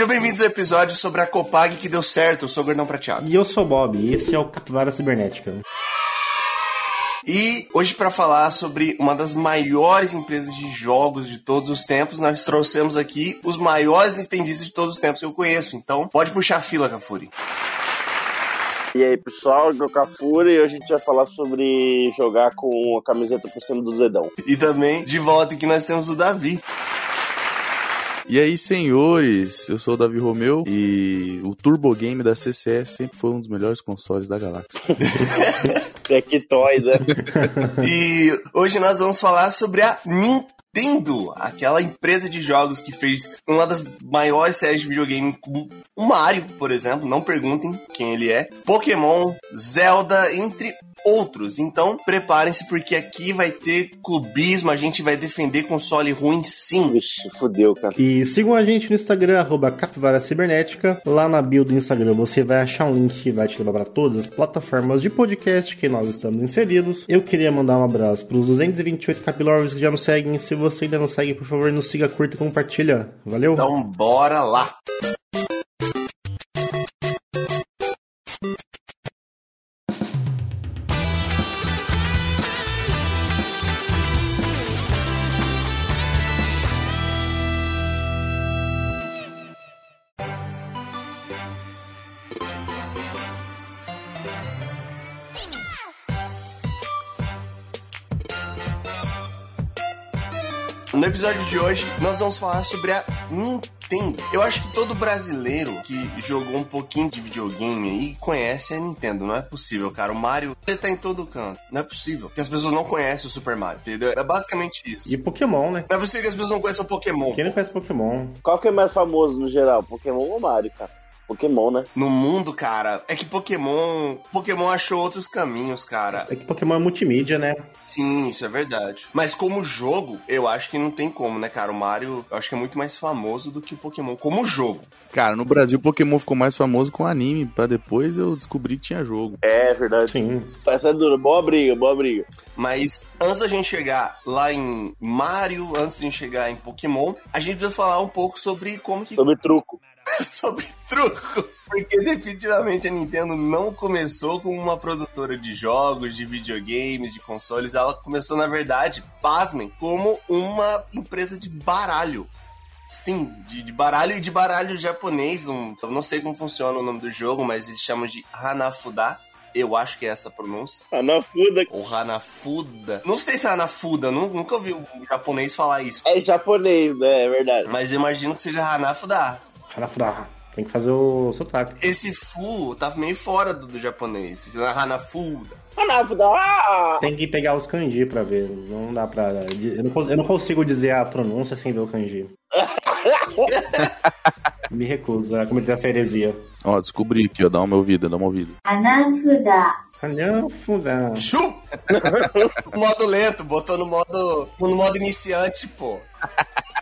Sejam bem-vindos ao episódio sobre a Copag que deu certo. Eu sou o Gordão Prateado. E eu sou o Bob, e esse é o Capivara Cibernética. E hoje, para falar sobre uma das maiores empresas de jogos de todos os tempos, nós trouxemos aqui os maiores entendistas de todos os tempos que eu conheço. Então, pode puxar a fila, Cafuri. E aí, pessoal, do Cafuri, hoje a gente vai falar sobre jogar com a camiseta por cima do dedão. E também, de volta aqui, nós temos o Davi. E aí, senhores, eu sou o Davi Romeu e o Turbo Game da CCE sempre foi um dos melhores consoles da galáxia. Tectoy, né? E hoje nós vamos falar sobre a Nintendo, aquela empresa de jogos que fez uma das maiores séries de videogame com o Mario, por exemplo, não perguntem quem ele é, Pokémon, Zelda, entre outros. Então, preparem-se porque aqui vai ter clubismo, a gente vai defender console ruim sim. Vixe, fudeu, cara. E sigam a gente no Instagram, arroba Capivara Cibernética. Lá na bio do Instagram você vai achar um link que vai te levar para todas as plataformas de podcast que nós estamos inseridos. Eu queria mandar um abraço para os 228 capilórios que já nos seguem. Se você ainda não segue, por favor, nos siga, curta e compartilha. Valeu! Então, bora lá! No episódio de hoje, nós vamos falar sobre a Nintendo. Eu acho que todo brasileiro que jogou um pouquinho de videogame aí conhece a Nintendo. Não é possível, cara. O Mario, ele tá em todo canto. Não é possível. Que as pessoas não conhecem o Super Mario, entendeu? É basicamente isso. E Pokémon, né? Não é possível que as pessoas não conheçam o Pokémon. Quem não conhece Pokémon? Qual que é mais famoso no geral? Pokémon ou Mario, cara? Pokémon, né? No mundo, cara, é que Pokémon. Pokémon achou outros caminhos, cara. É que Pokémon é multimídia, né? Sim, isso é verdade. Mas como jogo, eu acho que não tem como, né, cara? O Mario, eu acho que é muito mais famoso do que o Pokémon como jogo. Cara, no Brasil o Pokémon ficou mais famoso com anime, pra depois eu descobri que tinha jogo. É verdade. Sim. Essa é dura. Boa briga, boa briga. Mas antes da gente chegar lá em Mario, antes de a gente chegar em Pokémon, a gente precisa falar um pouco sobre como que. Sobre truco. sobre truco. Porque definitivamente a Nintendo não começou como uma produtora de jogos, de videogames, de consoles. Ela começou, na verdade, pasmem, como uma empresa de baralho. Sim, de, de baralho e de baralho japonês. Um, eu não sei como funciona o nome do jogo, mas eles chamam de Hanafuda. Eu acho que é essa a pronúncia. Anafuda. Ou Hanafuda. Não sei se é Hanafuda, nu- nunca ouvi um japonês falar isso. É japonês, né? É verdade. Mas imagino que seja Hanafuda. Hanafura. Tem que fazer o sotaque. Esse fu tá meio fora do, do japonês. Hanafuda. Anafuda. Ah! Tem que pegar os kanji pra ver. Não dá pra. Eu não, eu não consigo dizer a pronúncia sem ver o kanji. Me recuso a cometer essa heresia. Ó, descobri aqui, ó, dá uma ouvida, dá uma ouvida. 花札 Hanafura. Chu! modo lento, botou no modo, no modo iniciante, pô.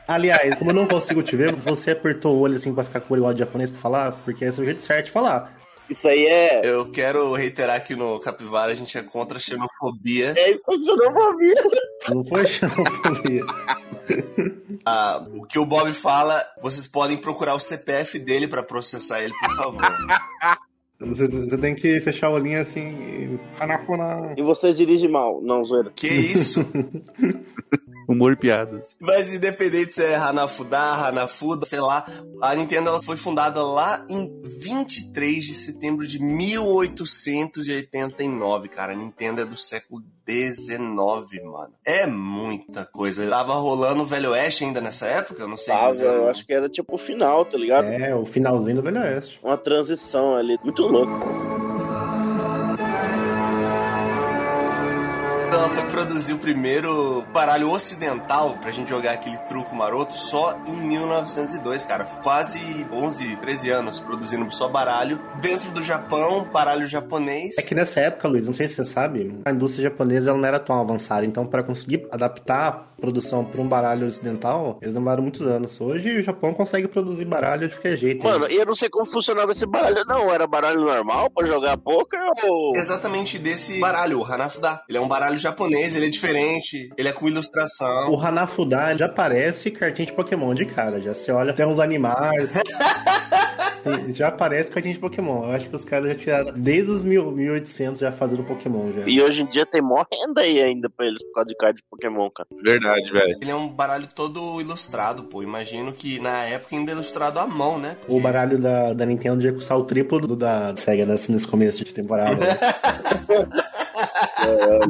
Aliás, como eu não consigo te ver, você apertou o olho assim pra ficar com o olho igual de japonês pra falar, porque esse é o jeito certo de falar. Isso aí é. Eu quero reiterar aqui no Capivara, a gente é contra a xenofobia. É isso que eu não foi xenofobia. Ah, o que o Bob fala, vocês podem procurar o CPF dele pra processar ele, por favor. Você, você tem que fechar o olhinho assim e. E você dirige mal. Não, zoeira. que isso? Humor e piadas. Mas independente se é Hanafuda, Hanafuda, sei lá, a Nintendo ela foi fundada lá em 23 de setembro de 1889, cara. A Nintendo é do século 19, mano. É muita coisa. Tava rolando o Velho Oeste ainda nessa época? Eu não sei Tava, dizer. eu acho que era tipo o final, tá ligado? É, o finalzinho do Velho Oeste. Uma transição ali. Muito louco. Produzir o primeiro baralho ocidental pra gente jogar aquele truco maroto só em 1902, cara. Quase 11, 13 anos produzindo só baralho dentro do Japão, baralho japonês. É que nessa época, Luiz, não sei se você sabe, a indústria japonesa ela não era tão avançada. Então, para conseguir adaptar produção para um baralho ocidental, eles demoraram muitos anos. Hoje, o Japão consegue produzir baralho de qualquer jeito. Mano, e eu não sei como funcionava esse baralho. Não, era baralho normal pra jogar poker ou. Exatamente desse baralho, o Hanafuda. Ele é um baralho japonês ele é diferente, ele é com ilustração. O Hanafuda já parece cartinha de Pokémon de cara, já se olha, tem uns animais. já aparece cartinha de Pokémon. Eu acho que os caras já tiraram desde os mil, 1800 já fazendo Pokémon já. E hoje em dia tem mó renda aí ainda pra eles por causa de carta de Pokémon, cara. Verdade, velho. Ele é um baralho todo ilustrado, pô. Imagino que na época ainda é ilustrado à mão, né? O baralho da, da Nintendo ia custar o triplo do da Sega nesse, nesse começo de temporada. né?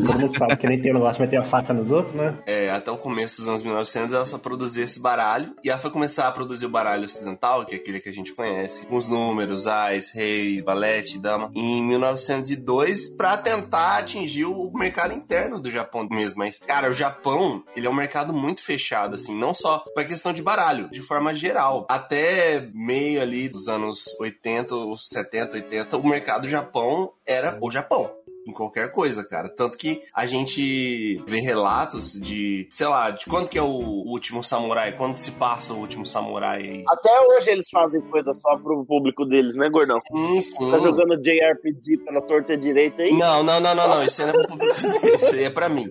Todo mundo sabe que a Nintendo gosta de meter a faca nos outros, né? É, até o começo dos anos 1900 ela só produzia esse baralho. E ela foi começar a produzir o baralho ocidental, que é aquele que a gente conhece, com os números, ais, rei, valete, dama, em 1902, pra tentar atingir o mercado interno do Japão mesmo. Mas, cara, o Japão, ele é um mercado muito fechado, assim, não só pra questão de baralho, de forma geral. Até meio ali dos anos 80, 70, 80, o mercado do Japão era o Japão em qualquer coisa, cara. Tanto que a gente vê relatos de, sei lá, de quando que é o último samurai, quando se passa o último samurai aí. Até hoje eles fazem coisa só pro público deles, né, gordão? Sim, sim. Tá jogando JRPG pela torta direita aí? Não, não, não, não, não. Isso aí não é pro público dele, isso aí é pra mim.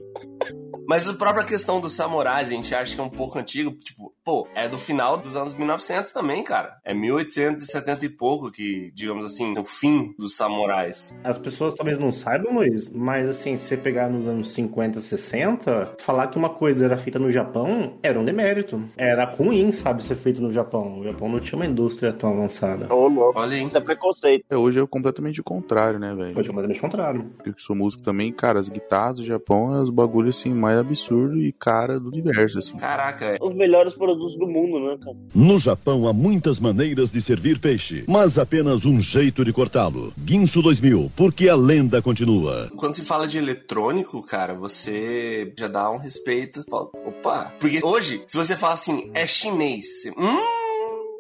Mas a própria questão dos samurais, a gente acha que é um pouco antigo. Tipo, pô, é do final dos anos 1900 também, cara. É 1870 e pouco que, digamos assim, o fim dos samurais. As pessoas talvez não saibam, Luiz, mas assim, se você pegar nos anos 50, 60, falar que uma coisa era feita no Japão era um demérito. Era ruim, sabe, ser feito no Japão. O Japão não tinha uma indústria tão avançada. Ô, louco. Olha aí. Isso é preconceito. É, hoje é completamente o contrário, né, velho? Foi completamente contrário. Eu que sou músico também, cara, as guitarras do Japão é os bagulhos assim mais absurdo e cara do universo, assim. Caraca, é. Os melhores produtos do mundo, né, cara? No Japão há muitas maneiras de servir peixe, mas apenas um jeito de cortá-lo. Guinso 2000, porque a lenda continua. Quando se fala de eletrônico, cara, você já dá um respeito. Fala, opa. Porque hoje, se você fala assim, é chinês, você, hum.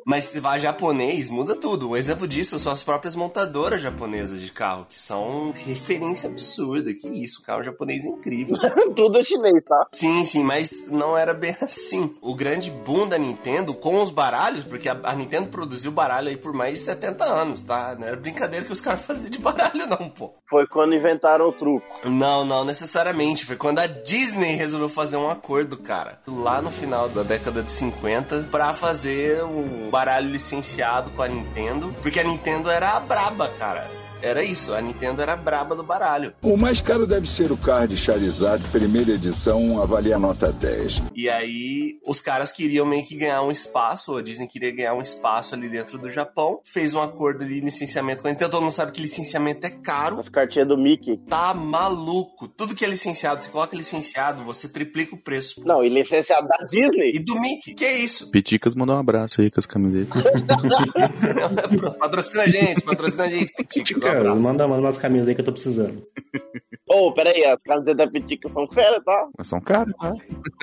Mas se vai japonês, muda tudo. Um exemplo disso são as próprias montadoras japonesas de carro, que são referência absurda. Que isso, carro japonês é incrível. Tudo é chinês, tá? Sim, sim, mas não era bem assim. O grande boom da Nintendo com os baralhos, porque a, a Nintendo produziu baralho aí por mais de 70 anos, tá? Não era brincadeira que os caras faziam de baralho, não, pô. Foi quando inventaram o truco. Não, não necessariamente. Foi quando a Disney resolveu fazer um acordo, cara. Lá no final da década de 50, pra fazer o baralho licenciado com a Nintendo. Porque a Nintendo era a braba, cara. Era isso, a Nintendo era braba do baralho. O mais caro deve ser o card Charizard, primeira edição, avalia nota 10. E aí, os caras queriam meio que ganhar um espaço, a Disney queria ganhar um espaço ali dentro do Japão, fez um acordo de licenciamento com a Nintendo. Todo mundo sabe que licenciamento é caro, As cartinhas do Mickey. tá maluco. Tudo que é licenciado, você coloca licenciado, você triplica o preço. pô. Não, e licenciado da Disney. E do Mickey, que é isso? Piticas mandou um abraço aí com as camisetas. patrocina a gente, patrocina a gente. Piticas, um abraço. manda, manda umas camisas aí que eu tô precisando. Ô, peraí, as camisetas da Pitica são fera, tá? Mas são caros, tá?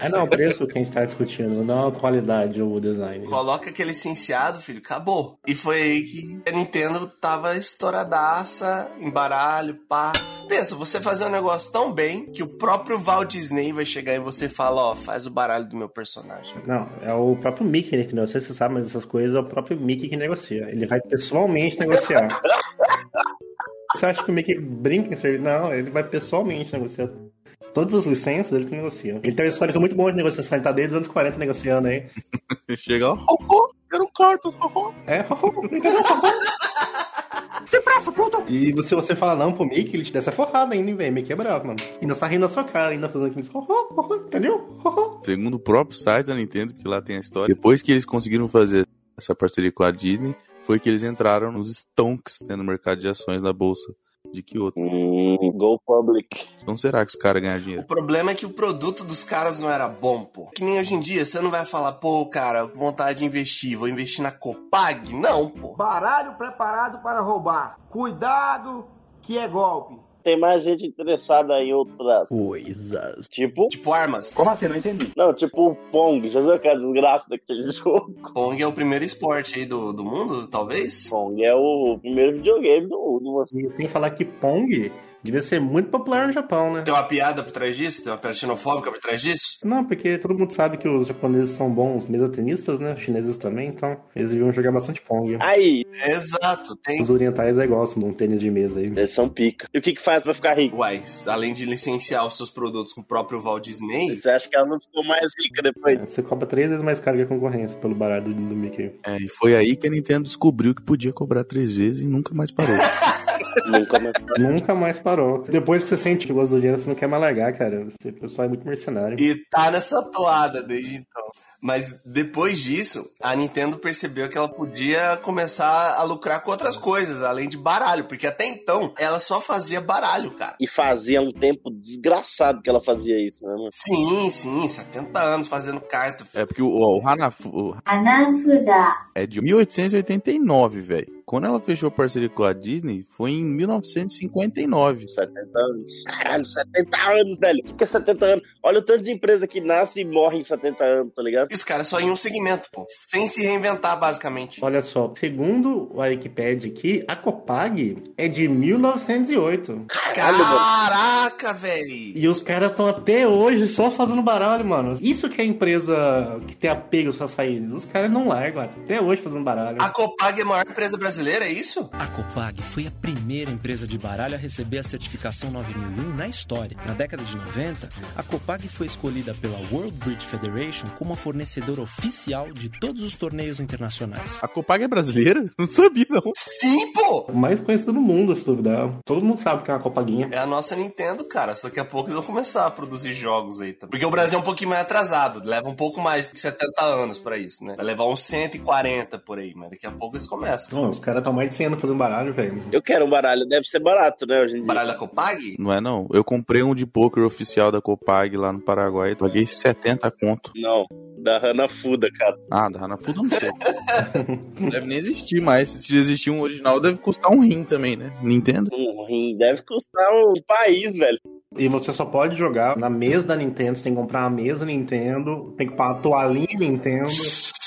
É não, o preço que a gente tá discutindo, não a qualidade ou o design. Coloca aquele licenciado, filho, acabou. E foi aí que a Nintendo tava estouradaça, em baralho, pá. Pensa, você fazer um negócio tão bem que o próprio Walt Disney vai chegar em você e falar, ó, faz o baralho do meu personagem. Não, é o próprio Mickey, né? Que não sei se você sabe, mas essas coisas é o próprio Mickey que negocia. Ele vai pessoalmente negociar. Você acha que o Mickey brinca em serviço? Não, ele vai pessoalmente negociar. Todas as licenças ele que negocia. Ele tem uma história muito boa de negociação, ele tá desde os anos 40 negociando aí. Chega, ó, oh, quero cartas, oh, É, E você, você fala não pro Mickey, ele te dá essa porrada ainda, velho. Mickey é bravo, mano. Ainda tá rindo na sua cara, ainda fazendo aquilo. Oh, oh, oh, entendeu? Oh, oh. Segundo o próprio site da Nintendo, que lá tem a história, depois que eles conseguiram fazer essa parceria com a Disney, foi que eles entraram nos stonks né, no mercado de ações da bolsa de Kyoto. Hum, go public. Então será que os caras ganham O dinheiro? problema é que o produto dos caras não era bom, pô. Que nem hoje em dia, você não vai falar, pô, cara, vontade de investir, vou investir na Copag? Não, pô. Baralho preparado para roubar. Cuidado, que é golpe. Tem mais gente interessada em outras. Coisas. Tipo. Tipo armas. Como assim? Não entendi. Não, tipo o Pong. Já viu aquela desgraça daquele jogo? Pong é o primeiro esporte aí do, do mundo, talvez? Pong é o primeiro videogame do mundo. E sem falar que Pong Devia ser muito popular no Japão, né? Tem uma piada por trás disso? Tem uma piada xenofóbica por trás disso? Não, porque todo mundo sabe que os japoneses são bons mesatenistas, né? Os chineses também, então eles deviam jogar bastante Pong. Aí, Exato, tem. Os orientais é gostam de um tênis de mesa aí. eles são pica. E o que que faz pra ficar rico? Uai, além de licenciar os seus produtos com o próprio Walt Disney, Você acha que ela não ficou mais rica depois? Você cobra três vezes mais caro que a concorrência pelo baralho do, do Mickey. É, e foi aí que a Nintendo descobriu que podia cobrar três vezes e nunca mais parou. Nunca mais. Nunca mais parou. Depois que você sente que gosta do dinheiro, você não quer mais largar, cara. Você pessoal é muito mercenário. E tá nessa toada desde então. Mas depois disso, a Nintendo percebeu que ela podia começar a lucrar com outras coisas, além de baralho, porque até então ela só fazia baralho, cara. E fazia um tempo desgraçado que ela fazia isso, né, mano? Sim, sim, 70 anos fazendo carta. É porque o, o Hanafu o- 花札 é de 1889, velho. Quando ela fechou parceria com a Disney, foi em 1959. 70 anos. Caralho, 70 anos, velho. O que, que é 70 anos? Olha o tanto de empresa que nasce e morre em 70 anos, tá ligado? E os caras só em um segmento, pô. Sem se reinventar, basicamente. Olha só, segundo a Wikipedia aqui, a Copag é de 1908. Caralho. Caraca, velho. E os caras estão até hoje só fazendo baralho, mano. Isso que é a empresa que tem apego às suas raízes. Os caras não largam, até hoje fazendo baralho. A Copag é a maior empresa brasileira, é isso? A Copag foi a primeira empresa de baralho a receber a certificação 9001 na história. Na década de 90, a Copag foi escolhida pela World Bridge Federation como a fornecedora oficial de todos os torneios internacionais. A Copag é brasileira? Não sabia, não. Sim, pô. O mais conhecido do mundo, se duvidar. Todo mundo sabe que é uma Copaguinha. É a nossa Nintendo, cara. Daqui a pouco eles vão começar a produzir jogos aí também. Porque o Brasil é um pouquinho mais atrasado. Leva um pouco mais que 70 anos pra isso, né? Vai levar uns 140 por aí, mas daqui a pouco eles começam. Não, os caras estão mais de 100 anos fazendo baralho, velho. Eu quero um baralho, deve ser barato, né, hoje em dia. Baralho da Copag? Não é, não. Eu comprei um de poker oficial da Copag lá no Paraguai. Paguei 70 conto. Não, da Hanafuda, cara. Ah, da Hanafuda não sei. não deve nem existir mais. Se existir um original, deve custar um rim também, né? Nintendo. Um rim deve custar um país, velho. E você só pode jogar na mesa da Nintendo, você tem que comprar uma mesa Nintendo, tem que pôr a toalhinha Nintendo.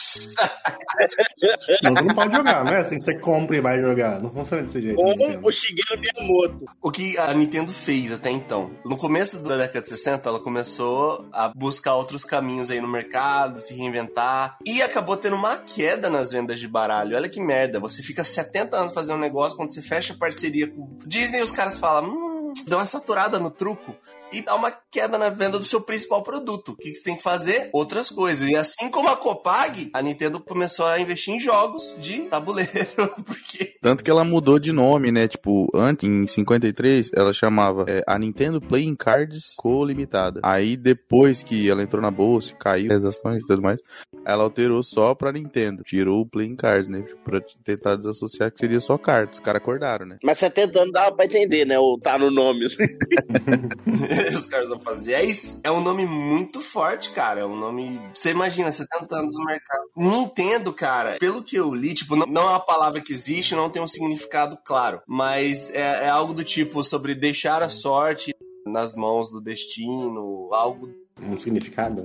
Não, você não pode jogar, não é assim você compra e vai jogar. Não funciona desse jeito. Ou o Shigeru Miyamoto. O que a Nintendo fez até então? No começo da década de 60, ela começou a buscar outros caminhos aí no mercado, se reinventar. E acabou tendo uma queda nas vendas de baralho. Olha que merda. Você fica 70 anos fazendo um negócio, quando você fecha parceria com Disney, os caras falam, hum, dá uma saturada no truco. E dá uma queda na venda do seu principal produto. O que você tem que fazer? Outras coisas. E assim como a Copag, a Nintendo começou a investir em jogos de tabuleiro. Porque Tanto que ela mudou de nome, né? Tipo, antes, em 53, ela chamava é, a Nintendo Playing Cards Co. Limitada. Aí, depois que ela entrou na bolsa, caiu as ações e tudo mais, ela alterou só pra Nintendo. Tirou o Playing Cards, né? Pra tentar desassociar que seria só cartas. Os caras acordaram, né? Mas 70 anos dava pra entender, né? Ou tá no nome. assim. os caras vão fazer. É isso. É um nome muito forte, cara. É um nome. Você imagina, 70 anos no mercado. Nintendo, cara, pelo que eu li, tipo, não, não é uma palavra que existe, não tem um significado claro. Mas é, é algo do tipo sobre deixar a sorte nas mãos do destino, algo. Um significado?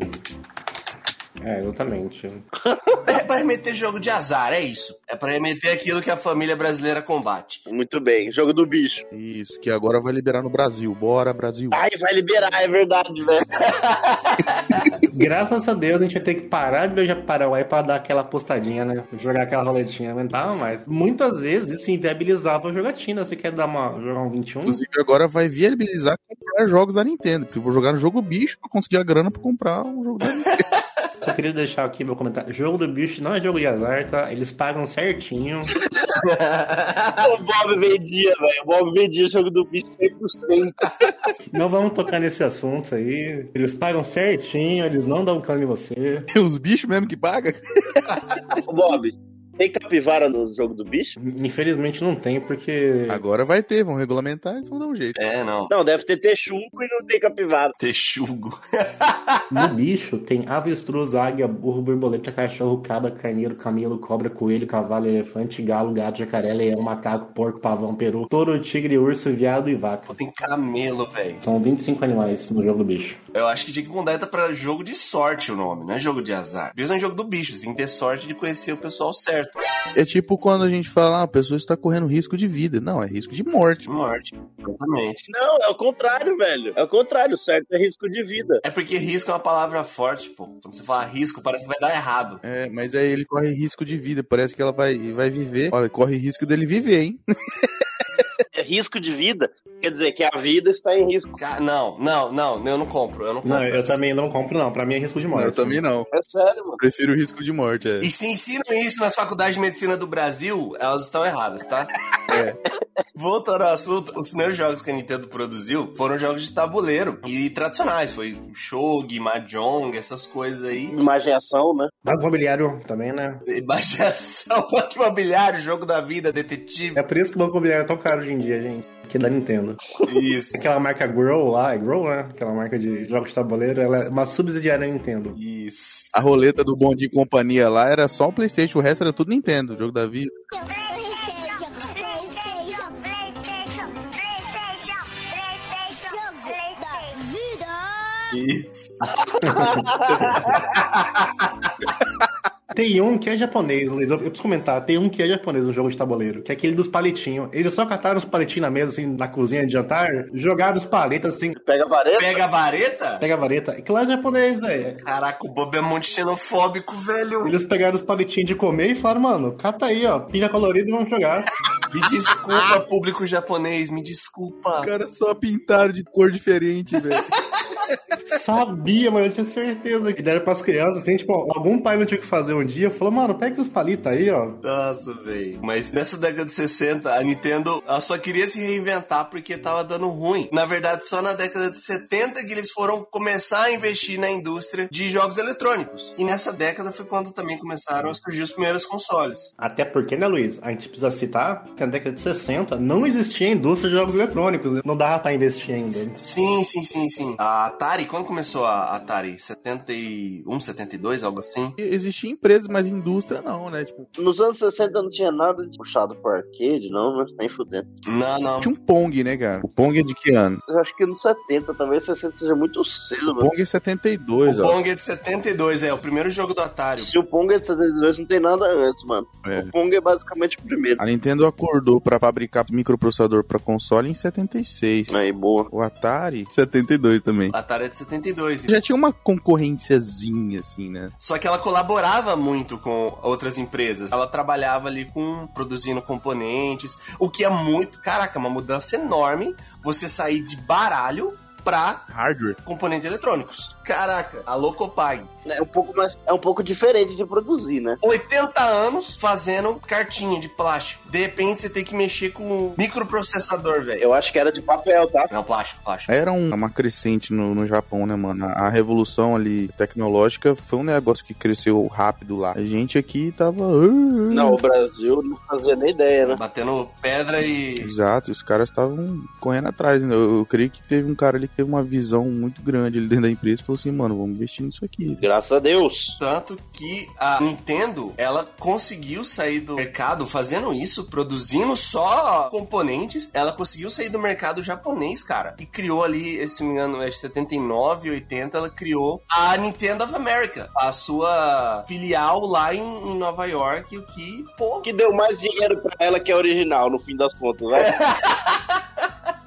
É, exatamente. É pra remeter jogo de azar, é isso. É pra remeter aquilo que a família brasileira combate. Muito bem, jogo do bicho. Isso, que agora vai liberar no Brasil. Bora, Brasil. Ai, vai liberar, é verdade, velho. Graças a Deus a gente vai ter que parar de beijar Paraguai pra dar aquela apostadinha, né? Jogar aquela roletinha, não aguentava mais. Muitas vezes isso inviabilizava a jogatina. Você quer dar uma, jogar um 21? Inclusive, agora vai viabilizar comprar jogos da Nintendo. Porque eu vou jogar no jogo bicho pra conseguir a grana pra comprar um jogo da Nintendo. Só queria deixar aqui meu comentário. Jogo do bicho não é jogo de azar, tá? Eles pagam certinho. o Bob vendia, velho. O Bob vendia jogo do bicho 100%. Não vamos tocar nesse assunto aí. Eles pagam certinho, eles não dão cano em você. Os bichos mesmo que pagam. Bob, tem capivara no jogo do bicho? Infelizmente não tem, porque. Agora vai ter, vão regulamentar e vão dar um jeito. É, não. Não, deve ter texugo e não tem capivara. Texugo. No bicho tem avestruz, águia, burro, borboleta, cachorro, cabra, carneiro, camelo, cobra, coelho, cavalo, elefante, galo, gato, jacaré, leão, macaco, porco, pavão, peru, touro, tigre, urso, viado e vaca. Tem camelo, velho. São 25 animais no jogo do bicho. Eu acho que tinha que mudar pra jogo de sorte o nome, não é jogo de azar. Mesmo é jogo do bicho, você tem que ter sorte de conhecer o pessoal certo. É tipo quando a gente fala, ah, a pessoa está correndo risco de vida. Não, é risco de morte. Morte, exatamente. Não, é o contrário, velho. É o contrário, certo? É risco de vida. É porque risco é uma palavra forte, pô. Quando você fala risco, parece que vai dar errado. É, mas aí ele corre risco de vida. Parece que ela vai, vai viver. Olha, corre risco dele viver, hein? Risco de vida, quer dizer que a vida está em risco. Não, não, não, eu não compro. Eu não compro. Não, eu também não compro, não. Pra mim é risco de morte. Eu também não. É sério, mano. Prefiro risco de morte, é. E se ensinam isso nas faculdades de medicina do Brasil, elas estão erradas, tá? É. Voltando ao assunto, os primeiros jogos que a Nintendo produziu foram jogos de tabuleiro e tradicionais. Foi Shogi, Mahjong, essas coisas aí. Imaginação, né? Banco imobiliário também, né? Baixação, banco imobiliário, jogo da vida, detetive. É por isso que o banco imobiliário é tão caro hoje em dia, gente. Que é da Nintendo. Isso. Aquela marca Grow lá, é Grow, né? Aquela marca de jogos de tabuleiro, ela é uma subsidiária da Nintendo. Isso. A roleta do Bom de Companhia lá era só o Playstation, o resto era tudo Nintendo, jogo da vida. Isso. Tem um que é japonês, Luiz. Eu preciso comentar. Tem um que é japonês no jogo de tabuleiro, que é aquele dos palitinhos. Eles só cataram os palitinhos na mesa, assim, na cozinha de jantar, jogaram os palitos, assim, Pega a vareta. Pega a vareta? pega a vareta. Aquilo lá é japonês, velho. Caraca, o Bob é muito xenofóbico, velho. Eles pegaram os palitinhos de comer e falaram, mano, cata aí, ó, pinga colorido e vamos jogar. Me desculpa, público japonês, me desculpa. Os caras só pintaram de cor diferente, velho. Sabia, mano, eu tinha certeza que deram pras crianças, assim, tipo, algum pai não tinha o que fazer um dia, falou, mano, pega esses palitos aí, ó. Nossa, velho. Mas nessa década de 60, a Nintendo só queria se reinventar porque tava dando ruim. Na verdade, só na década de 70 que eles foram começar a investir na indústria de jogos eletrônicos. E nessa década foi quando também começaram a surgir os primeiros consoles. Até porque, né, Luiz? A gente precisa citar que na década de 60 não existia indústria de jogos eletrônicos, né? não dava pra investir ainda. Sim, sim, sim, sim. A Atari, quando começou a Atari? 71, 72, algo assim? Existia empresas, mas indústria não, né? Tipo, Nos anos 60 não tinha nada de puxado pro arcade, não, né? Nem fudendo. Não, não. tinha um Pong, né, cara? O Pong é de que ano? Eu acho que nos 70, talvez 60 seja muito cedo, O mano. Pong é 72, O ó. Pong é de 72, é o primeiro jogo do Atari. Se o Pong é de 72, não tem nada antes, mano. É. O Pong é basicamente o primeiro. A Nintendo acordou pra fabricar microprocessador pra console em 76. Aí, boa. O Atari, 72 também. O Atari é de 72. Já tinha uma concorrênciazinha, assim, né? Só que ela colaborava muito com outras empresas. Ela trabalhava ali com produzindo componentes, o que é muito, caraca, uma mudança enorme você sair de baralho pra Hardware. componentes eletrônicos. Caraca, a Locopag. É um pouco mais. É um pouco diferente de produzir, né? 80 anos fazendo cartinha de plástico. De repente você tem que mexer com um microprocessador, velho. Eu acho que era de papel, tá? Não, plástico, plástico. Era um- uma crescente no, no Japão, né, mano? A, a revolução ali tecnológica foi um negócio que cresceu rápido lá. A gente aqui tava. "Ah, Não, o Brasil não fazia nem ideia, né? Batendo pedra e. Exato, os caras estavam correndo atrás. Né? Eu, eu creio que teve um cara ali que teve uma visão muito grande ali dentro da empresa e falou assim, mano, vamos investir nisso aqui. Graças a Deus. Tanto que a Nintendo, ela conseguiu sair do mercado fazendo isso, produzindo só componentes. Ela conseguiu sair do mercado japonês, cara. E criou ali, se não me engano, é 79, 80, ela criou a Nintendo of America, a sua filial lá em, em Nova York, o que, pô, Que deu mais dinheiro pra ela que a original, no fim das contas, né?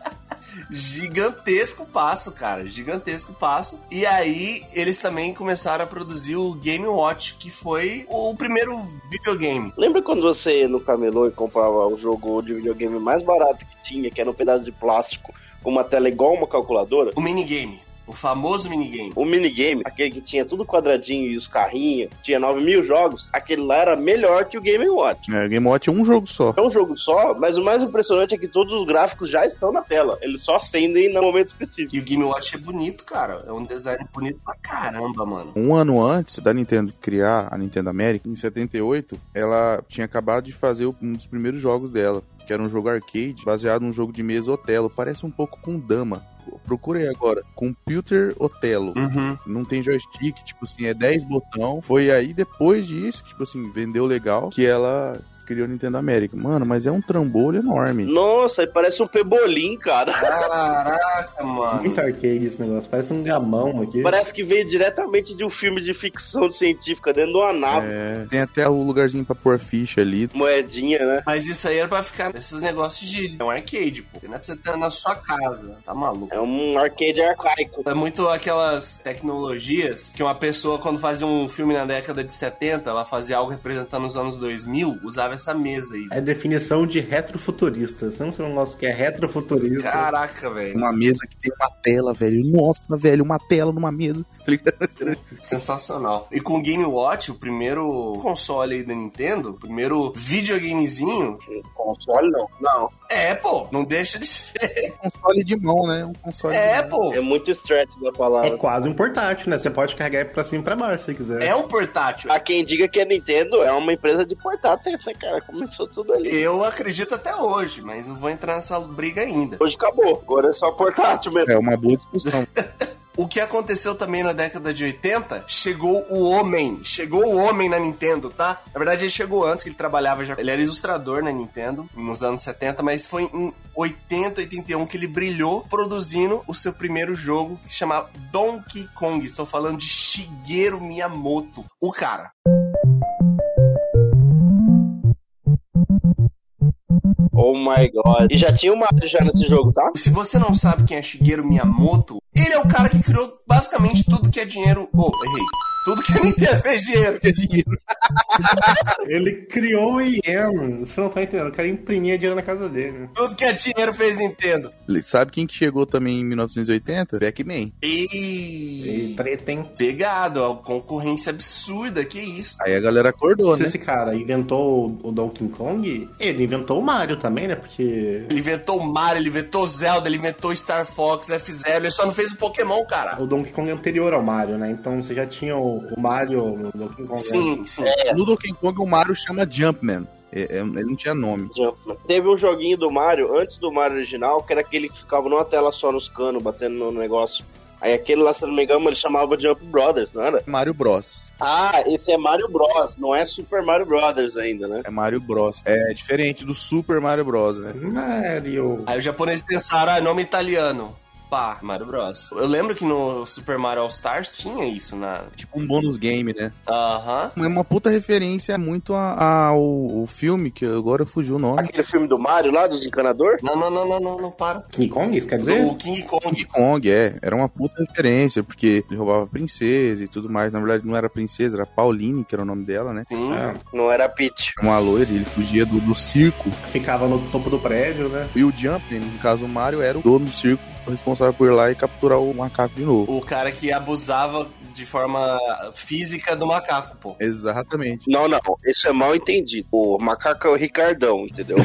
gigantesco passo, cara. Gigantesco passo. E aí, eles também começaram a produzir o Game Watch, que foi o primeiro videogame. Lembra quando você ia no camelô e comprava o jogo de videogame mais barato que tinha, que era um pedaço de plástico, com uma tela igual uma calculadora? O minigame. O famoso minigame. O minigame, aquele que tinha tudo quadradinho e os carrinhos, tinha 9 mil jogos, aquele lá era melhor que o Game Watch. É, Game Watch é um jogo só. É um jogo só, mas o mais impressionante é que todos os gráficos já estão na tela. Eles só acendem no momento específico. E o Game Watch é bonito, cara. É um design bonito pra caramba, mano. Um ano antes da Nintendo criar a Nintendo América, em 78, ela tinha acabado de fazer um dos primeiros jogos dela, que era um jogo arcade baseado num jogo de mesa Otelo. Parece um pouco com Dama. Procura aí agora. Computer Otelo. Uhum. Não tem joystick, tipo assim, é 10 botão. Foi aí depois disso, tipo assim, vendeu legal, que ela criou Nintendo América. Mano, mas é um trambolho enorme. Nossa, aí parece um pebolim, cara. Caraca, mano. Muito arcade esse negócio. Parece um gamão aqui. Parece que veio diretamente de um filme de ficção científica dentro de uma nave. É, tem até o lugarzinho pra pôr ficha ali. Moedinha, né? Mas isso aí era pra ficar nesses negócios de. É um arcade, pô. Não é pra você ter na sua casa. Tá maluco. É um arcade arcaico. É muito aquelas tecnologias que uma pessoa, quando fazia um filme na década de 70, ela fazia algo representando os anos 2000, usava essa mesa aí. É definição de retrofuturista. Você não tem um negócio que é retrofuturista. Caraca, velho. Uma mesa que tem uma tela, velho. Nossa, velho, uma tela numa mesa. Tá? Sensacional. E com o Game Watch, o primeiro console aí da Nintendo, o primeiro videogamezinho. Console não. Não. É, pô, não deixa de ser. Um console de mão, né? Um console É, de mão. pô. É muito stretch da É palavra. quase um portátil, né? Você pode carregar pra cima e pra baixo se quiser. É um portátil. Há quem diga que a Nintendo é uma empresa de portáteis, né, cara? Começou tudo ali. Eu acredito até hoje, mas não vou entrar nessa briga ainda. Hoje acabou. Agora é só portátil mesmo. É uma boa discussão. O que aconteceu também na década de 80, chegou o homem. Chegou o homem na Nintendo, tá? Na verdade, ele chegou antes, que ele trabalhava já. Ele era ilustrador na Nintendo, nos anos 70, mas foi em 80, 81 que ele brilhou produzindo o seu primeiro jogo, que chamava Donkey Kong. Estou falando de Shigeru Miyamoto. O cara. Oh my god. E já tinha o Mario já nesse jogo, tá? Se você não sabe quem é Shigeru Miyamoto, ele é o cara que criou basicamente tudo que é dinheiro. Oh, errei. Tudo que a Nintendo fez dinheiro. Que é dinheiro. Ele criou o IEM. Você não tá entendendo. O cara imprimia dinheiro na casa dele. né? Tudo que é dinheiro fez Nintendo. Sabe quem que chegou também em 1980? Pac-Man. E E preto, hein? pegado, ó, concorrência absurda, que isso. Aí a galera acordou, Se né? esse cara inventou o Donkey Kong, ele inventou o Mario também, né? Porque Ele inventou Mario, ele inventou Zelda, ele inventou Star Fox, F-Zero, ele só não fez o Pokémon, cara. o Donkey Kong é anterior ao Mario, né? Então você já tinha o, o Mario no Donkey Kong. né? Sim, sim. No Donkey Kong o Mario chama Jumpman. É, é, ele não tinha nome. Jumpman. Teve um joguinho do Mario, antes do Mario original, que era aquele que ficava numa tela só nos canos, batendo no negócio. Aí aquele lá, se não me engano, ele chamava Jump Brothers, não era? Mario Bros. Ah, esse é Mario Bros, não é Super Mario Brothers ainda, né? É Mario Bros. É diferente do Super Mario Bros, né? Mario. Aí os japoneses pensaram, ah, nome italiano. Pá, Mario Bros. Eu lembro que no Super Mario All Stars tinha isso na. Tipo um bônus game, né? Aham. É uma puta referência muito ao, filme, que agora fugiu o nome. Aquele filme do Mario lá, dos encanador? Não, não, não, não, não, não, para. King Kong, isso quer dizer? O King Kong. King Kong, é. Era uma puta referência, porque ele roubava princesa e tudo mais. Na verdade, não era princesa, era Pauline, que era o nome dela, né? Sim. É, Não era Peach. Uma loira, ele fugia do, do circo. ficava no topo do prédio, né? E o Jumpman, no caso o Mario, era o dono do circo, responsável por ir lá e capturar o macaco de novo. O cara que abusava de forma física do macaco, pô. Exatamente. Não, não, isso é mal entendido. O macaco é o Ricardão, entendeu?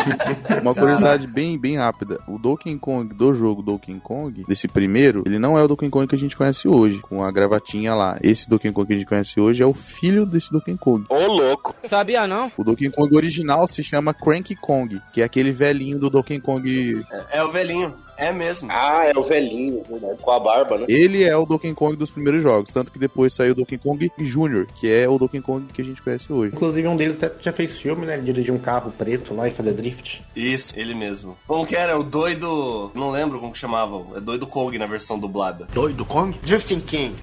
Uma curiosidade bem, bem rápida. O Donkey Kong do jogo Donkey Kong, desse primeiro, ele não é o Donkey Kong que a gente conhece hoje, com a gravatinha lá. Esse Donkey Kong que a gente conhece hoje é o filho desse Donkey Kong. Ô, louco. Sabia não? O Donkey Kong original se chama Cranky Kong, que é aquele velhinho do Donkey Kong. É, é o velhinho. É mesmo. Ah, é o velhinho, verdade, com a barba, né? Ele é o Donkey Kong dos primeiros jogos, tanto que depois saiu o Donkey Kong Jr., que é o Donkey Kong que a gente conhece hoje. Inclusive, um deles até já fez filme, né? Ele dirigiu um carro preto lá e fazer drift. Isso, ele mesmo. Como que era? O doido. Não lembro como que chamavam. É doido Kong na versão dublada. Doido Kong? Drifting King.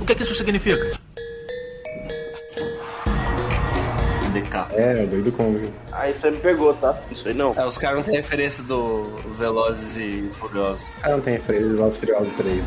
O que, que isso significa? DK. É, o doido Kong. Aí você me pegou, tá? Não sei não. É, os caras não têm referência do Velozes e Furiosos. Ah, não tem referência dos Furiosos 3.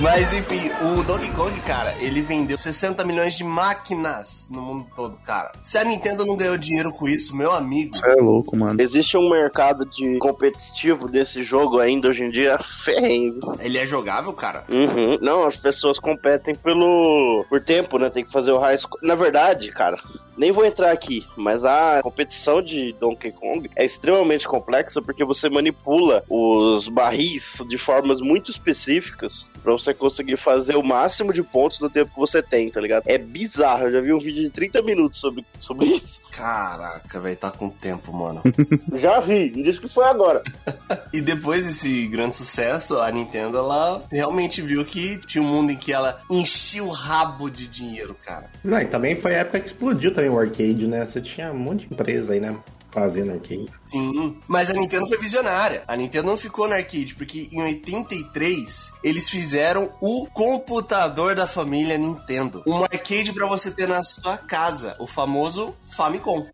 Mas enfim, o Donkey Kong, cara, ele vendeu 60 milhões de máquinas no mundo todo, cara. Se a Nintendo não ganhou dinheiro com isso, meu amigo. Isso é louco, mano. Existe um mercado de competitivo desse jogo ainda hoje em dia ferrenho. viu? Ele é jogável, cara. Uhum. Não, as pessoas competem pelo por tempo, né? Tem que fazer o high score. Na verdade, cara, Nem vou entrar aqui, mas a competição de Donkey Kong é extremamente complexa porque você manipula os barris de formas muito específicas pra você conseguir fazer o máximo de pontos no tempo que você tem, tá ligado? É bizarro. Eu já vi um vídeo de 30 minutos sobre, sobre isso. Caraca, velho, tá com tempo, mano. Já vi, me disse que foi agora. e depois desse grande sucesso, a Nintendo, ela realmente viu que tinha um mundo em que ela enchia o rabo de dinheiro, cara. Não, e também foi a época que explodiu também o arcade, né? Você tinha um monte de empresa aí, né? Fazendo arcade. Sim, mas a Nintendo foi visionária. A Nintendo não ficou no arcade, porque em 83 eles fizeram o computador da família Nintendo. Um arcade pra você ter na sua casa, o famoso Famicom.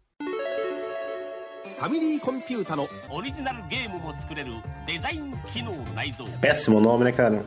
ファミリーコンピュータのオリジナルゲームも作れるデザイン機能内蔵 Péssimo nome, né, cara?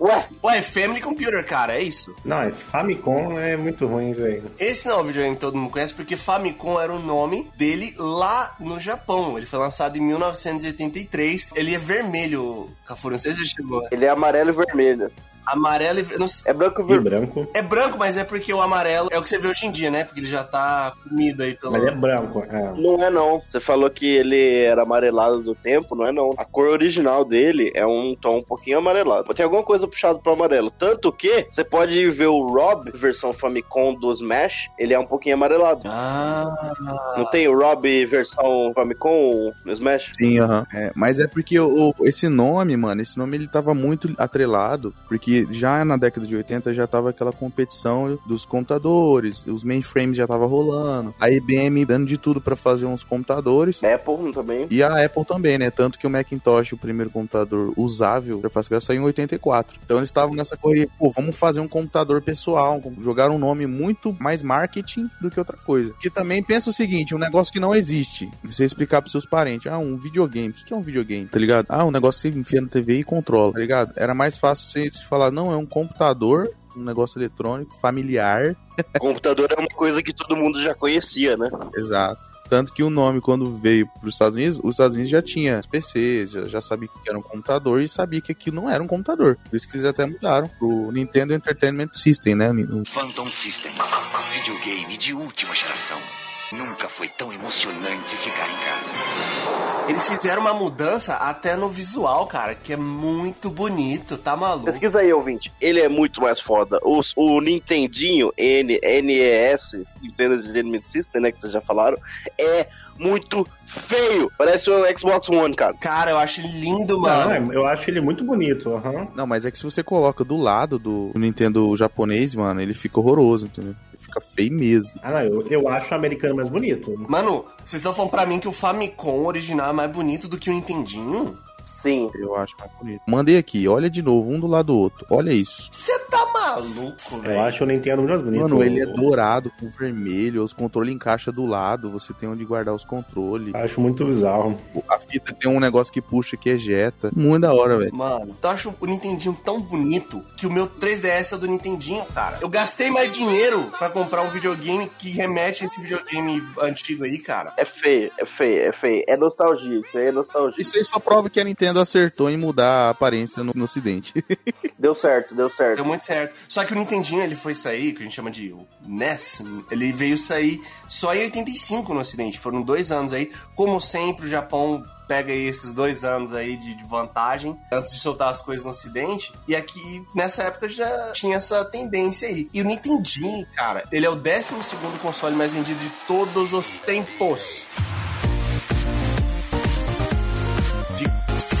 Ué, Ué, Family Computer, cara, é isso? Não, é Famicom é muito ruim, velho. Esse não é o videogame que todo mundo conhece, porque Famicom era o nome dele lá no Japão. Ele foi lançado em 1983. Ele é vermelho, Cafuru, não sei se já chegou. ele é amarelo e vermelho. Amarelo e... Não sei- É branco e E vermelho. branco. É branco, mas é porque o amarelo é o que você vê hoje em dia, né? Porque ele já tá comido aí pelo... Mas é branco, é. Não é não. Você falou que ele era amarelado do tempo, não é não. A cor original dele é um tom um pouquinho amarelado. Tem alguma coisa puxado pro amarelo. Tanto que você pode ver o Rob, versão Famicom do Smash, ele é um pouquinho amarelado. Ah... Não tem o Rob versão Famicom no Smash? Sim, aham. É, mas é porque o, o- esse nome, mano, esse nome ele tava muito atrelado, porque já na década de 80 já tava aquela competição dos computadores, os mainframes já tava rolando, a IBM dando de tudo pra fazer uns computadores. Apple também. E a Apple também, né? Tanto que o Macintosh, o primeiro computador usável, interface gráfica, saiu em 84. Então eles estavam nessa corrida, pô, vamos fazer um computador pessoal, jogar um nome muito mais marketing do que outra coisa. Que também pensa o seguinte, um negócio que não existe. Você explicar pros seus parentes, ah, um videogame. O que que é um videogame? Tá ligado? Ah, um negócio que você enfia na TV e controla, tá ligado? Era mais fácil você falar, não, é um computador, um negócio eletrônico, familiar. Computador é uma coisa que todo mundo já conhecia, né? Exato. Tanto que o nome, quando veio para os Estados Unidos, os Estados Unidos já tinha os PCs, já, já sabia que era um computador e sabia que aquilo não era um computador. Por isso que eles até mudaram pro Nintendo Entertainment System, né? O Phantom System, videogame de última geração. Nunca foi tão emocionante ficar em casa. Eles fizeram uma mudança até no visual, cara, que é muito bonito, tá maluco? Pesquisa aí, ouvinte. Ele é muito mais foda. O, o Nintendinho N, NES, Nintendo Entertainment System, né, que vocês já falaram, é muito feio. Parece o Xbox One, cara. Cara, eu acho ele lindo, Não, mano. é, eu acho ele muito bonito, aham. Não, mas é que se você coloca do lado do Nintendo japonês, mano, ele fica horroroso, entendeu? Fica feio mesmo. Ah, não, eu, eu acho o americano mais bonito. Mano, vocês estão falando pra mim que o Famicom original é mais bonito do que o Nintendinho? Sim. Eu acho mais bonito. Mandei aqui, olha de novo, um do lado do outro. Olha isso. Você tá maluco, velho? Eu acho o Nintendo mais bonito. Mano, ele é dourado com vermelho, os controles encaixam do lado, você tem onde guardar os controles. Acho muito bizarro. A fita tem um negócio que puxa que ejeta. Muito da hora, velho. Mano, eu acho o Nintendinho tão bonito que o meu 3DS é do Nintendinho, cara. Eu gastei mais dinheiro pra comprar um videogame que remete a esse videogame antigo aí, cara. É feio, é feio, é feio. É nostalgia, isso aí é nostalgia. Isso aí só prova que a Nintendo acertou em mudar a aparência no, no ocidente. Deu certo, deu certo. Deu muito certo. Só que o Nintendinho, ele foi sair, que a gente chama de NES, ele veio sair só em 85 no ocidente. Foram dois anos aí. Como sempre, o Japão pega aí esses dois anos aí de, de vantagem antes de soltar as coisas no ocidente. E aqui, nessa época, já tinha essa tendência aí. E o Nintendinho, cara, ele é o 12 console mais vendido de todos os tempos.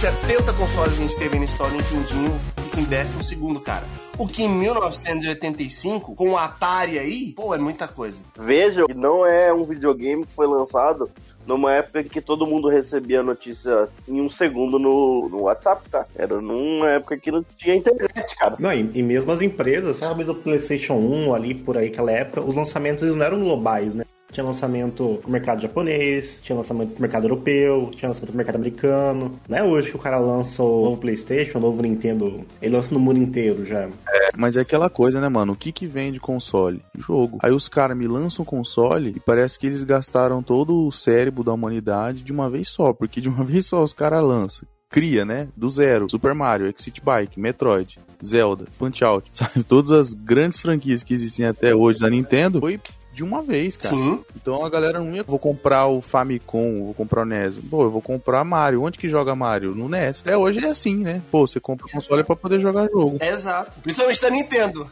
70 consoles que a gente teve na história, o Nintendinho fica em 12 cara. O que em 1985, com o Atari aí, pô, é muita coisa. Veja que não é um videogame que foi lançado numa época que todo mundo recebia a notícia em um segundo no, no WhatsApp, tá? Era numa época que não tinha internet, cara. Não, e, e mesmo as empresas, talvez o PlayStation 1 ali por aí, aquela época, os lançamentos eles não eram globais, né? Tinha lançamento pro mercado japonês, tinha lançamento pro mercado europeu, tinha lançamento pro mercado americano. Não é hoje que o cara lança o novo PlayStation, o novo Nintendo, ele lança no mundo inteiro já. Mas é aquela coisa, né, mano? O que que vende console? Jogo. Aí os caras me lançam console e parece que eles gastaram todo o cérebro da humanidade de uma vez só. Porque de uma vez só os caras lançam. Cria, né? Do zero. Super Mario, Exit Bike, Metroid, Zelda, Punch Out, sabe? Todas as grandes franquias que existem até hoje da Nintendo foi de uma vez, cara. Sim. Então a galera não ia, vou comprar o Famicom, vou comprar o NES. Pô, eu vou comprar Mario. Onde que joga Mario? No NES. Até hoje é assim, né? Pô, você compra o console pra poder jogar jogo. Exato. Principalmente da Nintendo.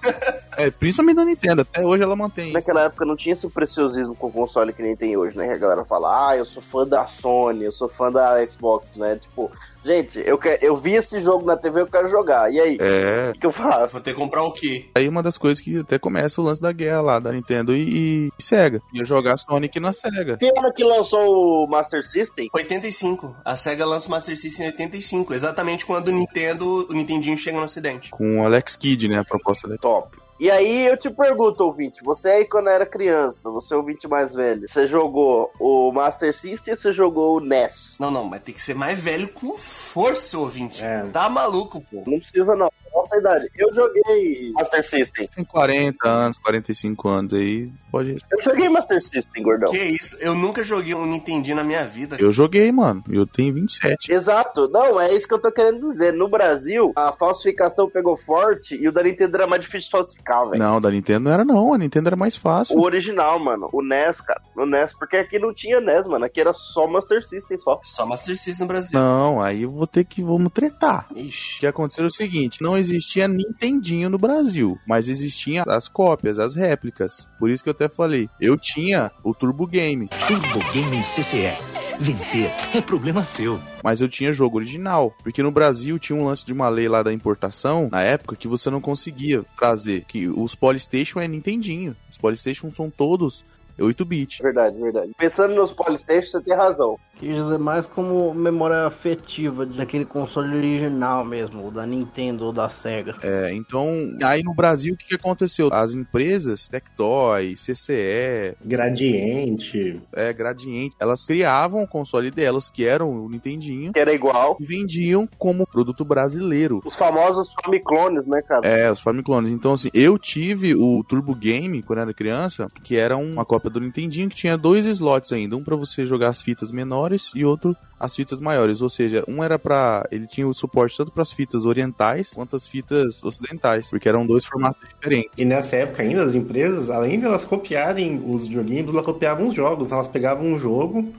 É, principalmente na Nintendo. Até hoje ela mantém isso. Naquela época não tinha esse preciosismo com o console que nem tem hoje, né? Que a galera fala, ah, eu sou fã da Sony, eu sou fã da Xbox, né? Tipo, gente, eu, que, eu vi esse jogo na TV, eu quero jogar. E aí? É. O que eu faço? Vou ter que comprar o quê? Aí uma das coisas que até começa o lance da guerra lá da Nintendo e, e Sega. Ia jogar Sonic na Sega. Que ano que lançou o Master System? 85. A SEGA lança o Master System em 85. Exatamente quando o Nintendo, o Nintendinho chega no ocidente. Com o Alex Kidd, né? A proposta dele. Top. E aí eu te pergunto, ouvinte, você aí quando era criança, você é ouvinte mais velho, você jogou o Master System ou você jogou o NES? Não, não, mas tem que ser mais velho com força, ouvinte. É. Tá maluco, pô. Não precisa não, nossa idade. Eu joguei Master System. Tem 40 anos, 45 anos aí, pode. Eu joguei Master System, gordão. Que isso? Eu nunca joguei um Nintendinho na minha vida. Eu joguei, mano. Eu tenho 27. Exato, não, é isso que eu tô querendo dizer. No Brasil, a falsificação pegou forte e o da Nintendo era mais difícil de falsificar, velho. Não, da Nintendo não era não. A Nintendo era mais fácil. O original, mano. O NES, cara. O NES, porque aqui não tinha NES, mano. Aqui era só Master System só. Só Master System no Brasil. Não, aí eu vou ter que vamos tretar. O Ixi. que aconteceu é o seguinte, não existia Nintendinho no Brasil, mas existiam as cópias, as réplicas. Por isso que eu até falei, eu tinha o Turbo Game, Turbo Game CCE. Vencer é problema seu. mas eu tinha jogo original, porque no Brasil tinha um lance de uma lei lá da importação, na época que você não conseguia trazer, que os Polystation é Nintendinho. Os Polystation são todos 8-bit. Verdade, verdade. Pensando nos Polystation, você tem razão. Quis dizer mais como memória afetiva daquele console original mesmo, o da Nintendo ou da Sega. É, então, aí no Brasil o que, que aconteceu? As empresas, Tectoy, CCE, Gradiente. é, Gradiente, elas criavam o console delas, que eram o Nintendinho, Que era igual. e vendiam como produto brasileiro. Os famosos Famiclones, né, cara? É, os Famiclones. Então, assim, eu tive o Turbo Game quando era criança, que era uma cópia do Nintendinho, que tinha dois slots ainda. Um pra você jogar as fitas menores e outro as fitas maiores. Ou seja, um era pra. Ele tinha o suporte tanto pras fitas orientais quanto as fitas ocidentais, porque eram dois formatos diferentes. E nessa época ainda, as empresas, além de elas copiarem os videogames, elas copiavam os jogos. Elas pegavam um jogo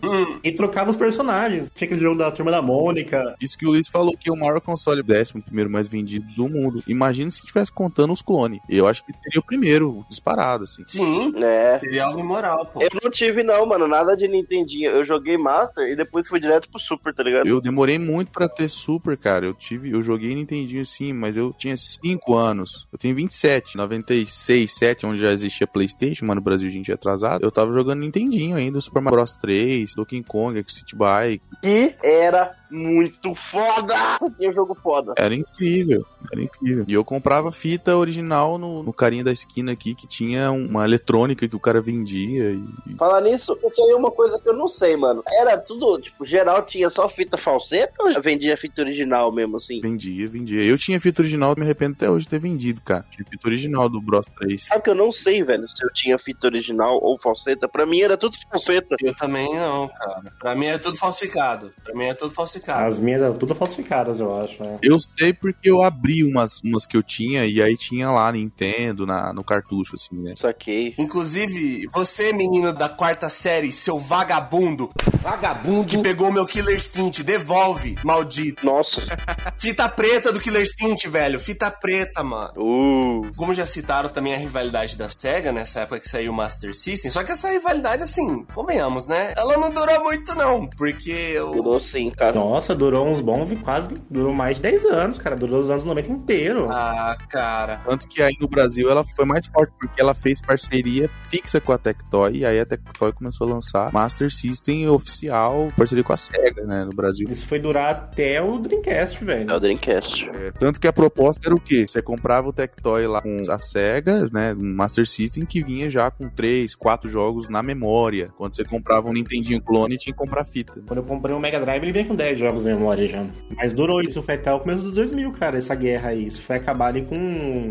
e trocavam os personagens. Tinha aquele jogo da Turma da Mônica. Isso que o Luiz falou que é o maior console décimo primeiro mais vendido do mundo. Imagina se estivesse contando os clones. Eu acho que seria o primeiro, disparado, assim. Sim. É. Seria algo imoral, pô. Eu não tive, não, mano. Nada de Nintendinho. Eu joguei Master e depois fui direto pro Super, tá ligado? Eu demorei muito pra ter Super, cara. Eu tive, eu joguei Nintendinho sim, mas eu tinha 5 anos. Eu tenho 27, 96, 7, onde já existia PlayStation, mas no Brasil a gente é atrasado. Eu tava jogando Nintendinho ainda, Super Mario Bros 3, Donkey Kong, City Bike. Que era muito foda! Isso aqui é um jogo foda. Era incrível, era incrível. E eu comprava fita original no, no carinha da esquina aqui que tinha uma eletrônica que o cara vendia e, e Falar nisso, isso aí é uma coisa que eu não sei, mano. Era tudo, tipo, geral tinha só fita falseta ou já vendia fita original mesmo, assim? vendia, vendia. Eu tinha fita original, me arrependo até hoje de ter vendido, cara. Tinha fita original do Bros 3. Sabe que eu não sei, velho, se eu tinha fita original ou falseta. Pra mim era tudo falseta. Eu também não, cara. Pra mim era tudo falsificado. Pra mim era tudo falsificado. As minhas eram tudo falsificadas, eu acho, né? Eu sei porque eu abri umas, umas que eu tinha e aí tinha lá Nintendo na, no cartucho, assim, né? Saquei. Inclusive, você, menino da quarta série, seu vagabundo, Vagabundo. que pegou meu Killer Instinct, devolve, maldito. Nossa. Fita preta do Killer Instinct, velho. Fita preta, mano. Uh. Como já citaram também a rivalidade da SEGA, nessa época que saiu o Master System, só que essa rivalidade, assim, convenhamos, né? Ela não durou muito, não, porque o Durou sim, cara. Nossa, durou uns bons, quase, durou mais de 10 anos, cara. Durou os anos 90 inteiro. Ah, cara. Tanto que aí no Brasil ela foi mais forte porque ela fez parceria fixa com a Tectoy e aí a Tectoy começou a lançar Master System oficial, parceria com a SEGA, né, no Brasil. Isso foi durar até o Dreamcast, velho. É o Dreamcast. É, tanto que a proposta era o quê? Você comprava o Tectoy lá com a SEGA, né, um Master System que vinha já com 3, 4 jogos na memória. Quando você comprava um Nintendinho clone, tinha que comprar fita. Quando eu comprei o Mega Drive, ele veio com 10 jogos em memória já. Mas durou isso, foi até o começo dos 2000, cara, essa guerra aí. Isso foi acabar ali com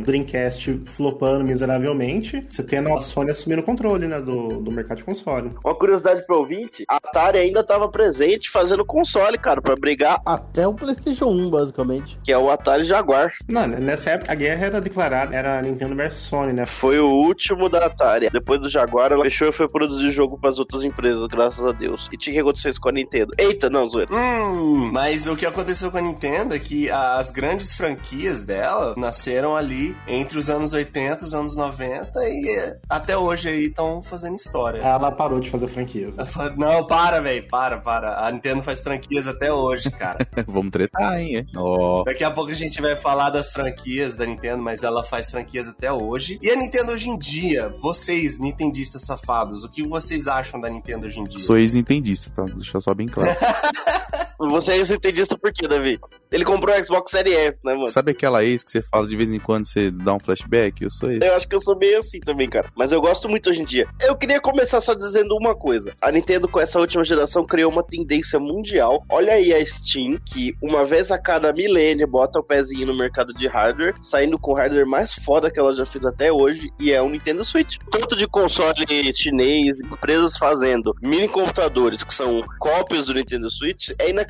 o Dreamcast flopando miseravelmente, você tendo a Sony assumindo o controle, né, do, do mercado de console. Uma curiosidade pro ouvinte, a Atari ainda tava presente fazendo console, cara, pra brigar, Até o PlayStation 1, basicamente. que é o Atari Jaguar. Não, nessa época a guerra era declarada, era Nintendo versus Sony, né? Foi o último da Atari. Depois do Jaguar, ela fechou e foi produzir jogo pras outras empresas, graças a Deus. E tinha que acontecer isso com a Nintendo. Eita, não, zoeira. Hum, mas o que aconteceu com a Nintendo é que as grandes franquias dela nasceram ali entre os anos 80 e os anos 90 e até hoje aí estão fazendo história. Ela parou de fazer franquias. Não, para, velho, para, para. A Nintendo faz franquias até hoje, cara. Vamos tretar, hein? é? Ó. Daqui a pouco a gente vai falar das franquias da Nintendo, mas ela faz franquias até hoje. E a Nintendo hoje em dia, vocês, nintendistas safados, o que vocês acham da Nintendo hoje em dia? Sou ex-nintendista, tá? Deixa só bem claro. Você é entendista por quê, Davi? Ele comprou o Xbox Series S, né, mano? Sabe aquela ex que você fala de vez em quando, você dá um flashback? Eu sou esse. Eu acho que eu sou meio assim também, cara. Mas eu gosto muito hoje em dia. Eu queria começar só dizendo uma coisa. A Nintendo, com essa última geração, criou uma tendência mundial. Olha aí a Steam, que uma vez a cada milênio bota o pezinho no mercado de hardware, saindo com o hardware mais foda que ela já fez até hoje, e é o Nintendo Switch. Tanto de console chinês, empresas fazendo mini computadores que são cópias do Nintendo Switch, é inacreditável,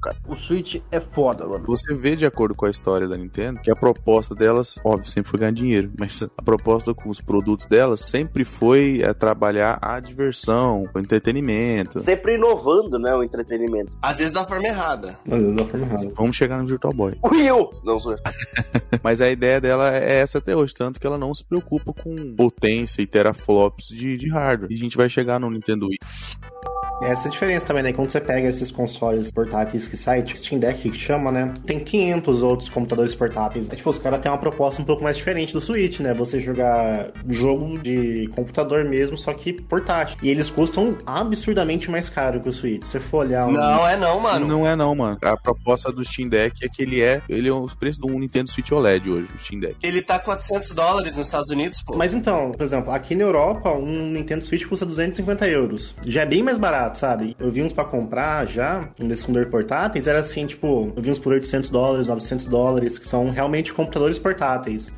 cara. O Switch é foda, mano. Você vê, de acordo com a história da Nintendo, que a proposta delas, óbvio, sempre foi ganhar dinheiro, mas a proposta com os produtos delas sempre foi é, trabalhar a diversão, o entretenimento. Sempre inovando, né, o entretenimento. Às vezes da forma errada. Às vezes da forma errada. Vamos chegar no Virtual Boy. Wii U! Não, sou Mas a ideia dela é essa até hoje, tanto que ela não se preocupa com potência e teraflops de, de hardware. E a gente vai chegar no Nintendo Wii. Essa é a diferença também, né? Quando você pega esses consoles portáteis que sai, tipo Steam Deck que chama, né? Tem 500 outros computadores portáteis. É, tipo, os caras têm uma proposta um pouco mais diferente do Switch, né? Você jogar jogo de computador mesmo, só que portátil. E eles custam absurdamente mais caro que o Switch. Se você for olhar... um- Não é não, mano. Não é não, mano. A proposta do Steam Deck é que ele é, ele é o preço de um Nintendo Switch OLED hoje, o Steam Deck. Ele tá 400 dólares nos Estados Unidos, pô. Mas então, por exemplo, aqui na Europa, um Nintendo Switch custa 250 euros. Já é bem mais barato, sabe? Eu vi uns pra comprar já, um desses computadores portáteis, era assim, tipo, eu vi uns por 800 dólares, 900 dólares, que são realmente computadores portáteis.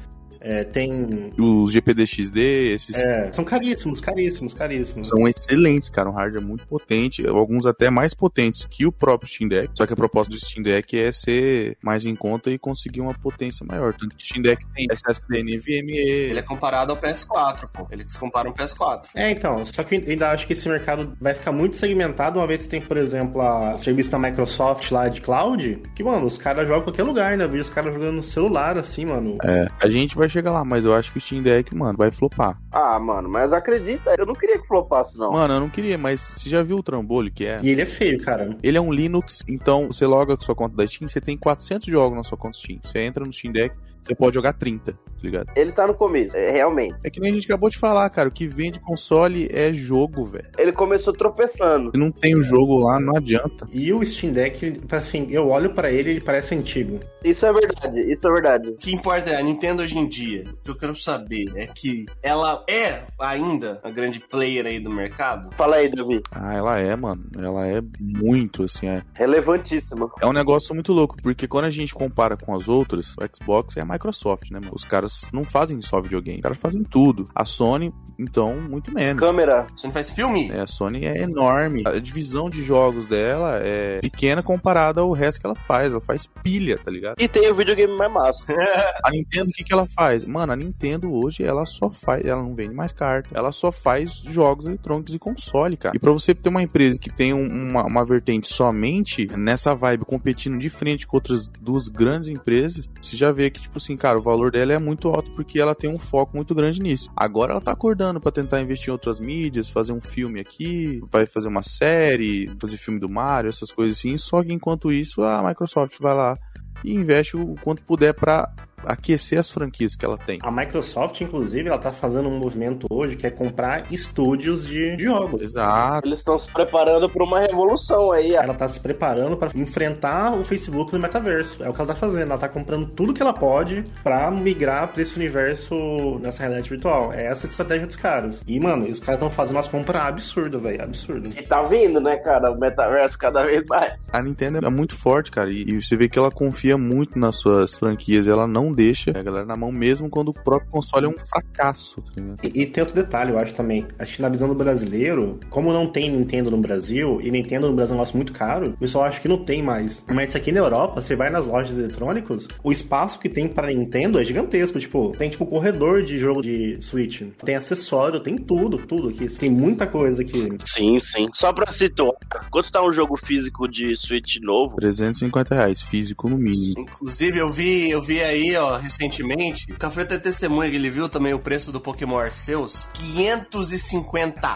É, tem... Os GPD-XD, esses É, são caríssimos, caríssimos, caríssimos. são excelentes, cara. Um hardware muito potente, alguns até mais potentes que o próprio Steam Deck. Só que a proposta do Steam Deck é ser mais em conta e conseguir uma potência maior. Tanto que o Steam Deck tem SSD NVMe. Ele é comparado ao PS4, pô. Ele se compara ao PS4. É, então, só que eu ainda acho que esse mercado vai ficar muito segmentado uma vez que tem, por exemplo, a- o serviço da Microsoft lá de cloud, que, mano, os caras jogam em qualquer lugar, né? Eu vi os caras jogando no celular, assim, mano. É, a gente vai chegar lá, mas eu acho que o Steam Deck, mano, vai flopar. Ah, mano, mas acredita, eu não queria que flopasse, não. Mano, eu não queria, mas você já viu o trambolho que é? E ele é feio, cara. Ele é um Linux, então você loga com sua conta da Steam, você tem 400 jogos na sua conta Steam. Você entra no Steam Deck, você pode jogar 30, tá ligado? Ele tá no começo, é, realmente. É que nem a gente acabou de falar, cara, o que vende console é jogo, velho. Ele começou tropeçando. Se não tem o jogo lá, não adianta. E o Steam Deck, assim, eu olho pra ele ele parece antigo. Isso é verdade, isso é verdade. O que importa é a Nintendo hoje em dia. O que eu quero saber é que ela é ainda a grande player aí do mercado. Fala aí, Davi. Ah, ela é, mano. Ela é muito, assim, é. Relevantíssimo. É um negócio muito louco, porque quando a gente compara com as outras, o Xbox é a Microsoft, né, mano? Os caras não fazem só videogame, os caras fazem tudo. A Sony, então, muito menos. Câmera. Você não faz filme? É, a Sony é enorme. A divisão de jogos dela é pequena comparada ao resto que ela faz. Ela faz pilha, tá ligado? E tem o videogame mais massa. A Nintendo, o que, que ela faz? Mano, a Nintendo hoje, ela só faz. Ela não vende mais carta. Ela só faz jogos eletrônicos e console, cara. E pra você ter uma empresa que tem um- uma, uma vertente somente nessa vibe, competindo de frente com outras duas grandes empresas, você já vê que, tipo assim, cara, o valor dela é muito alto porque ela tem um foco muito grande nisso. Agora ela tá acordando pra tentar investir em outras mídias, fazer um filme aqui, vai fazer uma série, fazer filme do Mario, essas coisas assim. Só que enquanto isso, a Microsoft vai lá e investe o quanto puder pra aquecer as franquias que ela tem. A Microsoft, inclusive, ela tá fazendo um movimento hoje que é comprar estúdios de jogos. Exato. Eles estão se preparando pra uma revolução aí. Ela tá se preparando pra enfrentar o Facebook no metaverso. É o que ela tá fazendo. Ela tá comprando tudo que ela pode pra migrar pra esse universo nessa realidade virtual. É essa a estratégia dos caras. E, mano, os caras estão fazendo umas compras absurdas, velho. Absurdo. E tá vindo, né, cara? O metaverso cada vez mais. A Nintendo é muito forte, cara, e, e você vê que ela confia muito nas suas franquias, ela não não deixa a galera na mão mesmo quando o próprio console é um fracasso, tá ligado? E, e tem outro detalhe, eu acho também. Acho que na visão do brasileiro, como não tem Nintendo no Brasil, e Nintendo no Brasil é um negócio muito caro, o pessoal acha que não tem mais. Mas aqui na Europa, você vai nas lojas eletrônicos, o espaço que tem pra Nintendo é gigantesco. Tipo, tem tipo corredor de jogo de Switch. Tem acessório, tem tudo, tudo aqui. Tem muita coisa aqui. Sim, sim. Só pra situar, quanto tá um jogo físico de Switch novo? 350 reais, físico no mínimo. Inclusive, eu vi, eu vi aí, ó, recentemente, o Cafreta é testemunha que ele viu também o preço do Pokémon Arceus, 550.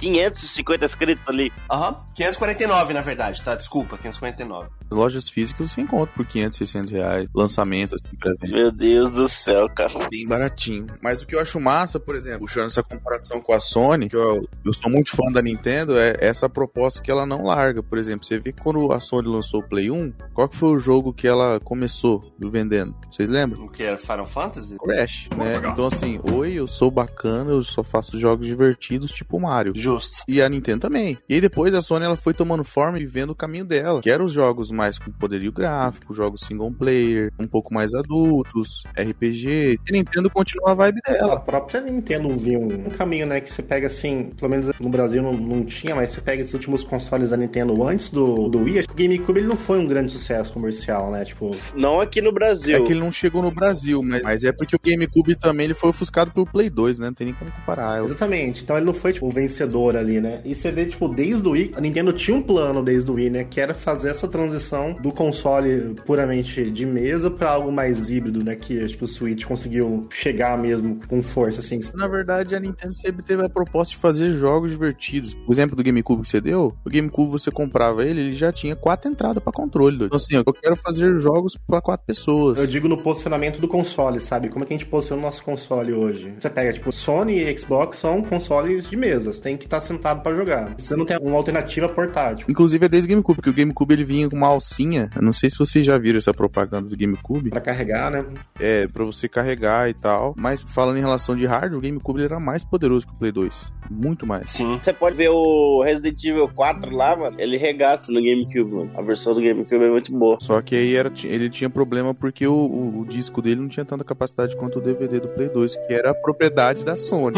550 inscritos ali. Aham, 549 na verdade, tá? Desculpa, 549. As lojas físicas você encontra por 500, 600 reais. Lançamento, assim, pra vender. Meu Deus do céu, cara. Bem baratinho. Mas o que eu acho massa, por exemplo, puxando essa comparação com a Sony, que eu, eu sou muito fã da Nintendo, é essa proposta que ela não larga. Por exemplo, você vê que quando a Sony lançou o Play 1, qual que foi o jogo que ela começou vendendo? Vocês lembram? O que era Final Fantasy? Crash, né? Então assim, oi, eu sou bacana, eu só faço jogos divertidos tipo Mario. Justo. E a Nintendo também. E aí depois a Sony ela foi tomando forma e vendo o caminho dela, que eram os jogos mais com poderio gráfico, jogos single player, um pouco mais adultos, RPG. E a Nintendo continua a vibe A dela. própria Nintendo viu um caminho, né? Que você pega assim, pelo menos no Brasil não, não tinha, mas você pega esses últimos consoles da Nintendo antes do, do Wii. acho que O GameCube ele não foi um grande sucesso comercial, né? Tipo, Não aqui no Brasil. É que ele não chegou no Brasil, mas, mas é porque o GameCube também ele foi ofuscado pelo Play 2, né? Não tem nem como comparar. Exatamente. Então ele não foi, tipo, o vencedor ali, né? E você vê, tipo, desde o Wii, a Nintendo tinha um plano desde o Wii, né? Que era fazer essa transição do console puramente de mesa pra algo mais híbrido, né? Que que o Switch conseguiu chegar mesmo com força, assim. Na verdade, a Nintendo sempre teve a proposta de fazer jogos divertidos. O exemplo do GameCube que você deu, o GameCube você comprava ele, ele já tinha quatro entradas pra controle. doido. Então assim, eu quero fazer jogos pra quatro pessoas. Eu digo no posicionamento do console, sabe? Como é que a gente posiciona o nosso console hoje? Você pega, tipo, Sony e Xbox são consoles de mesa. Você tem que estar sentado pra jogar. Você não tem uma alternativa portátil. Inclusive é desde o GameCube, porque o GameCube ele vinha com uma alcinha. Eu não sei se vocês já viram essa propaganda do GameCube. Pra carregar, né? É, pra você carregar e tal. Mas falando em relação de hardware, o GameCube ele era mais poderoso que o Play 2. Muito mais. Sim. Você pode ver o Resident Evil 4 lá, mano. Ele regaça no GameCube, mano. A versão do GameCube é muito boa. Só que aí era, ele tinha problema porque o, o- o disco dele não tinha tanta capacidade quanto o DVD do Play 2, que era a propriedade da Sony.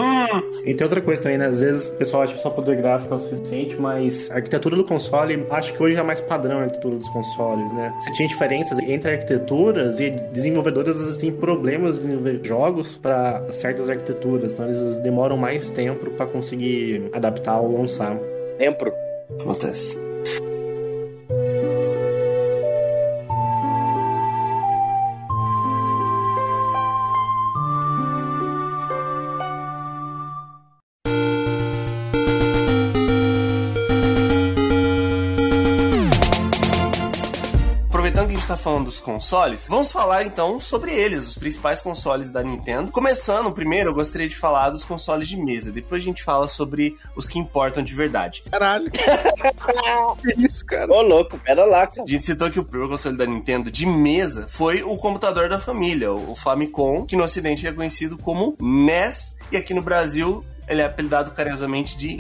E tem outra coisa também, né? Às vezes o pessoal acha que só poder gráfico é o suficiente, mas a arquitetura do console, acho que hoje é mais padrão a arquitetura dos consoles, né? Você tinha diferenças entre arquiteturas e desenvolvedoras às vezes têm problemas de desenvolver jogos para certas arquiteturas, então eles demoram mais tempo para conseguir adaptar ou lançar. Tempro. Acontece. Consoles, vamos falar então sobre eles, os principais consoles da Nintendo. Começando, primeiro, eu gostaria de falar dos consoles de mesa. Depois a gente fala sobre os que importam de verdade. Caralho. que isso, cara? Ô, louco, pera lá, cara. A gente citou que o primeiro console da Nintendo de mesa foi o computador da família, o Famicom, que no ocidente é conhecido como NES, e aqui no Brasil ele é apelidado carinhosamente de.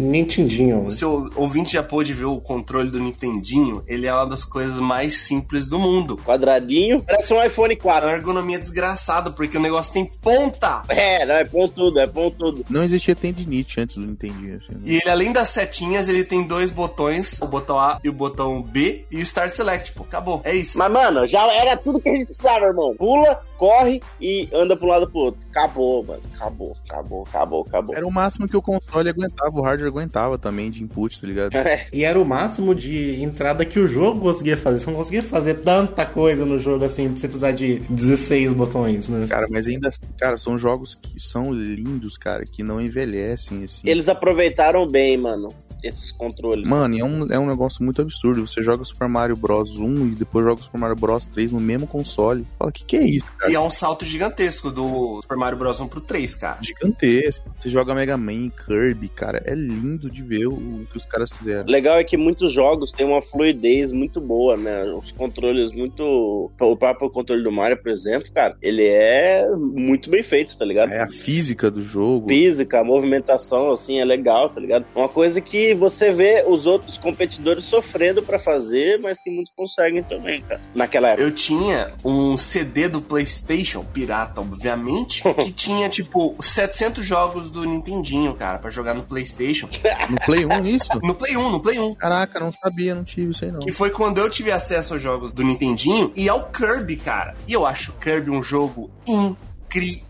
Nintendinho. o seu ouvinte já pôde ver o controle do Nintendinho, ele é uma das coisas mais simples do mundo. Quadradinho. Parece um iPhone É 4. uma ergonomia desgraçada, porque o negócio tem ponta. É, não, é pontudo, é pontudo. Não existia tendinite antes do Nintendinho. Assim, né? E ele, além das setinhas, ele tem dois botões, o botão A e o botão B, e o Start Select, pô, acabou. É isso. Mas, mano, já era tudo que a gente precisava, irmão. Pula, corre e anda pra um lado pro outro. Acabou, mano. Acabou, acabou, acabou, acabou. Era o máximo que o console aguentava, o hardware aguentava também de input, tá ligado? É. E era o máximo de entrada que o jogo conseguia fazer. Você não conseguia fazer tanta coisa no jogo assim, pra você precisar de 16 botões, né? Cara, mas ainda assim, cara, são jogos que são lindos, cara, que não envelhecem, assim. Eles aproveitaram bem, mano, esses controles. Mano, e é um, é um negócio muito absurdo. Você joga Super Mario Bros 1 e depois joga Super Mario Bros 3 no mesmo console. Fala, o que, que é isso, cara? E é um salto gigantesco do Super Mario Bros. 1 pro 3, cara. Gigantesco. Você joga Mega Man, Kirby, cara, é lindo de ver o que os caras fizeram. Legal é que muitos jogos têm uma fluidez muito boa, né? Os controles muito. O próprio controle do Mario, por exemplo, cara, ele é muito bem feito, tá ligado? É a física do jogo. Física, a movimentação, assim, é legal, tá ligado? Uma coisa que você vê os outros competidores sofrendo pra fazer, mas que muitos conseguem também, cara. Naquela época. Eu tinha um CD do PlayStation, pirata, obviamente, que tinha, tipo, 700 jogos do Nintendinho, cara, pra jogar no PlayStation. No Play 1, isso? No Play 1, no Play 1. Caraca, não sabia, não tive isso aí não. Que foi quando eu tive acesso aos jogos do Nintendinho e ao Kirby, cara. E eu acho o Kirby um jogo incrível.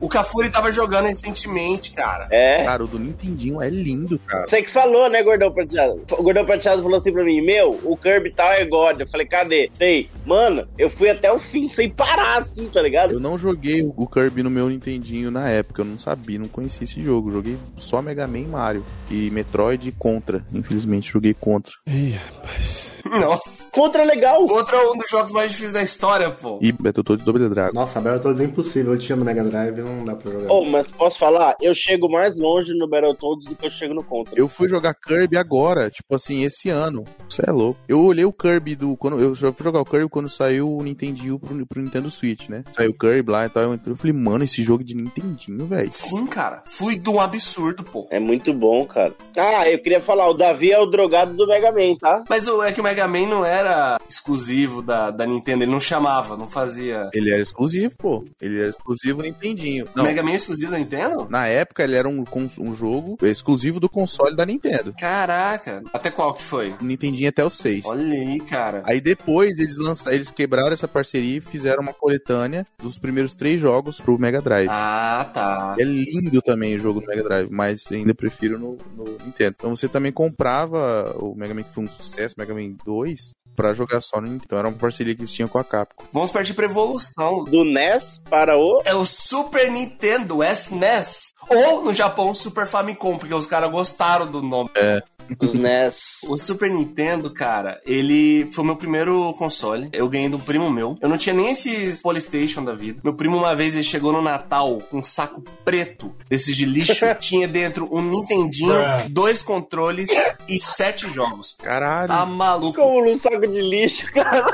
O Cafuri tava jogando recentemente, cara. É. Cara, o do Nintendinho é lindo, cara. Você que falou, né, Gordão Prateado? O Gordão Prateado falou assim pra mim, meu, o Kirby tal é God. Eu falei, cadê? Tem. Mano, eu fui até o fim sem parar, assim, tá ligado? Eu não joguei o Kirby no meu Nintendinho na época, eu não sabia, não conhecia esse jogo. Joguei só Mega Man e Mario. E Metroid e Contra. Infelizmente, joguei Contra. Ih, rapaz. Nossa. Contra é legal. Contra é um dos jogos mais difíceis da história, pô. E Battletoads Double Dragon. Nossa, Battletoads é impossível. Eu tinha no Mega Drive, não dá pra jogar. Oh, mas posso falar? Eu chego mais longe no Battletoads do que eu chego no Contra. Eu fui jogar Kirby agora, tipo assim, esse ano. Isso é louco. Eu olhei o Kirby do. Quando, eu fui jogar o Kirby quando saiu o Nintendinho pro, pro Nintendo Switch, né? Saiu o Kirby lá e tal. Eu entrei eu falei, mano, esse jogo de Nintendinho, velho. Sim, cara. Fui de um absurdo, pô. É muito bom, cara. Ah, eu queria falar, o Davi é o drogado do Mega Man, tá? Mas o, é que o Mega Man não era exclusivo da, da Nintendo, ele não chamava, não fazia. Ele era exclusivo, pô. Ele era exclusivo Nintendinho. Não, Mega Man é exclusivo da Nintendo? na época ele era um, um jogo exclusivo do console da Nintendo. Caraca. Até qual que foi? Nintendinho até o 6. Olha aí, cara. Aí depois eles lançaram, eles quebraram essa parceria e fizeram uma coletânea dos primeiros três jogos pro Mega Drive. Ah, tá. É lindo também o jogo do Mega Drive, mas ainda prefiro no, no Nintendo. Então você também comprava o Mega Man que foi um sucesso, Mega Man 2, pra jogar só no Nintendo. Então era uma parceria que eles tinham com a Capcom. Vamos partir pra evolução. Do NES para o. É o Super Nintendo SNES. Ou no Japão, Super Famicom, porque os caras gostaram do nome. É. Os NES. O Super Nintendo, cara, ele foi o meu primeiro console. Eu ganhei de um primo meu. Eu não tinha nem esses Polystation da vida. Meu primo, uma vez, ele chegou no Natal com um saco preto desses de lixo. tinha dentro um Nintendinho, dois controles e sete jogos. Caralho. Tá maluco? Como num saco de lixo, cara.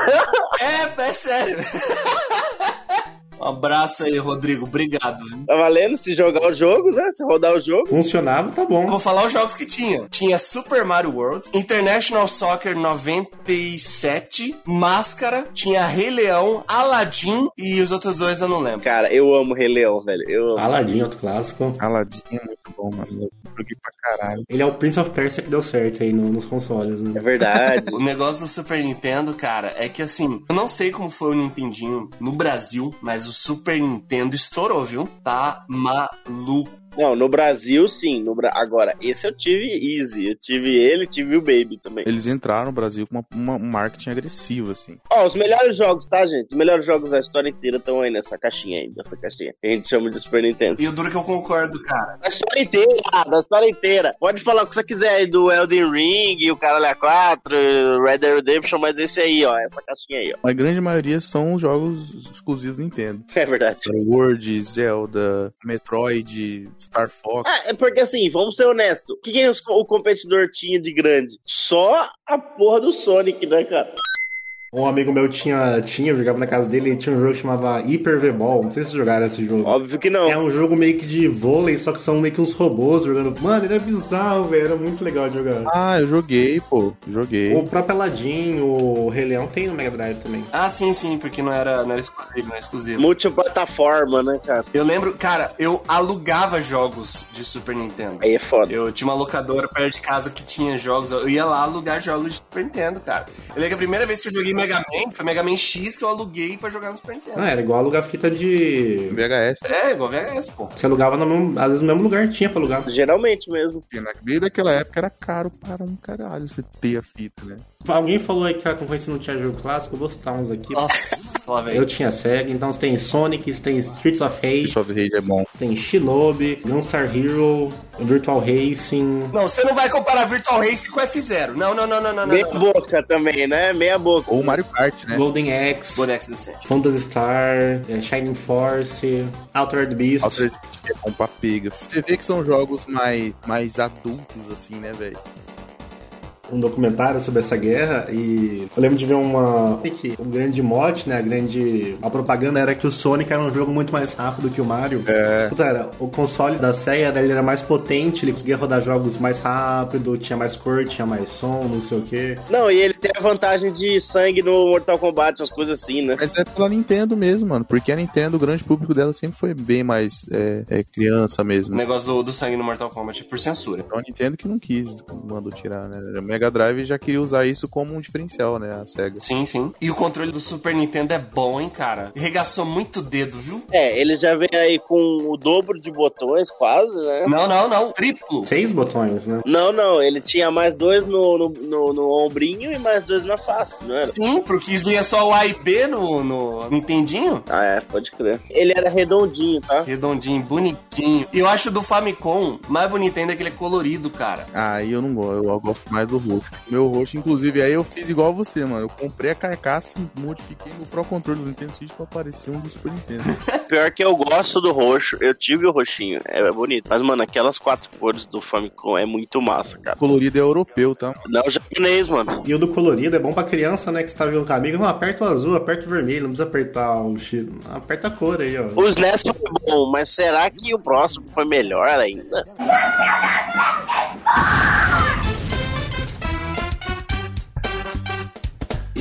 É, é sério. Um abraço aí, Rodrigo. Obrigado. viu? Tá valendo se jogar o jogo, né? Se rodar o jogo. Funcionava, tá bom. Vou falar os jogos que tinha. Tinha Super Mario World, International Soccer 97, Máscara, tinha Rei Leão, Aladdin e os outros dois eu não lembro. Cara, eu amo Rei Leão, velho. Eu amo. Aladdin, outro clássico. Aladdin é muito bom, mano. Eu joguei pra caralho. Ele é o Prince of Persia que deu certo aí no- nos consoles, É né? verdade. O negócio do Super Nintendo, cara, é que assim, eu não sei como foi o Nintendinho no Brasil, mas o Super Nintendo estourou, viu? Tá maluco. Não, no Brasil, sim. No Bra... Agora, esse eu tive easy. Eu tive ele, tive o Baby também. Eles entraram no Brasil com uma, uma- um marketing agressivo, assim. Ó, os melhores jogos, tá, gente? Os melhores jogos da história inteira estão aí nessa caixinha aí, nessa caixinha. Que a gente chama de Super Nintendo. E o duro que eu concordo, cara. Da história inteira, da história inteira. Pode falar o que você quiser aí do Elden Ring, o Caralho 4, Red Dead Redemption, mas esse aí, ó, essa caixinha aí, ó. A grande maioria são jogos exclusivos Nintendo. É verdade. World, Zelda, Metroid, Star Fox. Ah, é porque assim, vamos ser honestos. O que, que o competidor tinha de grande? Só a porra do Sonic, né, cara? Um amigo meu tinha, tinha, eu jogava na casa dele, e tinha um jogo que chamava Hyper V-Ball. Não sei se vocês jogaram esse jogo. Óbvio que não. É um jogo meio que de vôlei, só que são meio que uns robôs jogando. Mano, ele é bizarro, velho. Era muito legal de jogar. Ah, eu joguei, pô. Joguei. O próprio Aladdin, o Rei Leão tem no Mega Drive também. Ah, sim, sim, porque não era, não era exclusivo, não era exclusivo. Multiplataforma, né, cara? Eu lembro, cara, eu alugava jogos de Super Nintendo. Aí é foda. Eu tinha uma locadora perto de casa que tinha jogos. Eu ia lá alugar jogos de Super Nintendo, cara. Eu lembro que a primeira vez que eu joguei Mega Man foi Mega Man X que eu aluguei pra jogar no Super Nintendo. Ah, era igual alugar fita de. VHS. É, igual VHS, pô. Você alugava no mesmo, às vezes no mesmo lugar tinha pra alugar. Geralmente mesmo. Porque Desde aquela época era caro para um caralho você ter a fita, né? Alguém falou aí que a concorrência não tinha jogo clássico, eu vou citar uns aqui. Nossa, lá vem. Eu tinha Sega, então tem Sonic, tem Streets of Rage, Streets of Rage é bom. tem Shinobi, Gunstar Hero, Virtual Racing. Não, você não vai comparar Virtual Racing com F0. Não, não, não, não, não. Meia não. boca também, né? Meia boca. Ou Mario Kart, né? Golden Axe, Golden Axe Descent. Phantasy Star, é, Shining Force, Altered Beast. Altered Beast é bom pra pega. Você vê que são jogos mais, mais adultos, assim, né, velho? Um documentário sobre essa guerra e eu lembro de ver uma que o grande mote, né, a grande a propaganda era que o Sonic era um jogo muito mais rápido que o Mario. É. Puta, era, o console da Sega ele era mais potente, ele conseguia rodar jogos mais rápido, tinha mais cor, tinha mais som, não sei o que. Não, e ele tem a vantagem de sangue no Mortal Kombat, umas coisas assim, né? Mas é pela Nintendo mesmo, mano. Porque a Nintendo, o grande público dela sempre foi bem mais é, é, criança O mesmo. negócio do, do sangue no Mortal Kombat por censura. Então a Nintendo que não quis, mandou tirar, né? O Mega Drive já queria usar isso como um diferencial, né? A SEGA. Sim, sim. E o controle do Super Nintendo é bom, hein, cara? Regaçou muito o dedo, viu? É, ele já vem aí com o dobro de botões, quase, né? Não, não, não. Triplo. Seis botões, né? Não, não, ele tinha mais dois no, no, no, no ombrinho e mais dois na face, não era? Sim, porque isso ia só o A e B no, no Nintendinho. Ah, é, pode crer. Ele era redondinho, tá? Redondinho, bonitinho. E eu acho do Famicom mais bonito ainda que ele é colorido, cara. Aí eu não gosto, eu gosto mais do roxo. Meu roxo, inclusive, aí eu fiz igual você, mano. Eu comprei a carcaça e modifiquei no Pro Controle do Nintendo Switch pra parecer um do Super Nintendo. Pior que eu gosto do roxo, eu tive o roxinho, é bonito. Mas, mano, aquelas quatro cores do Famicom é muito massa, cara. Colorido é europeu, tá? Não, japonês, mano. E o do colorido é bom pra criança, né? Que você tá jogando com a amiga. Não, aperta o azul, aperta o vermelho, não precisa apertar o X. Aperta a cor aí, ó. O SNES foi bom, mas será que o próximo foi melhor ainda?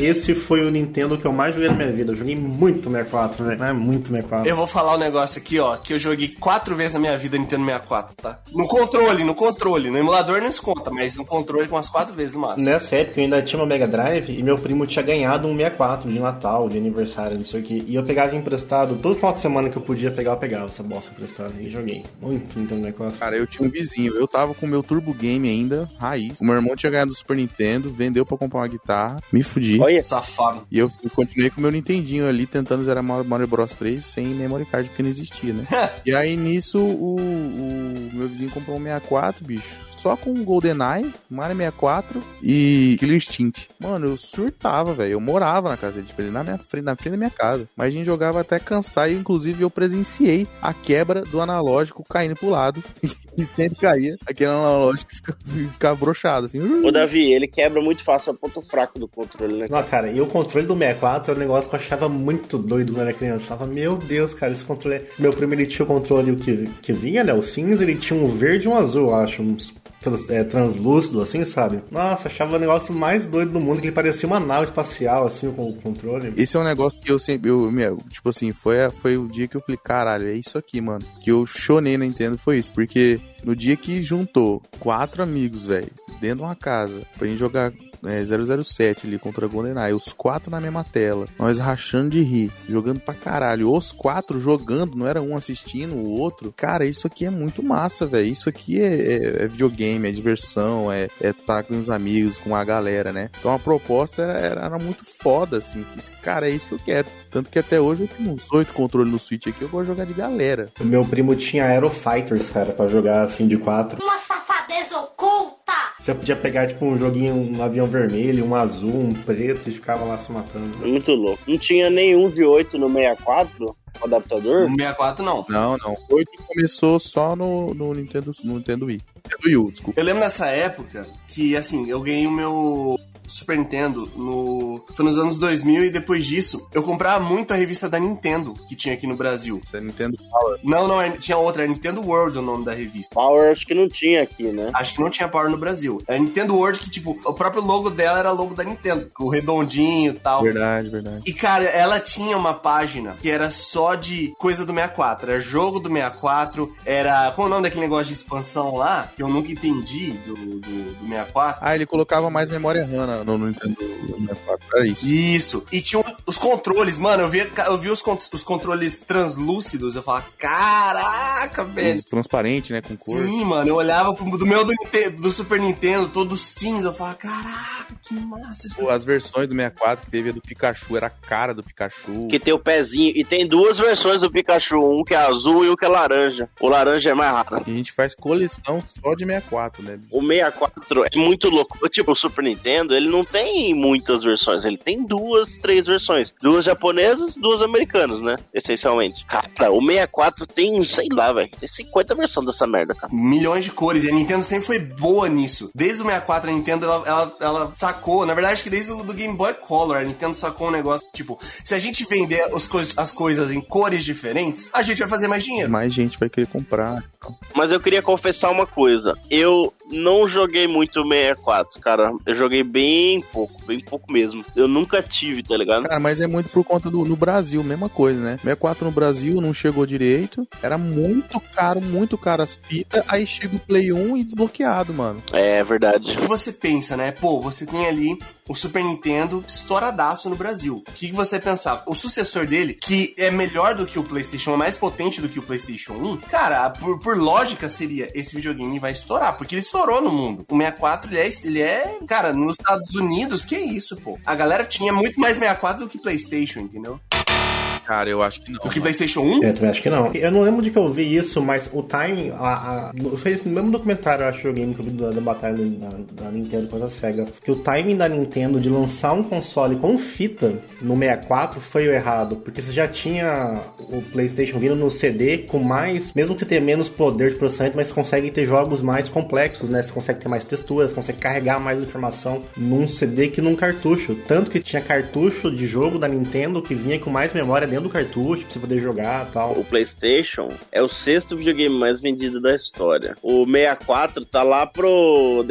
Esse foi o Nintendo que eu mais joguei na minha vida. Eu joguei muito 64, velho. É muito 64. Eu vou falar um negócio aqui, ó, que eu joguei quatro vezes na minha vida Nintendo 64, tá? No controle, no controle. No emulador não se conta, mas no controle com umas quatro vezes no máximo. Nessa época eu ainda tinha uma Mega Drive e meu primo tinha ganhado um 64 de Natal, de aniversário, não sei o que. E eu pegava emprestado, todo final de semana que eu podia pegar, eu pegava essa bosta emprestada e joguei. Muito Nintendo 64. Cara, eu tinha um vizinho, eu tava com o meu Turbo Game ainda, raiz. O meu irmão tinha ganhado o Super Nintendo, vendeu pra comprar uma guitarra, me fudi. Olha, Safado. E eu, eu continuei com o meu Nintendinho ali, tentando zerar Mario Mario Bros 3 sem memory card, porque não existia, né? e aí nisso, o, o meu vizinho comprou um 64, bicho. Só com o GoldenEye, Mario 64 e Killer Instinct. Mano, eu surtava, velho. Eu morava na casa dele, tipo, ele na minha frente, na frente da minha casa. Mas a gente jogava até cansar e, inclusive, eu presenciei a quebra do analógico caindo pro lado. e sempre caía. Aquele analógico ficava, ficava broxado, assim. o Davi, ele quebra muito fácil o ponto fraco do controle, né? Não, cara, e o controle do 64 era um negócio que eu achava muito doido quando era criança. Eu falava, meu Deus, cara, esse controle. é- Meu primo ele tinha o controle que, que vinha, né? O cinza, ele tinha um verde e um azul, eu acho. Uns trans- é, translúcido, assim, sabe? Nossa, achava o negócio mais doido do mundo, que ele parecia uma nave espacial, assim, com o controle. Esse é um negócio que eu sempre, eu, meu, tipo assim, foi, foi o dia que eu falei, caralho, é isso aqui, mano. Que eu chonei na Nintendo foi isso, porque no dia que juntou quatro amigos, velho, dentro de uma casa, pra gente jogar é, 007 ali contra a GoldenEye, os quatro na mesma tela, nós rachando de rir, jogando pra caralho, os quatro jogando, não era um assistindo o outro. Cara, isso aqui é muito massa, velho. Isso aqui é, é- é videogame, é diversão, é é tá com os amigos, com a galera, né? Então a proposta era, era, era muito foda, assim. Fiz, Cara, é isso que eu quero. Tanto que até hoje eu tenho uns oito controles no Switch aqui, eu gosto de jogar de galera. Meu primo tinha Aero Fighters, cara, pra jogar assim de quatro. Uma safadeza oculta! Você podia pegar, tipo, um joguinho, um avião vermelho, um azul, um preto e ficava lá se matando. Muito louco. Não tinha nenhum de 8 no 64, o adaptador? No 64 não. Não, não. Oito começou só no, no Nintendo, no Nintendo Wii. Nintendo Wii, desculpa. Eu lembro nessa época que, assim, eu ganhei o meu Super Nintendo no... Foi nos anos 2000 e depois disso eu comprava muito a revista da Nintendo que tinha aqui no Brasil. Isso é Nintendo Power. Não, não, é- tinha outra, era Nintendo World o nome da revista. Power acho que não tinha aqui, né? Acho que não tinha Power no Brasil. Era Nintendo World que, tipo, o próprio logo dela era logo da Nintendo, com o redondinho e tal. Verdade, verdade. E, cara, ela tinha uma página que era só de coisa do 64. Era jogo do 64, era. Qual é o nome daquele negócio de expansão lá? Que eu nunca entendi do, do, do 64. Ah, ele colocava mais memória RAM na- no, no Nintendo 64. Era isso. Isso. E tinha os- os controles, mano. Eu vi, eu vi os, os controles translúcidos. Eu falava, caraca, velho. Os Transparente, né? Com cor. Sim, mano, eu olhava pro, do meu do, Ninte- do Super Nintendo, todo cinza, eu falava, caraca, que massa isso. Pô, as versões do 64 que teve a do Pikachu, era a cara do Pikachu. Que tem o pezinho. E tem duas versões do Pikachu. Um que é azul e um que é laranja. O laranja é mais raro. E a gente faz coleção só de 64, né? O 64 é muito louco. Tipo, o Super Nintendo, ele não tem muitas versões. Ele tem duas, três versões. Duas japonesas, duas americanas, né? Essencialmente. Cara, o 64 tem, sei lá, velho. Tem 50 versões dessa merda, cara. Milhões de cores. E a Nintendo sempre foi boa nisso. Desde o 64, a Nintendo, ela, ela, ela sacou. Na verdade, acho que desde o do Game Boy Color, a Nintendo sacou um negócio, tipo, se a gente vender os cois- as coisas em cores diferentes, a gente vai fazer mais dinheiro. Mais gente vai querer comprar. Mas eu queria confessar uma coisa. Eu não joguei muito o 64, cara. Eu joguei bem pouco, bem pouco mesmo. Eu nunca tive, tá ligado? Cara, mas é muito por conta do no Brasil, mesma coisa, né? 64 no Brasil não chegou direito. Era muito caro, muito caro as fitas. Aí chega o Play 1 e desbloqueado, mano. É verdade. O que você pensa, né? Pô, você tem ali o Super Nintendo estouradaço no Brasil. O que, você pensar? O sucessor dele, que é melhor do que o PlayStation, é mais potente do que o PlayStation 1, cara, por, por lógica seria esse videogame vai estourar, porque ele estourou no mundo. O 64, ele é, ele é, cara, nos Estados Unidos, que isso, pô? A galera tinha muito mais 64 do que PlayStation, entendeu? Cara, eu acho que não. Do que PlayStation 1? Eu também acho que não. Eu não lembro de que eu vi isso, mas o timing. A, a, no- foi no mesmo documentário, eu acho, o game que eu vi da, da batalha da, da Nintendo contra a SEGA. Que o timing da Nintendo de lançar um console com fita no 64 foi o errado. Porque você já tinha o PlayStation vindo no CD com mais. Mesmo que você tenha menos poder de processamento, mas você consegue ter jogos mais complexos, né? Você consegue ter mais texturas, consegue carregar mais informação num CD que num cartucho. Tanto que tinha cartucho de jogo da Nintendo que vinha com mais memória dentro do cartucho pra você poder jogar e tal. O PlayStation é o sexto videogame mais vendido da história. O 64 tá lá pro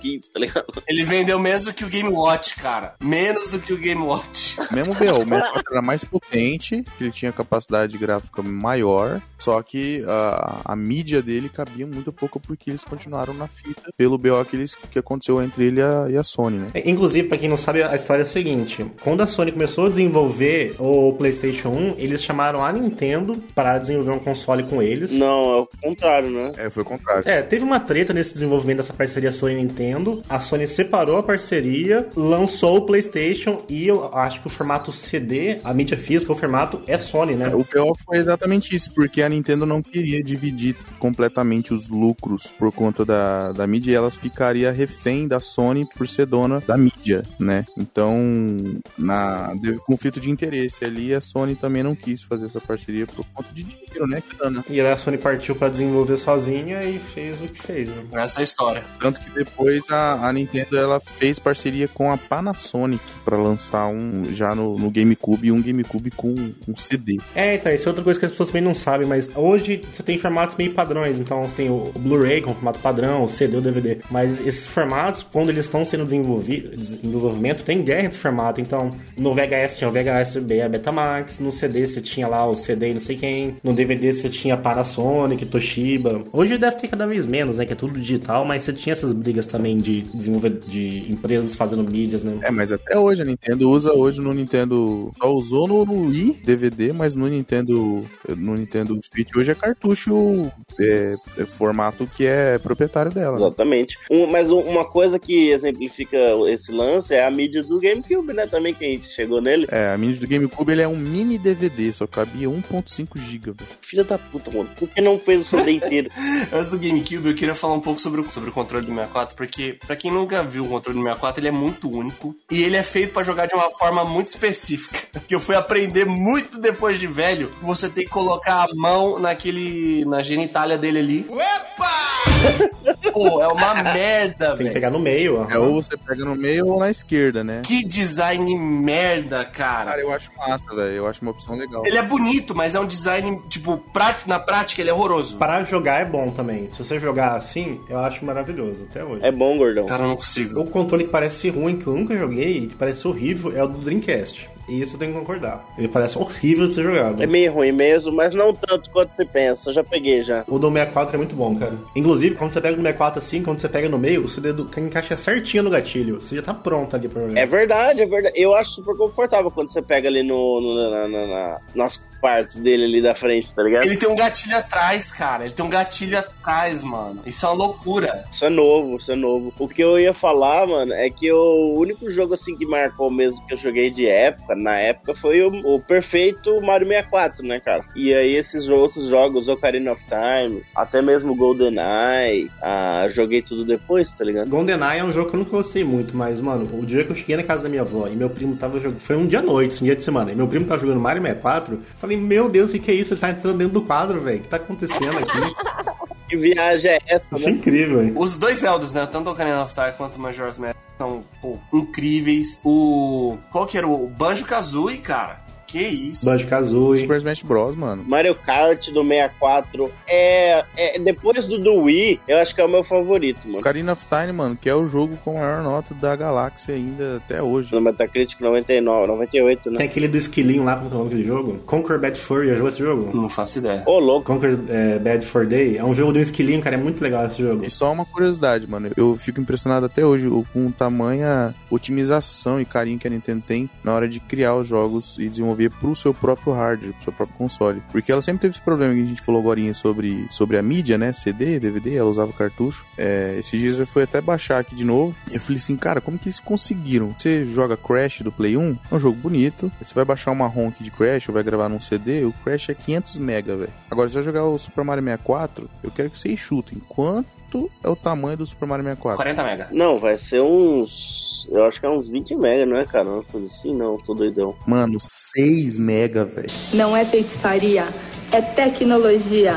15, tá ligado? Ele vendeu menos do que o Game Watch, cara. Menos do que o Game Watch. Mesmo o BO, o 64 era mais potente, ele tinha capacidade gráfica maior, só que a, a mídia dele cabia muito pouco porque eles continuaram na fita pelo BO que, eles, que aconteceu entre ele e a, e a Sony, né? Inclusive, pra quem não sabe, a história é a seguinte: quando a Sony começou a desenvolver o PlayStation 1, eles chamaram a Nintendo para desenvolver um console com eles. Não, é o contrário, né? É, foi o contrário. É, teve uma treta nesse desenvolvimento dessa parceria Sony Nintendo. A Sony separou a parceria, lançou o PlayStation e eu acho que o formato CD, a mídia física, o formato é Sony, né? O pior foi exatamente isso, porque a Nintendo não queria dividir completamente os lucros por conta da, da mídia e elas ficaria refém da Sony por ser dona da mídia, né? Então, na teve conflito de interesse ali, a Sony também não quis fazer essa parceria por conta de dinheiro, né? Grana. E aí a Sony partiu pra desenvolver sozinha e fez o que fez. Né? Essa é a história. Tanto que depois a, a Nintendo ela fez parceria com a Panasonic para lançar um já no, no GameCube um GameCube com um CD. É, então, isso é outra coisa que as pessoas também não sabem, mas hoje você tem formatos meio padrões, então você tem o, o Blu-ray com formato padrão, o CD, o DVD, mas esses formatos, quando eles estão sendo desenvolvidos, em desenvolvimento, tem guerra entre formato, então no VHS tinha o VHS B, a Betamax, no CD você tinha lá o CD e não sei quem, no DVD você tinha Panasonic, Toshiba, hoje deve ter cada vez menos, né, que é tudo digital, mas você tinha essas brigas também de desenvolver, de empresas fazendo mídias, né. É, mas até hoje a Nintendo usa hoje no Nintendo. Só usou no, no Wii DVD, mas no Nintendo. No Nintendo Switch hoje é cartucho é, é formato que é proprietário dela. né? Exatamente. Um- mas um- uma coisa que exemplifica esse lance é a mídia do GameCube, né? Também que a gente chegou nele. É, a mídia do GameCube ele é um mini DVD, só cabia 1.5 GB. Filha da puta, mano. Por que não fez o CD inteiro? Antes do GameCube, eu queria falar um pouco sobre o, sobre o controle do 64, porque pra quem nunca viu o controle do 64, ele é muito único e ele é feito pra jogar de uma forma muito específica. Que eu fui aprender muito depois de velho. Você tem que colocar a mão naquele na genitália dele ali. Pô, é uma merda, Tem que velho. pegar no meio, ó. É ou você pega no meio ou na esquerda, né? Que design merda, cara. Cara, eu acho massa, velho. Eu acho uma opção legal. Ele é bonito, mas é um design, tipo, na prática ele é horroroso. Para jogar é bom também. Se você jogar assim, eu acho maravilhoso até hoje. É bom, gordão. Cara, eu não consigo. O controle que parece ruim, que eu nunca joguei, que parece horrível, é o do Dreamcast. E isso eu tenho que concordar. Ele parece horrível de ser jogado. É meio ruim mesmo, mas não tanto quanto você pensa. Eu já peguei já. O do 64 é muito bom, cara. Inclusive, quando você pega o 64 assim, quando você pega no meio, o seu dedo encaixa certinho no gatilho. Você já tá pronto ali pra jogar. É verdade, é verdade. Eu acho super confortável quando você pega ali no, no- na- na- na- nas partes dele ali da frente, tá ligado? Ele tem um gatilho atrás, cara. Ele tem um gatilho atrás, mano. Isso é uma loucura. Isso é novo, isso é novo. O que eu ia falar, mano, é que o único jogo assim que marcou mesmo que eu joguei de época, na época, foi o, o perfeito Mario 64, né, cara? E aí esses outros jogos, Ocarina of Time, até mesmo GoldenEye, ah, joguei tudo depois, tá ligado? GoldenEye é um jogo que eu nunca gostei muito, mas, mano, o dia que eu cheguei na casa da minha avó e meu primo tava jogando. Foi um dia à noite, um dia de semana. E meu primo tava jogando Mario 64. eu Falei, meu Deus, o que, que é isso? Ele tá entrando dentro do quadro, velho. O que tá acontecendo aqui? Que viagem é essa, Achei incrível, hein? Os dois Zeldas, né? Tanto o Ocarina of Time quanto o Majora's Mask são pô, incríveis. O. Qual que era? O Banjo Kazooie, cara. Que isso? Banjo Kazooie. Super Smash Bros, mano. Mario Kart do 64 é, é depois do do Wii, eu acho que é o meu favorito, mano. Ocarina of Time, mano, que é o jogo com a maior nota da galáxia ainda até hoje. No Metacritic 99, 98, né? Tem aquele do esquilinho lá, como é o nome daquele jogo? Conquer Bad Fur, já jogou esse jogo? Não faço ideia. Ô, louco. Conquer é, Bad Fur Day é um jogo um esquilinho, cara, é muito legal esse jogo. E só uma curiosidade, mano. Eu fico impressionado até hoje com tamanha otimização e carinho que a Nintendo tem na hora de criar os jogos e desenvolver pro seu próprio hardware, pro seu próprio console. Porque ela sempre teve esse problema que a gente falou agora sobre, sobre a mídia, né? CD, DVD, ela usava cartucho. É, esses dias eu fui até baixar aqui de novo. E eu falei assim, cara, como que eles conseguiram? Você joga Crash do Play 1, é um jogo bonito. Você vai baixar uma ROM aqui de Crash ou vai gravar num CD, o Crash é 500 mega, velho. Agora, se você jogar o Super Mario 64, eu quero que vocês chutem. Quanto é o tamanho do Super Mario 64? 40 mega. Não, vai ser uns. Eu acho que é uns 20 mega, não é, cara? Uma coisa assim, não, tô doidão. Mano, 6 mega, velho. Não é feitiçaria, é tecnologia.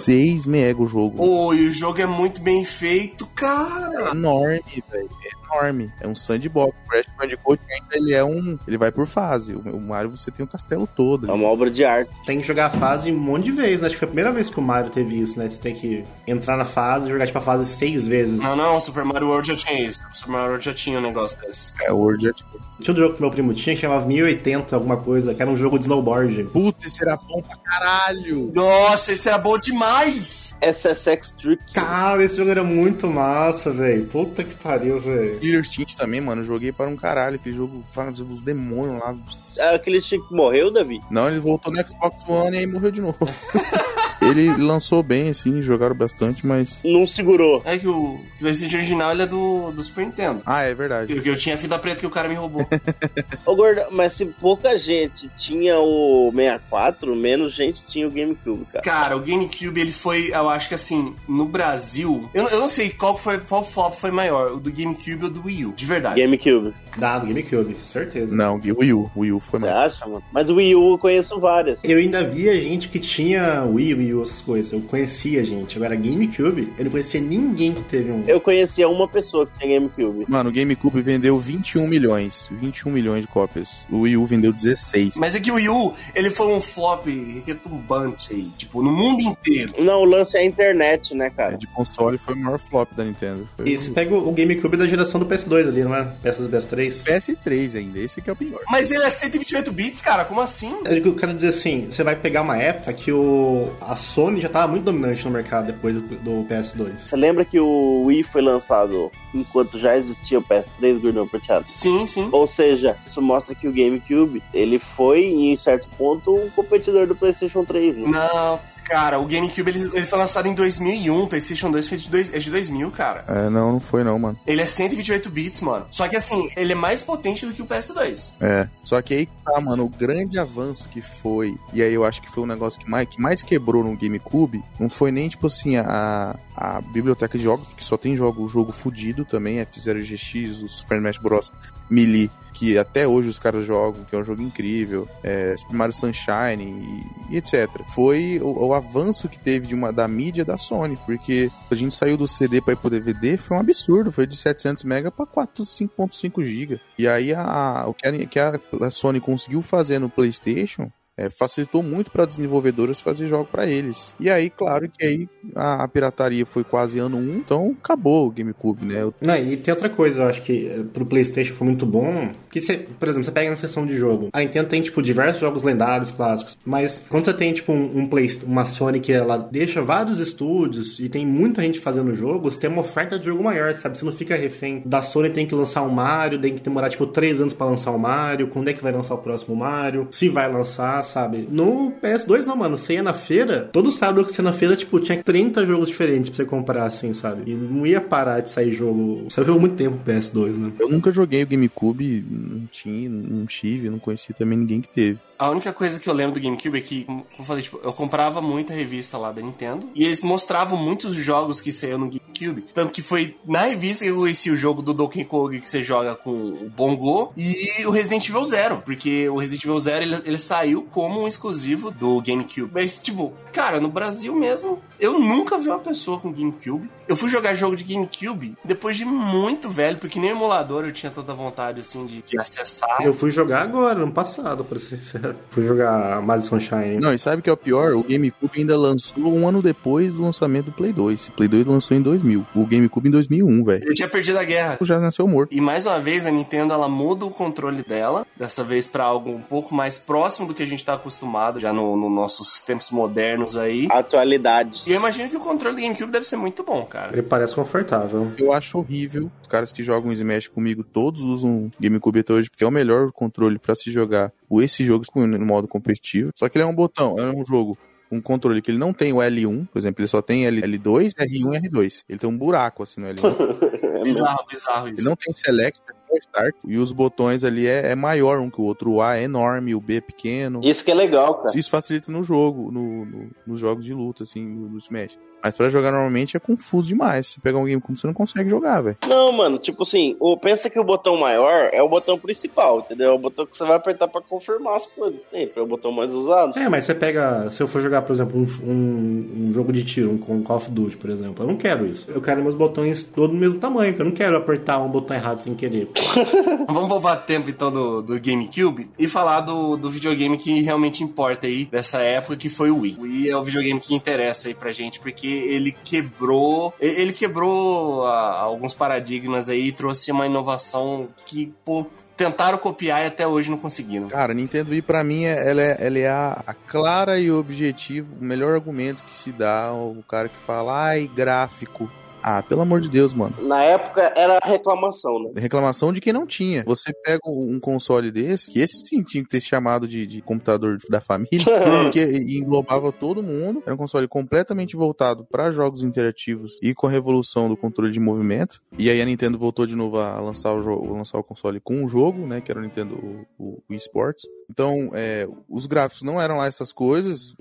6 mega o jogo. Ô, e o jogo é muito bem feito, cara. É enorme, velho. Enorme. É um sandbox. O Crash Bandicoot ainda ele é um. Ele vai por fase. O o Mario você tem o castelo todo. É uma obra de arte. Tem que jogar a fase um monte de vezes, né? Acho que foi a primeira vez que o Mario teve isso, né? Você tem que entrar na fase e jogar tipo a fase seis vezes. Não, não, o Super Mario World já tinha isso. O Super Mario World já tinha um negócio desse. É, o World já Tinha um jogo que meu primo tinha que chamava 1080 alguma coisa, que era um jogo de snowboard. Puta, esse era bom pra caralho. Nossa, esse era bom demais. SSX Trick. Cara, esse jogo era muito massa, velho. Puta que pariu, velho. Killer Instinct também, mano. Eu joguei para um caralho. Aquele jogo faz os demônios lá. É aquele que morreu, Davi? Não, ele voltou no Xbox One e aí morreu de novo. ele lançou bem, assim, jogaram bastante, mas. Não segurou. É que o PlayStation original ele é do, do Super Nintendo. Ah, é verdade. Eu, eu tinha a fita preta que o cara me roubou. Ô, Gordo, mas se pouca gente tinha o 64, menos gente tinha o GameCube, cara. Cara, o GameCube, ele foi, eu acho que assim, no Brasil. Eu, eu não sei qual foi qual flop foi maior, o do GameCube ou do Wii U, de verdade. GameCube. Dado, GameCube, certeza. Não, o Wii U. O Wii U foi Você maior. acha, mano? Mas o Wii U eu conheço várias. Eu ainda via gente que tinha Wii, Wii U, essas coisas. Eu conhecia gente. Agora, GameCube, eu não conhecia ninguém que teve um. Eu conhecia uma pessoa que tinha GameCube. Mano, o GameCube vendeu 21 milhões. 21 milhões de cópias. O Wii U vendeu 16. Mas é que o Wii U, ele foi um flop retumbante aí, tipo, no mundo inteiro. Não, o lance é a internet, né, cara? De console foi o maior flop da Nintendo. Foi E você pega o GameCube da geração do PS2 ali, não é? PS2 PS3. PS3 ainda, esse que é o pior. Mas ele é 128 bits, cara, como assim? Eu quero dizer assim, você vai pegar uma época que o a Sony já tava muito dominante no mercado depois do, do PS2. Você lembra que o Wii foi lançado enquanto já existia o PS3, Gordão Prateado? Sim, sim. Ou seja, isso mostra que o GameCube, ele foi, em certo ponto, um competidor do PlayStation 3, né? Não, cara, o GameCube ele, ele foi lançado em 2001, o PlayStation 2 foi de, dois, é de 2000, cara. É, não, não foi não, mano. Ele é 128 bits, mano. Só que assim, ele é mais potente do que o PS2. É. Só que aí tá, mano, o grande avanço que foi, e aí eu acho que foi um negócio que mais, que mais quebrou no GameCube, não foi nem, tipo assim, a, a biblioteca de jogos, que só tem jogo, jogo fudido também, F0GX, o Super Smash Bros. Melee, que até hoje os caras jogam, que é um jogo incrível, é, Super Mario Sunshine e, e etc. Foi o, o avanço que teve de uma, da mídia da Sony, porque a gente saiu do CD para ir pro DVD, foi um absurdo, foi de 700 MB para 5.5 GB. E aí a, o que a, que a, a Sony conseguiu fazer no PlayStation é, facilitou muito para desenvolvedoras fazer jogo para eles. E aí, claro que aí a, a, pirataria foi quase ano 1, então acabou o GameCube, né? Eu... Não, e tem outra coisa, eu acho que eh, pro PlayStation foi muito bom, que você, por exemplo, você pega na seção de jogo, a Nintendo tem tipo diversos jogos lendários, clássicos, mas quando você tem tipo um, um Play, uma Sony que ela deixa vários estúdios e tem muita gente fazendo jogos, tem uma oferta de jogo maior, sabe? Você não fica refém da Sony tem que lançar um Mario, tem que demorar tipo 3 anos para lançar um Mario, quando é que vai lançar o próximo Mario, se vai lançar, sabe? No PS2 não, mano, você ia na feira, todo sábado que você ia na feira, tipo, tinha 30 jogos diferentes pra você comprar, assim, sabe? E não ia parar de sair jogo. Saiu jogo muito tempo PS2, né? Eu nunca joguei o GameCube, não tinha, não tive, não conheci também ninguém que teve. A única coisa que eu lembro do GameCube é que, como eu falei, tipo, eu comprava muita revista lá da Nintendo e eles mostravam muitos jogos que saíam no GameCube. Tanto que foi na revista que eu conheci o jogo do Donkey Kong que você joga com o Bongo e o Resident Evil Zero, porque o Resident Evil Zero ele, ele saiu como um exclusivo do GameCube. Mas, tipo, cara, no Brasil mesmo, eu nunca vi uma pessoa com GameCube. Eu fui jogar jogo de GameCube depois de muito velho, porque nem emulador eu tinha tanta vontade assim de, de acessar. Eu fui jogar agora, no passado, pra ser sincero. Fui jogar Mario Sunshine. Não, e sabe o que é o pior? O GameCube ainda lançou um ano depois do lançamento do Play 2. O Play 2 lançou em 2000. O GameCube em 2001, velho. Eu tinha perdido a guerra. Já nasceu morto. E mais uma vez a Nintendo ela muda o controle dela, dessa vez para algo um pouco mais próximo do que a gente tá acostumado já nos no nossos tempos modernos aí. Atualidades. E eu imagino que o controle do GameCube deve ser muito bom, cara. Ele parece confortável. Eu acho horrível. Os caras que jogam Smash comigo todos usam GameCube até hoje porque é o melhor controle para se jogar esse jogo no modo competitivo. Só que ele é um botão, é um jogo um controle que ele não tem o L1, por exemplo, ele só tem L2, R1 e R2. Ele tem um buraco assim no L1. bizarro, bizarro isso. Ele não tem Select, E os botões ali é, é, maior um que o outro. O A é enorme, o B é pequeno. Isso que é legal, cara. Isso facilita no jogo, no, no nos jogos de luta, assim, no, no Smash. Mas pra jogar normalmente é confuso demais. Se pegar um game como você não consegue jogar, velho. Não, mano, tipo assim, pensa que o botão maior é o botão principal, entendeu? É o botão que você vai apertar pra confirmar as coisas. Sempre é o botão mais usado. É, mas você pega. Se eu for jogar, por exemplo, um, um, um jogo de tiro, um com Call of Duty, por exemplo, eu não quero isso. Eu quero meus botões todos do mesmo tamanho, eu não quero apertar um botão errado sem querer. Vamos poupar tempo então do, do GameCube e falar do, do videogame que realmente importa aí dessa época, que foi o Wii. O Wii é o videogame que interessa aí pra gente, porque ele quebrou. Ele quebrou ah, alguns paradigmas aí e trouxe uma inovação que, pô, tentaram copiar e até hoje não conseguiram. Cara, Nintendo Wii pra mim ela é, ela é a, a, clara e objetivo, o melhor argumento que se dá ao cara que fala, ai, gráfico. Ah, pelo amor de Deus, mano. Na época era reclamação, né? Reclamação de quem não tinha. Você pega um console desse, que esse sim tinha que ter chamado de, de computador da família, que englobava todo mundo. Era um console completamente voltado para jogos interativos e com a revolução do controle de movimento. E aí a Nintendo voltou de novo a lançar o, jogo, lançar o console com um jogo, né? Que era o Nintendo o, o eSports. Então, é, os gráficos não eram lá essas coisas,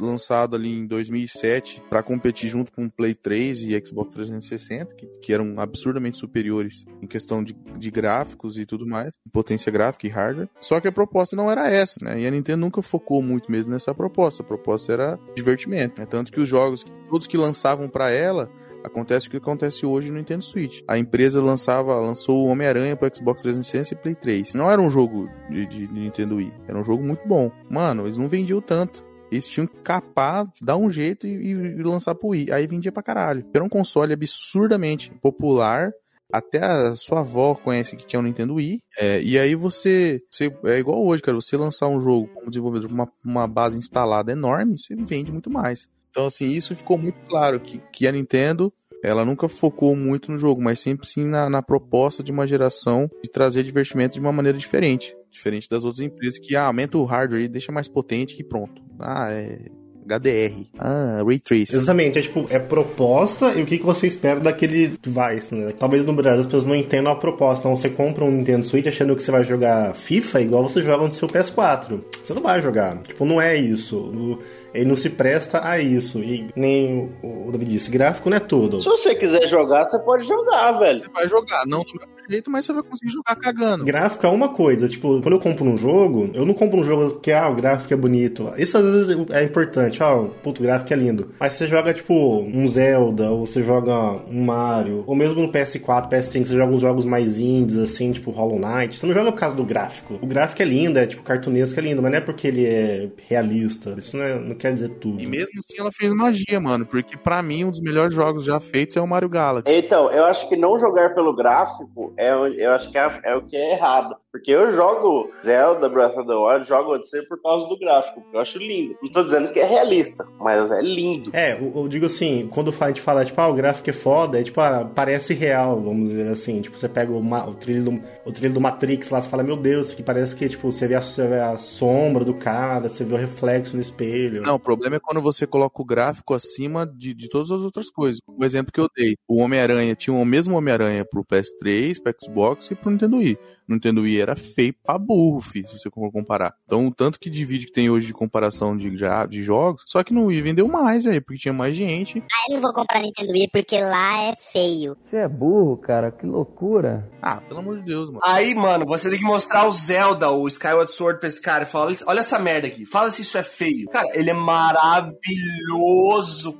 lançado ali em 2007 para competir junto com o Play 3 e Xbox 360, que, que eram absurdamente superiores em questão de, de, gráficos e tudo mais, potência gráfica e hardware. Só que a proposta não era essa, né? E a Nintendo nunca focou muito mesmo nessa proposta. A proposta era divertimento, né? Tanto que os jogos, todos que lançavam para ela, Acontece o que acontece hoje no Nintendo Switch. A empresa lançava, lançou o Homem-Aranha pro Xbox 360 e Play 3. Não era um jogo de, de, de Nintendo Wii, era um jogo muito bom. Mano, eles não vendiam tanto. Eles tinham que capar, dar um jeito e, e lançar pro Wii. Aí vendia pra caralho. Era um console absurdamente popular. Até a sua avó conhece que tinha um Nintendo Wii. É, e aí você, você, É igual hoje, cara. Você lançar um jogo como desenvolvedor com uma, uma base instalada enorme, você vende muito mais. Então, assim, isso ficou muito claro que, que a Nintendo ela nunca focou muito no jogo, mas sempre sim na, na, proposta de uma geração de trazer divertimento de uma maneira diferente. Diferente das outras empresas que ah, aumenta o hardware e deixa mais potente e pronto. Ah, é HDR. Ah, Ray Tracing. Exatamente, é tipo, é proposta e o que, que você espera daquele device, né? Talvez no Brasil as pessoas não entendam a proposta. Então você compra um Nintendo Switch achando que você vai jogar FIFA igual você joga no seu PS4. Você não vai jogar. Tipo, não é isso. Ele não se presta a isso. E nem o David disse, gráfico não é tudo. Se você quiser jogar, você pode jogar, velho. Você vai jogar, não do mesmo jeito, mas você vai conseguir jogar cagando. Gráfico é uma coisa, tipo, quando eu compro um jogo, eu não compro um jogo porque, ah, o gráfico é bonito. Isso às vezes é importante, ó, puto, o gráfico é lindo. Mas você joga, tipo, um Zelda, ou você joga um Mario, ou mesmo no PS4, PS5, você joga uns jogos mais indies, assim, tipo Hollow Knight. Você não joga por causa do gráfico. O gráfico é lindo, é tipo cartunesco, é lindo, mas não é porque ele é realista. Isso não, é, não quer dizer tudo. E mesmo assim ela fez magia, mano, porque pra mim um dos melhores jogos já feitos é o Mario Galaxy. Então, eu acho que não jogar pelo gráfico é, eu acho que é, é o que é errado. Porque eu jogo Zelda, Breath of the Wild, jogo Odyssey por causa do gráfico, porque eu acho lindo. Não tô dizendo que é realista, mas é lindo. É, eu, eu digo assim, quando a gente fala, tipo, ah, o gráfico é foda, é tipo, ah, parece real, vamos dizer assim. Tipo, você pega o, o, trilho do, o trilho do Matrix lá, você fala, meu Deus, que parece que, tipo, você vê, a, você vê a sombra do cara, você vê o reflexo no espelho. Não, o problema é quando você coloca o gráfico acima de, de todas as outras coisas. O exemplo que eu dei, o Homem-Aranha tinha o mesmo Homem-Aranha pro PS3, pro Xbox e pro Nintendo Wii. Nintendo Wii era feio pra burro, filho, se você for comparar. Então, o tanto que de vídeo que tem hoje de comparação de, de jogos, só que no Wii vendeu mais, aí, porque tinha mais gente. Ah, eu não vou comprar Nintendo Wii porque lá é feio. Você é burro, cara, que loucura. Ah, pelo amor de Deus, mano. Aí, mano, você tem que mostrar o Zelda, o Skyward Sword pra esse cara e falar: olha, essa merda aqui, fala se isso é feio. Cara, ele é maravilhoso,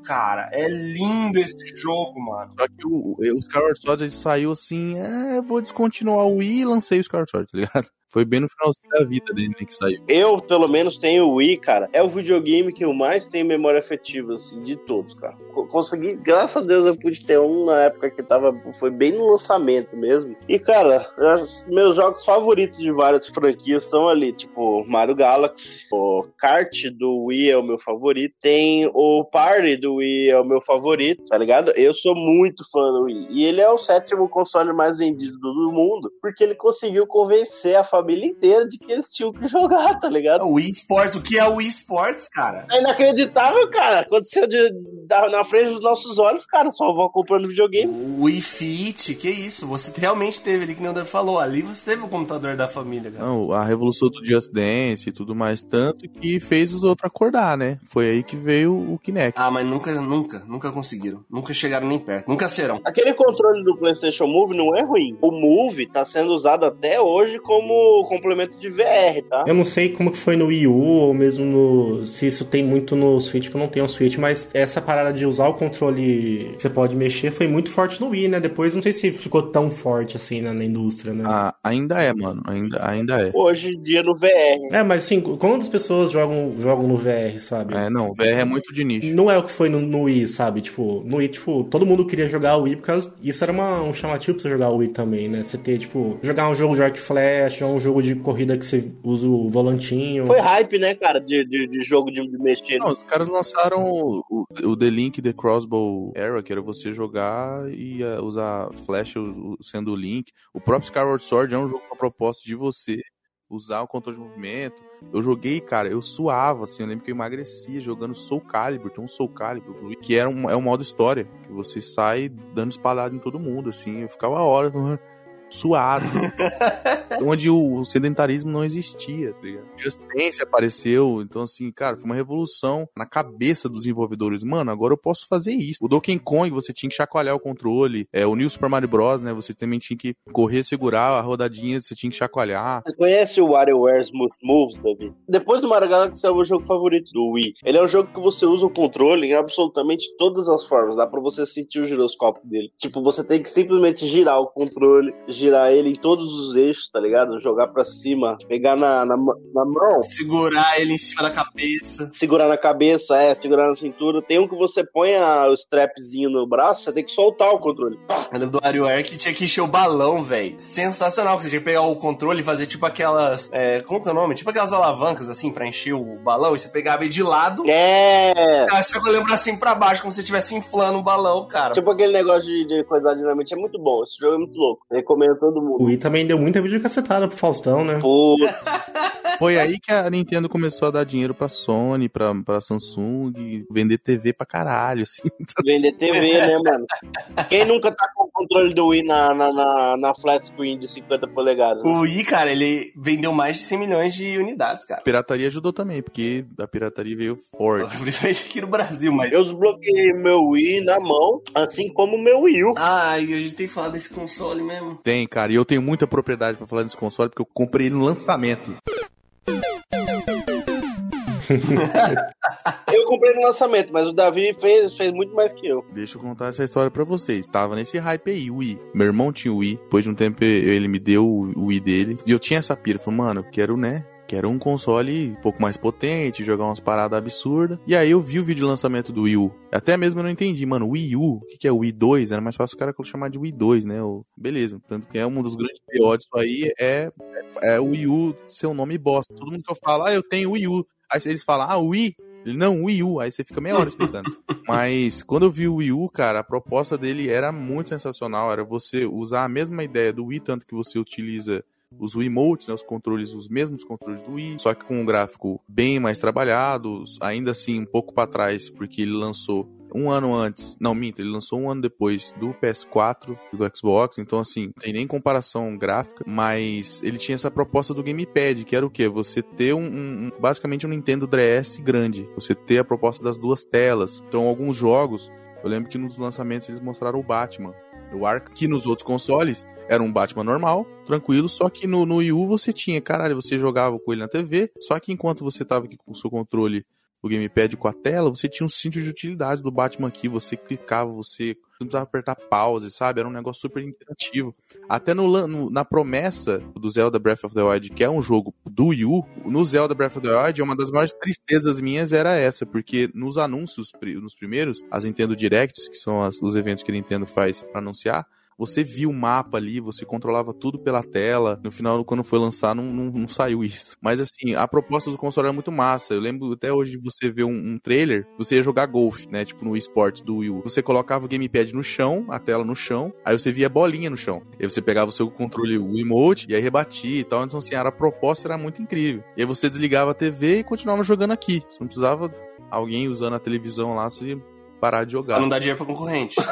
cara. É lindo esse jogo, mano. Só que o, o Skyward Sword ele saiu assim, é, vou descontinuar o Wii e lancei Skyward Sword, tá ligado? Foi bem no finalzinho da vida dele né, que saiu. Eu, pelo menos, tenho o Wii, cara. É o videogame que eu mais tenho memória afetiva, assim, de todos, cara. Co- Consegui, graças a Deus, eu pude ter um na época que tava. Foi bem no lançamento mesmo. E, cara, eu- meus jogos favoritos de várias franquias são ali, tipo, Mario Galaxy. O Kart do Wii é o meu favorito. Tem o Party do Wii é o meu favorito, tá ligado? Eu sou muito fã do Wii. E ele é o sétimo console mais vendido do mundo, porque ele conseguiu convencer a família inteira de que eles tinham que jogar, tá ligado? O Wii Sports, o que é o Wii Sports, cara? É inacreditável, cara. Aconteceu de, da- na frente dos nossos olhos, cara. Só vão comprando videogame. O Wii Fit, que isso? Você realmente teve ali, que nem o Dave falou, ali você teve o computador da família, cara. Não, a revolução do Just Dance e tudo mais, tanto que fez os outros acordar, né? Foi aí que veio o Kinect. Ah, mas nunca, nunca, nunca conseguiram. Nunca chegaram nem perto. Nunca serão. Aquele controle do PlayStation Move não é ruim. O Move tá sendo usado até hoje como complemento de VR, tá? Eu não sei como que foi no Wii U, ou mesmo no. Se isso tem muito no Switch, que eu não tenho um Switch, mas essa parada de usar o controle que você pode mexer foi muito forte no Wii, né? Depois não sei se ficou tão forte assim né, na indústria, né? Ah, ainda é, mano. Ainda, ainda é. Hoje em dia no VR. É, mas assim, quantas pessoas jogam, jogam no VR, sabe? É, não, VR é muito de nicho. Não é o que foi no, no Wii, sabe? Tipo, no Wii, tipo, todo mundo queria jogar o Wii, porque isso era uma, um chamativo pra você jogar o Wii também, né? Você ter, tipo, jogar um jogo de arc flash, ou um jogo de corrida que você usa o volantinho. Foi hype, né, cara, de, de, de jogo de, de mexer. Não, os caras lançaram o, o, o The Link The Crossbow Era, que era você jogar e uh, usar o- sendo o Link. O próprio Skyward Sword é um jogo com a proposta de você usar o controle de movimento. Eu joguei, cara, eu suava, assim, eu lembro que eu emagrecia jogando Soul Calibur, tem um Soul Calibur, que era um, é um modo história, que você sai dando espadada em todo mundo, assim, eu ficava horas suado, onde o, sedentarismo não existia, tá ligado? Just Dance apareceu, então assim, cara, foi uma revolução na cabeça dos desenvolvedores. Mano, agora eu posso fazer isso. O Donkey Kong, você tinha que chacoalhar o controle, é, o New Super Mario Bros, né, você também tinha que correr, segurar a rodadinha, você tinha que chacoalhar. Você conhece o WarioWare Smooth Moves, Davi? Depois do Mario Galaxy é o meu jogo favorito do Wii. Ele é um jogo que você usa o controle em absolutamente todas as formas. Dá pra você sentir o giroscópio dele. Tipo, você tem que simplesmente girar o controle, girar ele em todos os eixos, tá ligado? Jogar pra cima, pegar na, na, na mão. Segurar ele em cima da cabeça. Segurar na cabeça, é, segurar na cintura. Tem um que você põe a- o strapzinho no braço, você tem que soltar o controle. Eu lembro do WarioWare que tinha que encher o balão, velho. Sensacional, que você tinha que pegar o controle e fazer tipo aquelas. É, como que é o nome? Tipo aquelas alavancas assim pra encher o balão e você pegava ele de lado. É! Aí você lembra assim pra baixo, como se você estivesse inflando o balão, cara. Tipo aquele negócio de, de coisar dinamite é muito bom. Esse jogo é muito louco. Recomendo a todo mundo. O Wii também deu muita videocacetada pro Faustão, né? Pô, Foi aí que a Nintendo começou a dar dinheiro pra Sony, pra, pra Samsung, vender TV pra caralho, assim. Vender TV, né, mano? Quem nunca tá com o controle do Wii na, na, na, na flat screen de 50 polegadas? O Wii, cara, ele vendeu mais de 100 milhões de unidades, cara. A pirataria ajudou também, porque a pirataria veio forte. Principalmente aqui no Brasil, mas. Eu desbloqueei meu Wii na mão, assim como o meu Wii U. Ah, e a gente tem que falar desse console mesmo. Tem, cara, e eu tenho muita propriedade pra falar desse console, porque eu comprei ele no lançamento. Eu comprei no lançamento, mas o Davi fez, fez muito mais que eu. Deixa eu contar essa história pra vocês. Tava nesse hype aí, o Wii. Meu irmão tinha o Wii. Depois de um tempo ele me deu o Wii dele. E eu tinha essa pira. Falei, mano, eu quero, né? Quero um console um pouco mais potente, jogar umas paradas absurdas. E aí eu vi o vídeo de lançamento do Wii U. Até mesmo eu não entendi, mano. Wii U, o que, que é o Wii 2? Era mais fácil o cara chamar de Wii 2, né? O... Beleza. Tanto que é um dos grandes piores disso aí é, é o Wii U seu nome bosta. Todo mundo que eu falo, ah, eu tenho Wii U. Aí eles falam, ah, Wii? Ele, não, Wii U. Aí você fica meia hora explicando. Mas quando eu vi o Wii U, cara, a proposta dele era muito sensacional. Era você usar a mesma ideia do Wii, tanto que você utiliza os Wiimotes, né, os controles, os mesmos controles do Wii, só que com um gráfico bem mais trabalhado, ainda assim um pouco para trás, porque ele lançou um ano antes, não, minto, ele lançou um ano depois do PS4 e do Xbox, então assim, não tem nem comparação gráfica, mas ele tinha essa proposta do Gamepad, que era o quê? Você ter um, um basicamente um Nintendo DS grande, você ter a proposta das duas telas. Então alguns jogos, eu lembro que nos lançamentos eles mostraram o Batman, o Ark, que nos outros consoles era um Batman normal, tranquilo, só que no, no Wii U você tinha, caralho, você jogava com ele na TV, só que enquanto você tava aqui com o seu controle, o gamepad com a tela, você tinha um cinto de utilidade do Batman aqui, você clicava, você não precisava apertar pause, sabe? Era um negócio super interativo. Até no, no, na promessa do Zelda Breath of the Wild, que é um jogo do Wii U, no Zelda Breath of the Wild, uma das maiores tristezas minhas era essa, porque nos anúncios, nos primeiros, as Nintendo Directs, que são as, os eventos que a Nintendo faz para anunciar, você via o mapa ali, você controlava tudo pela tela. No final, quando foi lançar, não, não, não saiu isso. Mas assim, a proposta do console era muito massa. Eu lembro até hoje de você ver um, um trailer, você ia jogar golfe, né? Tipo no esporte do Wii U. Você colocava o gamepad no chão, a tela no chão, aí você via a bolinha no chão. Aí você pegava o seu controle o emote e aí rebatia e tal. Então assim, a proposta era muito incrível. E aí você desligava a TV e continuava jogando aqui. Você não precisava alguém usando a televisão lá, você parar de jogar. Pra não dar dinheiro pra concorrente.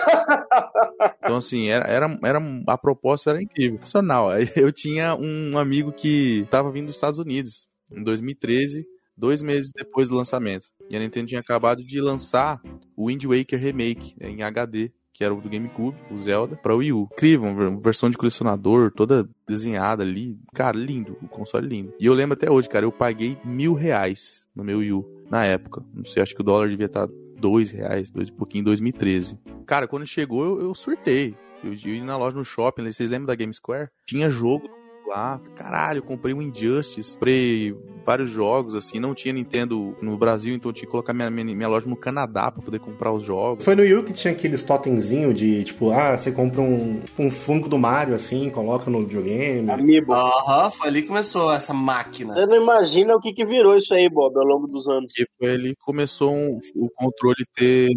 Então, assim, era, era, era, a proposta era incrível. Sensacional. Eu tinha um amigo que tava vindo dos Estados Unidos em 2013, dois meses depois do lançamento. E a Nintendo tinha acabado de lançar o Wind Waker Remake em HD, que era o do GameCube, o Zelda, pra Wii U. Incrível, uma versão de colecionador, toda desenhada ali. Cara, lindo, o console lindo. E eu lembro até hoje, cara, eu paguei mil reais no meu Wii U na época. Não sei, acho que o dólar devia estar dois reais, dois e pouquinho, em 2013. Cara, quando chegou, eu, eu surtei. Eu, ia na loja no shopping, vocês lembram da Game Square? Tinha jogo lá. Caralho, eu comprei um Injustice, comprei vários jogos, assim, não tinha Nintendo no Brasil, então eu tinha que colocar minha, minha, minha loja no Canadá pra poder comprar os jogos. Foi no Wii que tinha aqueles totemzinho de, tipo, ah, você compra um, um Funko do Mario, assim, coloca no videogame. Amiibo. Aham, foi ali que começou essa máquina. Você não imagina o que que virou isso aí, Bob, ao longo dos anos. E foi ali que começou um, o controle ter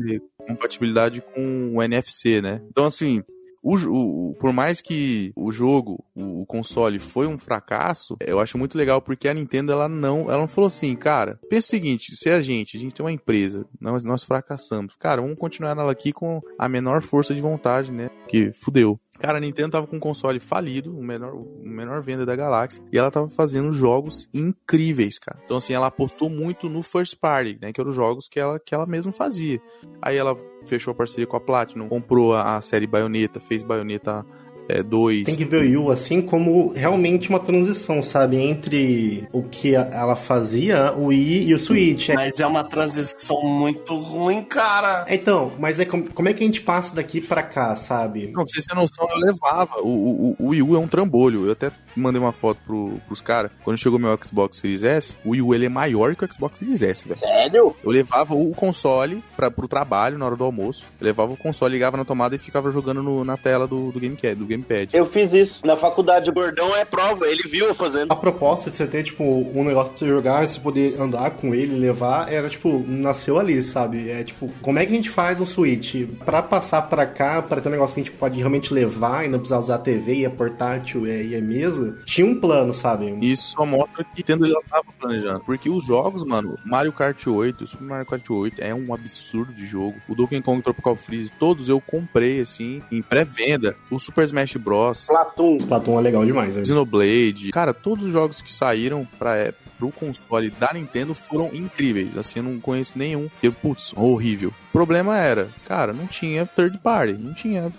compatibilidade com o NFC, né? Então, assim, o, o, por mais que o jogo, o, o, console foi um fracasso, eu acho muito legal porque a Nintendo ela não, ela não falou assim, cara, pensa o seguinte, se a gente, a gente tem uma empresa, nós, nós fracassamos, cara, vamos continuar ela aqui com a menor força de vontade, né? Que fudeu. Cara, a Nintendo tava com um console falido, o menor, o menor venda da galáxia, e ela tava fazendo jogos incríveis, cara. Então, assim, ela apostou muito no first party, né? Que eram os jogos que ela, que ela mesma fazia. Aí ela fechou a parceria com a Platinum, comprou a, a série Bayonetta, fez Bayonetta é, dois. Tem que ver o Yu assim como realmente uma transição, sabe? Entre o que ela fazia, o Wii e o Switch. Mas é uma transição muito ruim, cara. Então, mas é como, como é que a gente passa daqui para cá, sabe? Não, pra vocês terem noção, eu levava. O, o, o Wii U é um trambolho. Eu até mandei uma foto pro, pros caras. Quando chegou meu Xbox Series S, o Wii U ele é maior que o Xbox Series S, velho. Sério? Eu levava o console pra, pro trabalho na hora do almoço. Eu levava o console, ligava na tomada e ficava jogando no, na tela do, do GameCube. Do gamepad. Eu fiz isso na faculdade. O gordão é prova, ele viu eu fazendo. A proposta de você ter, tipo, um negócio pra você jogar, você poder andar com ele, levar, era, tipo, nasceu ali, sabe? É, tipo, como é que a gente faz um Switch pra passar pra cá, pra ter um negócio que a gente pode realmente levar e não precisar usar a TV e a portátil e a mesa? Tinha um plano, sabe? Isso só mostra que Nintendo já tava planejando. Porque os jogos, mano, Mario Kart 8, Super Mario Kart 8 é um absurdo de jogo. O Donkey Kong Tropical Freeze, todos eu comprei, assim, em pré-venda. O Super Smash Bros. Platum. Platum é legal demais, né? Xenoblade. Cara, todos os jogos que saíram pra época pro console da Nintendo foram incríveis. Assim, eu não conheço nenhum. Que, putz, horrível. O problema era, cara, não tinha third party, não tinha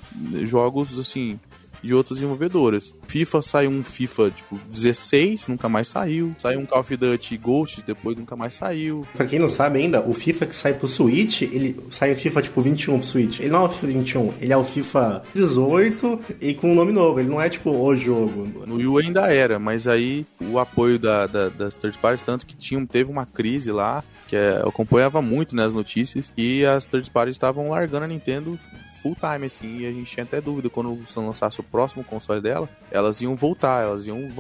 jogos assim de outras desenvolvedoras. FIFA saiu um FIFA tipo 16, nunca mais saiu. Saiu um Call of Duty Ghost, depois nunca mais saiu. Pra quem não sabe ainda, o FIFA que sai pro Switch, ele sai o FIFA tipo 21 pro Switch. Ele não é o FIFA 21, ele é o FIFA 18 e com um nome novo. Ele não é tipo o jogo. No Wii ainda era, mas aí o apoio da, da, das third parties, tanto que tinha, teve uma crise lá, que é, eu acompanhava muito nas notícias, e as third parties estavam largando a Nintendo full time, assim, e a gente tinha até dúvida quando o Sam lançasse o próximo console dela, elas iam voltar, elas iam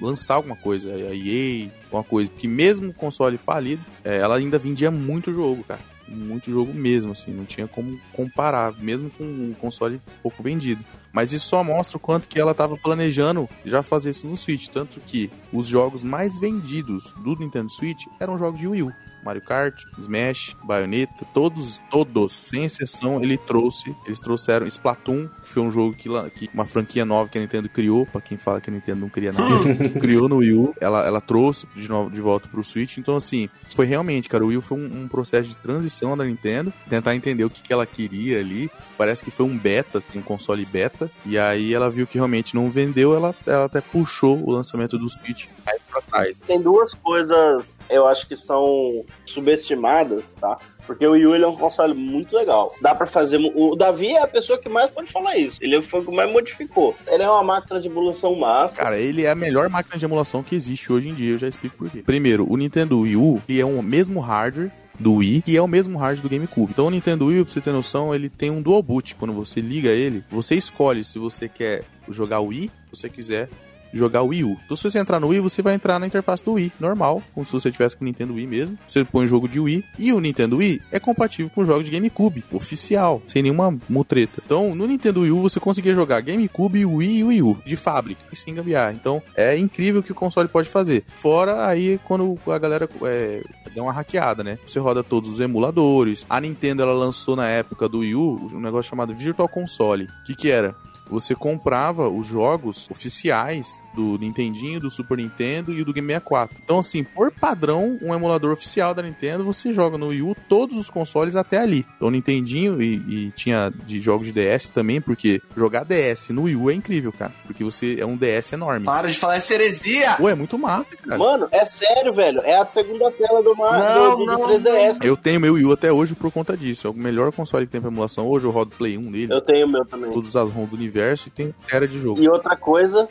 lançar alguma coisa, a EA, alguma coisa, porque mesmo o console falido, é, ela ainda vendia muito jogo, cara. Muito jogo mesmo, assim, não tinha como comparar, mesmo com um console pouco vendido. Mas isso só mostra o quanto que ela estava planejando já fazer isso no Switch. Tanto que os jogos mais vendidos do Nintendo Switch eram jogos de Wii U. Mario Kart, Smash, Bayonetta, todos, todos, sem exceção, ele trouxe, eles trouxeram Splatoon, que foi um jogo que, que uma franquia nova que a Nintendo criou, para quem fala que a Nintendo não cria nada, criou no Wii U, ela, ela trouxe de, novo, de volta pro Switch, então assim, foi realmente, cara, o Wii U foi um, um processo de transição da Nintendo, tentar entender o que, que ela queria ali, parece que foi um beta, assim, um console beta, e aí ela viu que realmente não vendeu, ela, ela até puxou o lançamento do Switch. mais pra trás. Tem duas coisas, eu acho que são subestimadas, tá? Porque o Wii U ele é um console muito legal. Dá para fazer. O Davi é a pessoa que mais pode falar isso. Ele foi o que mais modificou. Ele é uma máquina de emulação massa. Cara, ele é a melhor máquina de emulação que existe hoje em dia. Eu já explico por quê. Primeiro, o Nintendo Wii U ele é o mesmo hardware do Wii, que é o mesmo hardware do GameCube. Então o Nintendo Wii, pra você ter noção, ele tem um dual boot. Quando você liga ele, você escolhe se você quer jogar o Wii, se você quiser jogar o Wii U. Então, se você entrar no Wii, você vai entrar na interface do Wii, normal, como se você tivesse com o Nintendo Wii mesmo. Você põe o jogo de Wii e o Nintendo Wii é compatível com jogos de GameCube, oficial, sem nenhuma mutreta. Então, no Nintendo Wii U, você conseguia jogar GameCube, Wii e Wii U, de fábrica, e sem gambiar. Então, é incrível o que o console pode fazer. Fora aí, quando a galera é, uma hackeada, né? Você roda todos os emuladores. A Nintendo, ela lançou na época do Wii U um negócio chamado Virtual Console. O que que era? Você comprava os jogos oficiais do Nintendinho, do Super Nintendo e do Game 64. Então, assim, por padrão, um emulador oficial da Nintendo, você joga no Wii U todos os consoles até ali. Então, Nintendinho e, e tinha de jogos de DS também, porque jogar DS no Wii U é incrível, cara. Porque você é um DS enorme. Para de falar essa heresia! Pô, é muito massa, cara. Mano, é sério, velho. É a segunda tela do, Mario, do, do, não, 3DS. Eu tenho meu Wii U até hoje por conta disso. É o melhor console que tem pra emulação. Hoje eu rodo Play 1 nele. Eu tenho o meu também. Todas as ROM do universo e tem era de jogo. E outra coisa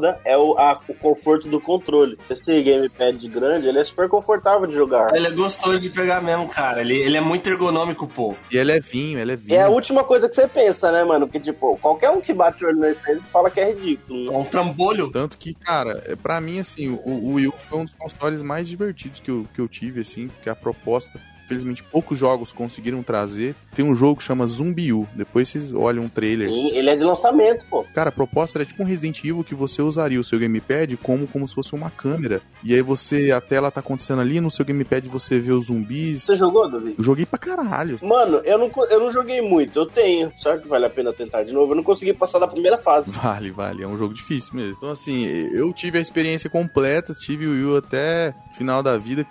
estimada é o, a, o conforto do controle. Esse gamepad grande, ele é super confortável de jogar. Ele é gostoso de pegar mesmo, cara. Ele, ele é muito ergonômico, pô. E ele é vinho, ele é vinho. É a última coisa que você pensa, né, mano? Porque, tipo, qualquer um que bate o olho nesse ele fala que é ridículo. É um trambolho. Tanto que, cara, é, pra mim, assim, o, o Wii U foi um dos consoles mais divertidos que eu, que eu tive, assim, porque a proposta infelizmente poucos jogos conseguiram trazer. Tem um jogo que chama Zumbi U. Depois vocês olham um trailer. Sim, ele é de lançamento, pô. Cara, a proposta era tipo um Resident Evil que você usaria o seu gamepad como, como se fosse uma câmera. E aí você, a tela tá acontecendo ali, no seu gamepad você vê os zumbis. Você jogou, Davi? Eu joguei pra caralho. Mano, eu não, eu não joguei muito. Eu tenho. Será que vale a pena tentar de novo? Eu não consegui passar da primeira fase. Vale, vale. É um jogo difícil mesmo. Então, assim, eu tive a experiência completa, tive o Wii até final da vida.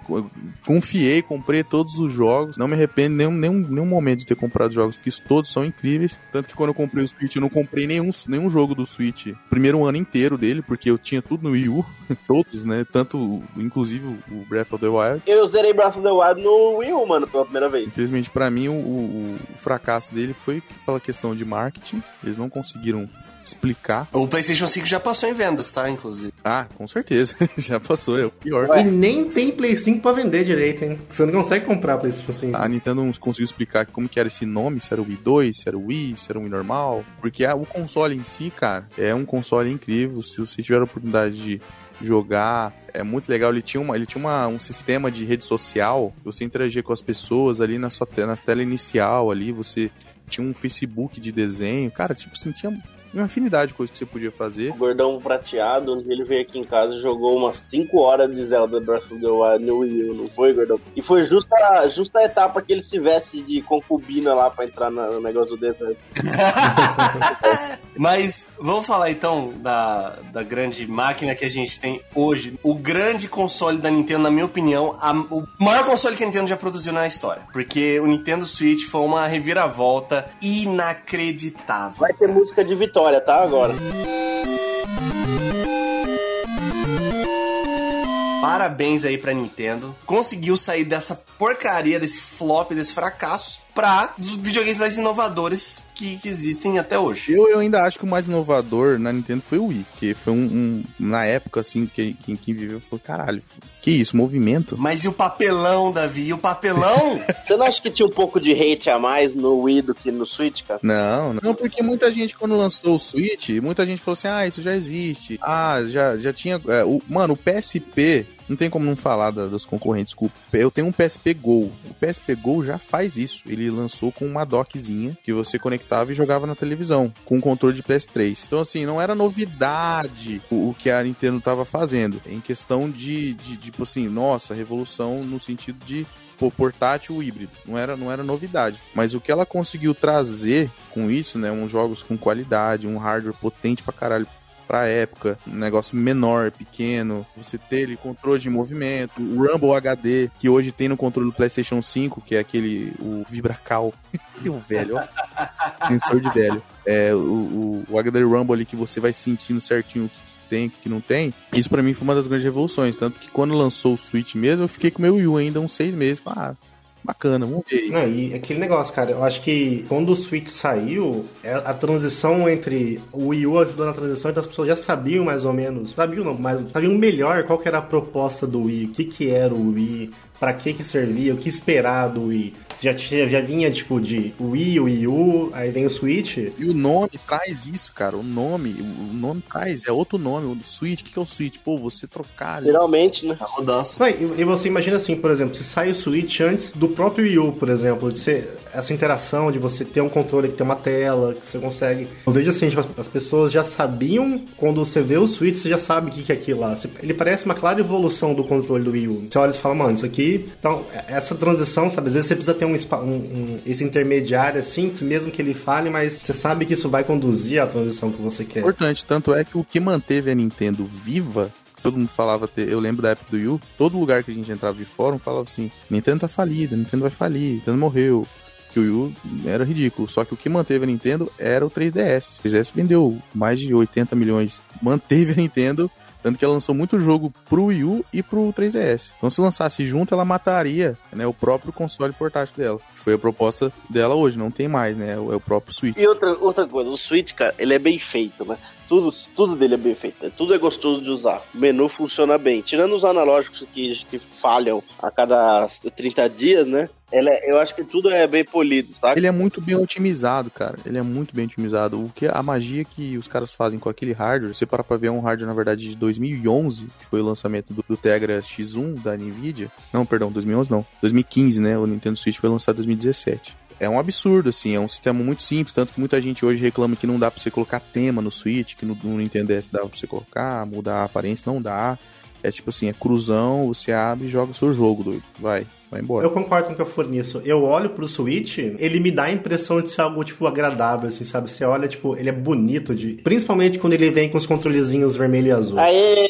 Confiei, comprei todos os jogos. Não me arrependo nenhum, nenhum, nenhum momento de ter comprado jogos, porque todos são incríveis. Tanto que quando eu comprei o Switch, eu não comprei nenhum, nenhum jogo do Switch. Primeiro ano inteiro dele, porque eu tinha tudo no Wii U. todos, né? Tanto, inclusive, o Breath of the Wild. Eu zerei Breath of the Wild no Wii U, mano, pela primeira vez. Infelizmente, para mim, o, o, o fracasso dele foi pela questão de marketing. Eles não conseguiram explicar. O PlayStation 5 já passou em vendas, tá? Inclusive. Ah, com certeza. já passou, é o pior. E nem tem Play 5 pra vender direito, hein? Você não consegue comprar PlayStation 5. A Nintendo não conseguiu explicar como que era esse nome, se era o Wii 2, se era o Wii, se era o Wii normal. Porque a- o console em si, cara, é um console incrível. Se você tiver a oportunidade de jogar, é muito legal. Ele tinha, uma, ele tinha uma, um sistema de rede social, você interagia com as pessoas ali na sua te- na tela inicial ali, você tinha um Facebook de desenho. Cara, tipo assim, tinha uma infinidade de coisas que você podia fazer. O gordão prateado, onde ele veio aqui em casa e jogou umas 5 horas de Zelda Breath of the Wild no Wii U, não foi, gordão? E foi justa, justa a etapa que ele se veste de concubina lá pra entrar no negócio do deserto. Mas vamos falar então da, da grande máquina que a gente tem hoje. O grande console da Nintendo, na minha opinião, a- o maior console que a Nintendo já produziu na história. Porque o Nintendo Switch foi uma reviravolta inacreditável. Vai ter música de vitória, tá? Agora. Parabéns aí pra Nintendo. Conseguiu sair dessa porcaria, desse flop, desse fracasso, pra dos videogames mais inovadores que, que existem até hoje. Eu, eu ainda acho que o mais inovador na Nintendo foi o Wii, que foi um, um- na época assim que quem, quem viveu foi caralho. Que isso, movimento? Mas e o papelão, Davi? E o papelão? Você não acha que tinha um pouco de hate a mais no Wii do que no Switch, cara? Não, não, porque muita gente, quando lançou o Switch, muita gente falou assim: ah, isso já existe. Ah, já, já tinha. é, o, mano, o PSP, não tem como não falar da- dos concorrentes. Eu tenho um PSP Go. O PSP Go já faz isso. Ele lançou com uma dockzinha que você conectava e jogava na televisão, com um controle de PS3. Então, assim, não era novidade o, o que a Nintendo tava fazendo. Em questão de, de, tipo assim, nossa, revolução no sentido de pô, portátil híbrido. Não era, não era novidade. Mas o que ela conseguiu trazer com isso, né? Uns jogos com qualidade, um hardware potente pra caralho pra época, um negócio menor, pequeno, você ter ele controle de movimento, o Rumble HD, que hoje tem no controle do PlayStation 5, que é aquele, o Vibracal, o velho, ó, sensor de velho, é, o, o, o HD Rumble ali que você vai sentindo certinho o que tem, o que não tem, isso pra mim foi uma das grandes revoluções, tanto que quando lançou o Switch mesmo, eu fiquei com meu Wii ainda uns seis meses, falei, ah, bacana, vamos ver aí. Não, e aquele negócio, cara, eu acho que quando o Switch saiu, é- a transição entre o Wii U ajudou na transição, então as pessoas já sabiam mais ou menos, sabiam não, mas sabiam melhor qual que era a proposta do Wii, o que que era o Wii, pra que que servia, o que esperar do Wii. Já, tinha- já vinha, tipo, de Wii, Wii U, aí vem o Switch. E o nome traz isso, cara. O nome, o nome traz, é outro nome. O Switch, o que que é o Switch? Pô, você trocar. Geralmente, né? A mudança. Não, e, e você imagina assim, por exemplo, se sai o Switch antes do próprio Wii U, por exemplo, de ser essa interação de você ter um controle que tem uma tela, que você consegue. Eu vejo assim, tipo, as- as pessoas já sabiam, quando você vê o Switch, você já sabe o que que é aquilo lá. Ele parece uma clara evolução do controle do Wii U. Você olha e fala, mano, isso aqui. Então, essa transição, sabe? Às vezes você precisa ter um, um- um- esse intermediário assim, que mesmo que ele fale, mas você sabe que isso vai conduzir à transição que você quer. Importante, tanto é que o que manteve a Nintendo viva, todo mundo falava, eu lembro da época do Wii U, todo lugar que a gente entrava de fórum falava assim, Nintendo tá falida, Nintendo vai falir, Nintendo morreu. Que o Wii U era ridículo, só que o que manteve a Nintendo era o 3DS. O 3DS vendeu mais de 80 milhões, manteve a Nintendo, tanto que ela lançou muito jogo pro Wii U e pro 3DS. Então se lançasse junto, ela mataria né, o próprio console portátil dela. Foi a proposta dela hoje, não tem mais, né? É o próprio Switch. E outra, outra coisa, o Switch, cara, ele é bem feito, né? Tudo, tudo dele é bem feito, né? tudo é gostoso de usar. O menu funciona bem. Tirando os analógicos que, que falham a cada 30 dias, né? É- eu acho que tudo é bem polido, sabe? Ele é muito bem otimizado, cara. Ele é muito bem otimizado. O que a magia que os caras fazem com aquele hardware, você parar pra ver é um hardware, na verdade, de 2011, que foi o lançamento do, do Tegra X1 da Nvidia. Não, perdão, 2011 não. 2015, né? O Nintendo Switch foi lançado em 2017. É um absurdo, assim, é um sistema muito simples, tanto que muita gente hoje reclama que não dá pra você colocar tema no Switch, que no, no Nintendo DS dá pra você colocar, mudar a aparência, não dá. É tipo assim, é cruzão, você abre e joga o seu jogo, doido. Vai, vai embora. Eu concordo com o que eu for nisso. Eu olho pro Switch, ele me dá a impressão de ser algo, tipo, agradável, assim, sabe? Você olha, tipo, ele é bonito de. Principalmente quando ele vem com os controlezinhos vermelho e azul. Aê!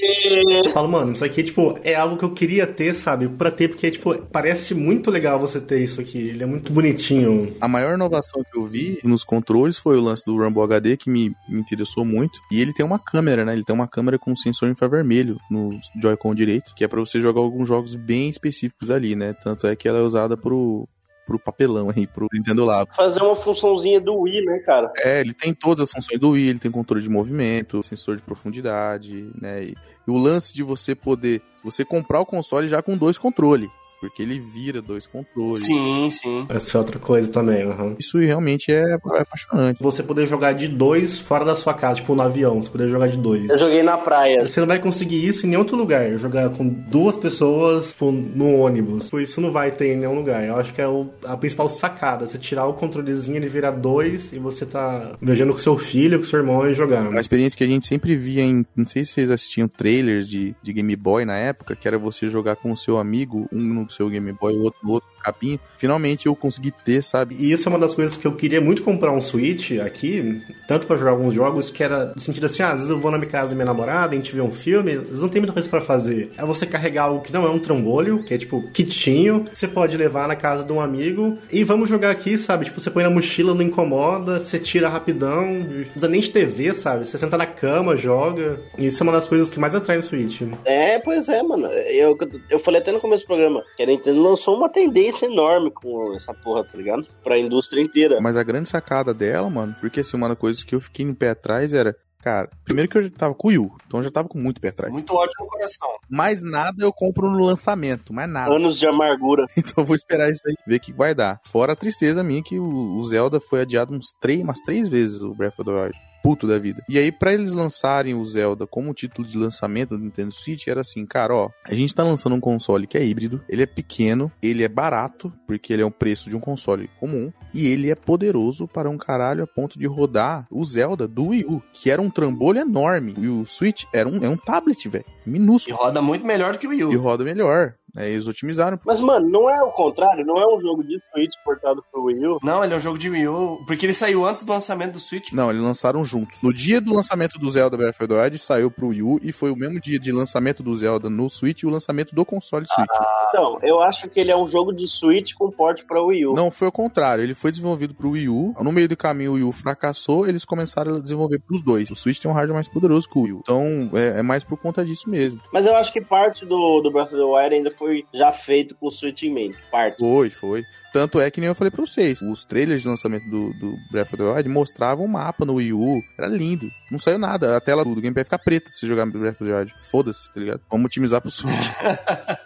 Eu falo, mano, isso aqui, tipo, é algo que eu queria ter, sabe? Pra ter, porque, tipo, parece muito legal você ter isso aqui. Ele é muito bonitinho. A maior inovação que eu vi nos controles foi o lance do Rumble HD, que me, me interessou muito. E ele tem uma câmera, né? Ele tem uma câmera com sensor infravermelho no Joy-Con direito, que é pra você jogar alguns jogos bem específicos ali, né? Tanto é que ela é usada pro, pro papelão aí, pro Nintendo Labo. Fazer uma funçãozinha do Wii, né, cara? É, ele tem todas as funções do Wii, ele tem controle de movimento, sensor de profundidade, né? E, e o lance de você poder, você comprar o console já com dois controles. Porque ele vira dois controles. Sim, sim. Essa é outra coisa também, uhum. Isso realmente é, é apaixonante. Você poder jogar de dois fora da sua casa, tipo no avião, você poder jogar de dois. Eu joguei na praia. Você não vai conseguir isso em nenhum outro lugar. Jogar com duas pessoas tipo, no ônibus. Por isso não vai ter em nenhum lugar. Eu acho que é o, a principal sacada. Você tirar o controlezinho, ele virar dois e você tá viajando com seu filho, com seu irmão e jogando. Uma experiência que a gente sempre via em. Não sei se vocês assistiam trailers de, de Game Boy na época, que era você jogar com o seu amigo, um no seu Game Boy, o outro no outro capinha. Finalmente eu consegui ter, sabe? E isso é uma das coisas que eu queria muito comprar um Switch aqui, tanto para jogar alguns jogos, que era no sentido assim, ah, às vezes eu vou na minha casa e minha namorada, a gente vê um filme, eles não tem muita coisa para fazer. É você carregar algo que não é um trambolho, que é tipo kitinho, você pode levar na casa de um amigo e vamos jogar aqui, sabe? Tipo, você põe na mochila, não incomoda, você tira rapidão, não precisa nem de TV, sabe? Você senta na cama, joga. E isso é uma das coisas que mais atrai no Switch. É, pois é, mano. Eu, eu falei até no começo do programa que a Nintendo lançou uma tendência enorme com essa porra, tá ligado? Pra indústria inteira. Mas a grande sacada dela, mano, porque assim, uma das coisas que eu fiquei em pé atrás era. Cara, primeiro que eu já tava com o Wii U, então eu já tava com muito pé atrás. Muito ódio no coração. Mais nada eu compro no lançamento, mais nada. Anos de amargura. Então eu vou esperar isso aí, ver o que vai dar. Fora a tristeza minha que o, o Zelda foi adiado uns três, umas três vezes, o Breath of the Wild puto da vida. E aí, para eles lançarem o Zelda como título de lançamento do Nintendo Switch, era assim, cara, ó, a gente tá lançando um console que é híbrido, ele é pequeno, ele é barato, porque ele é o preço de um console comum, e ele é poderoso para um caralho a ponto de rodar o Zelda do Wii U, que era um trambolho enorme. E o Switch era um, é um tablet, velho, minúsculo. E roda muito melhor do que o Wii U. E roda melhor. Aí eles otimizaram. Mas, mano, não é o contrário? Não é um jogo de Switch portado pro Wii U? Não, ele é um jogo de Wii U, porque ele saiu antes do lançamento do Switch. Não, eles lançaram juntos. No dia do lançamento do Zelda Breath of the Wild, saiu pro Wii U, e foi o mesmo dia de lançamento do Zelda no Switch e o lançamento do console Switch. Ah, então, eu acho que ele é um jogo de Switch com porte pra Wii U. Não, foi o contrário. Ele foi desenvolvido pro Wii U. No meio do caminho, o Wii U fracassou, eles começaram a desenvolver pros dois. O Switch tem um hardware mais poderoso que o Wii U. Então, é, é mais por conta disso mesmo. Mas eu acho que parte do, do Breath of the Wild ainda foi já feito com o em mente. Parte. Foi, foi. Tanto é que nem eu falei pra vocês, os trailers de lançamento do, do Breath of the Wild mostravam um mapa no Wii U, era lindo. Não saiu nada, a tela do gameplay fica preta se jogar Breath of the Wild. Foda-se, tá ligado? Vamos otimizar pro Switch.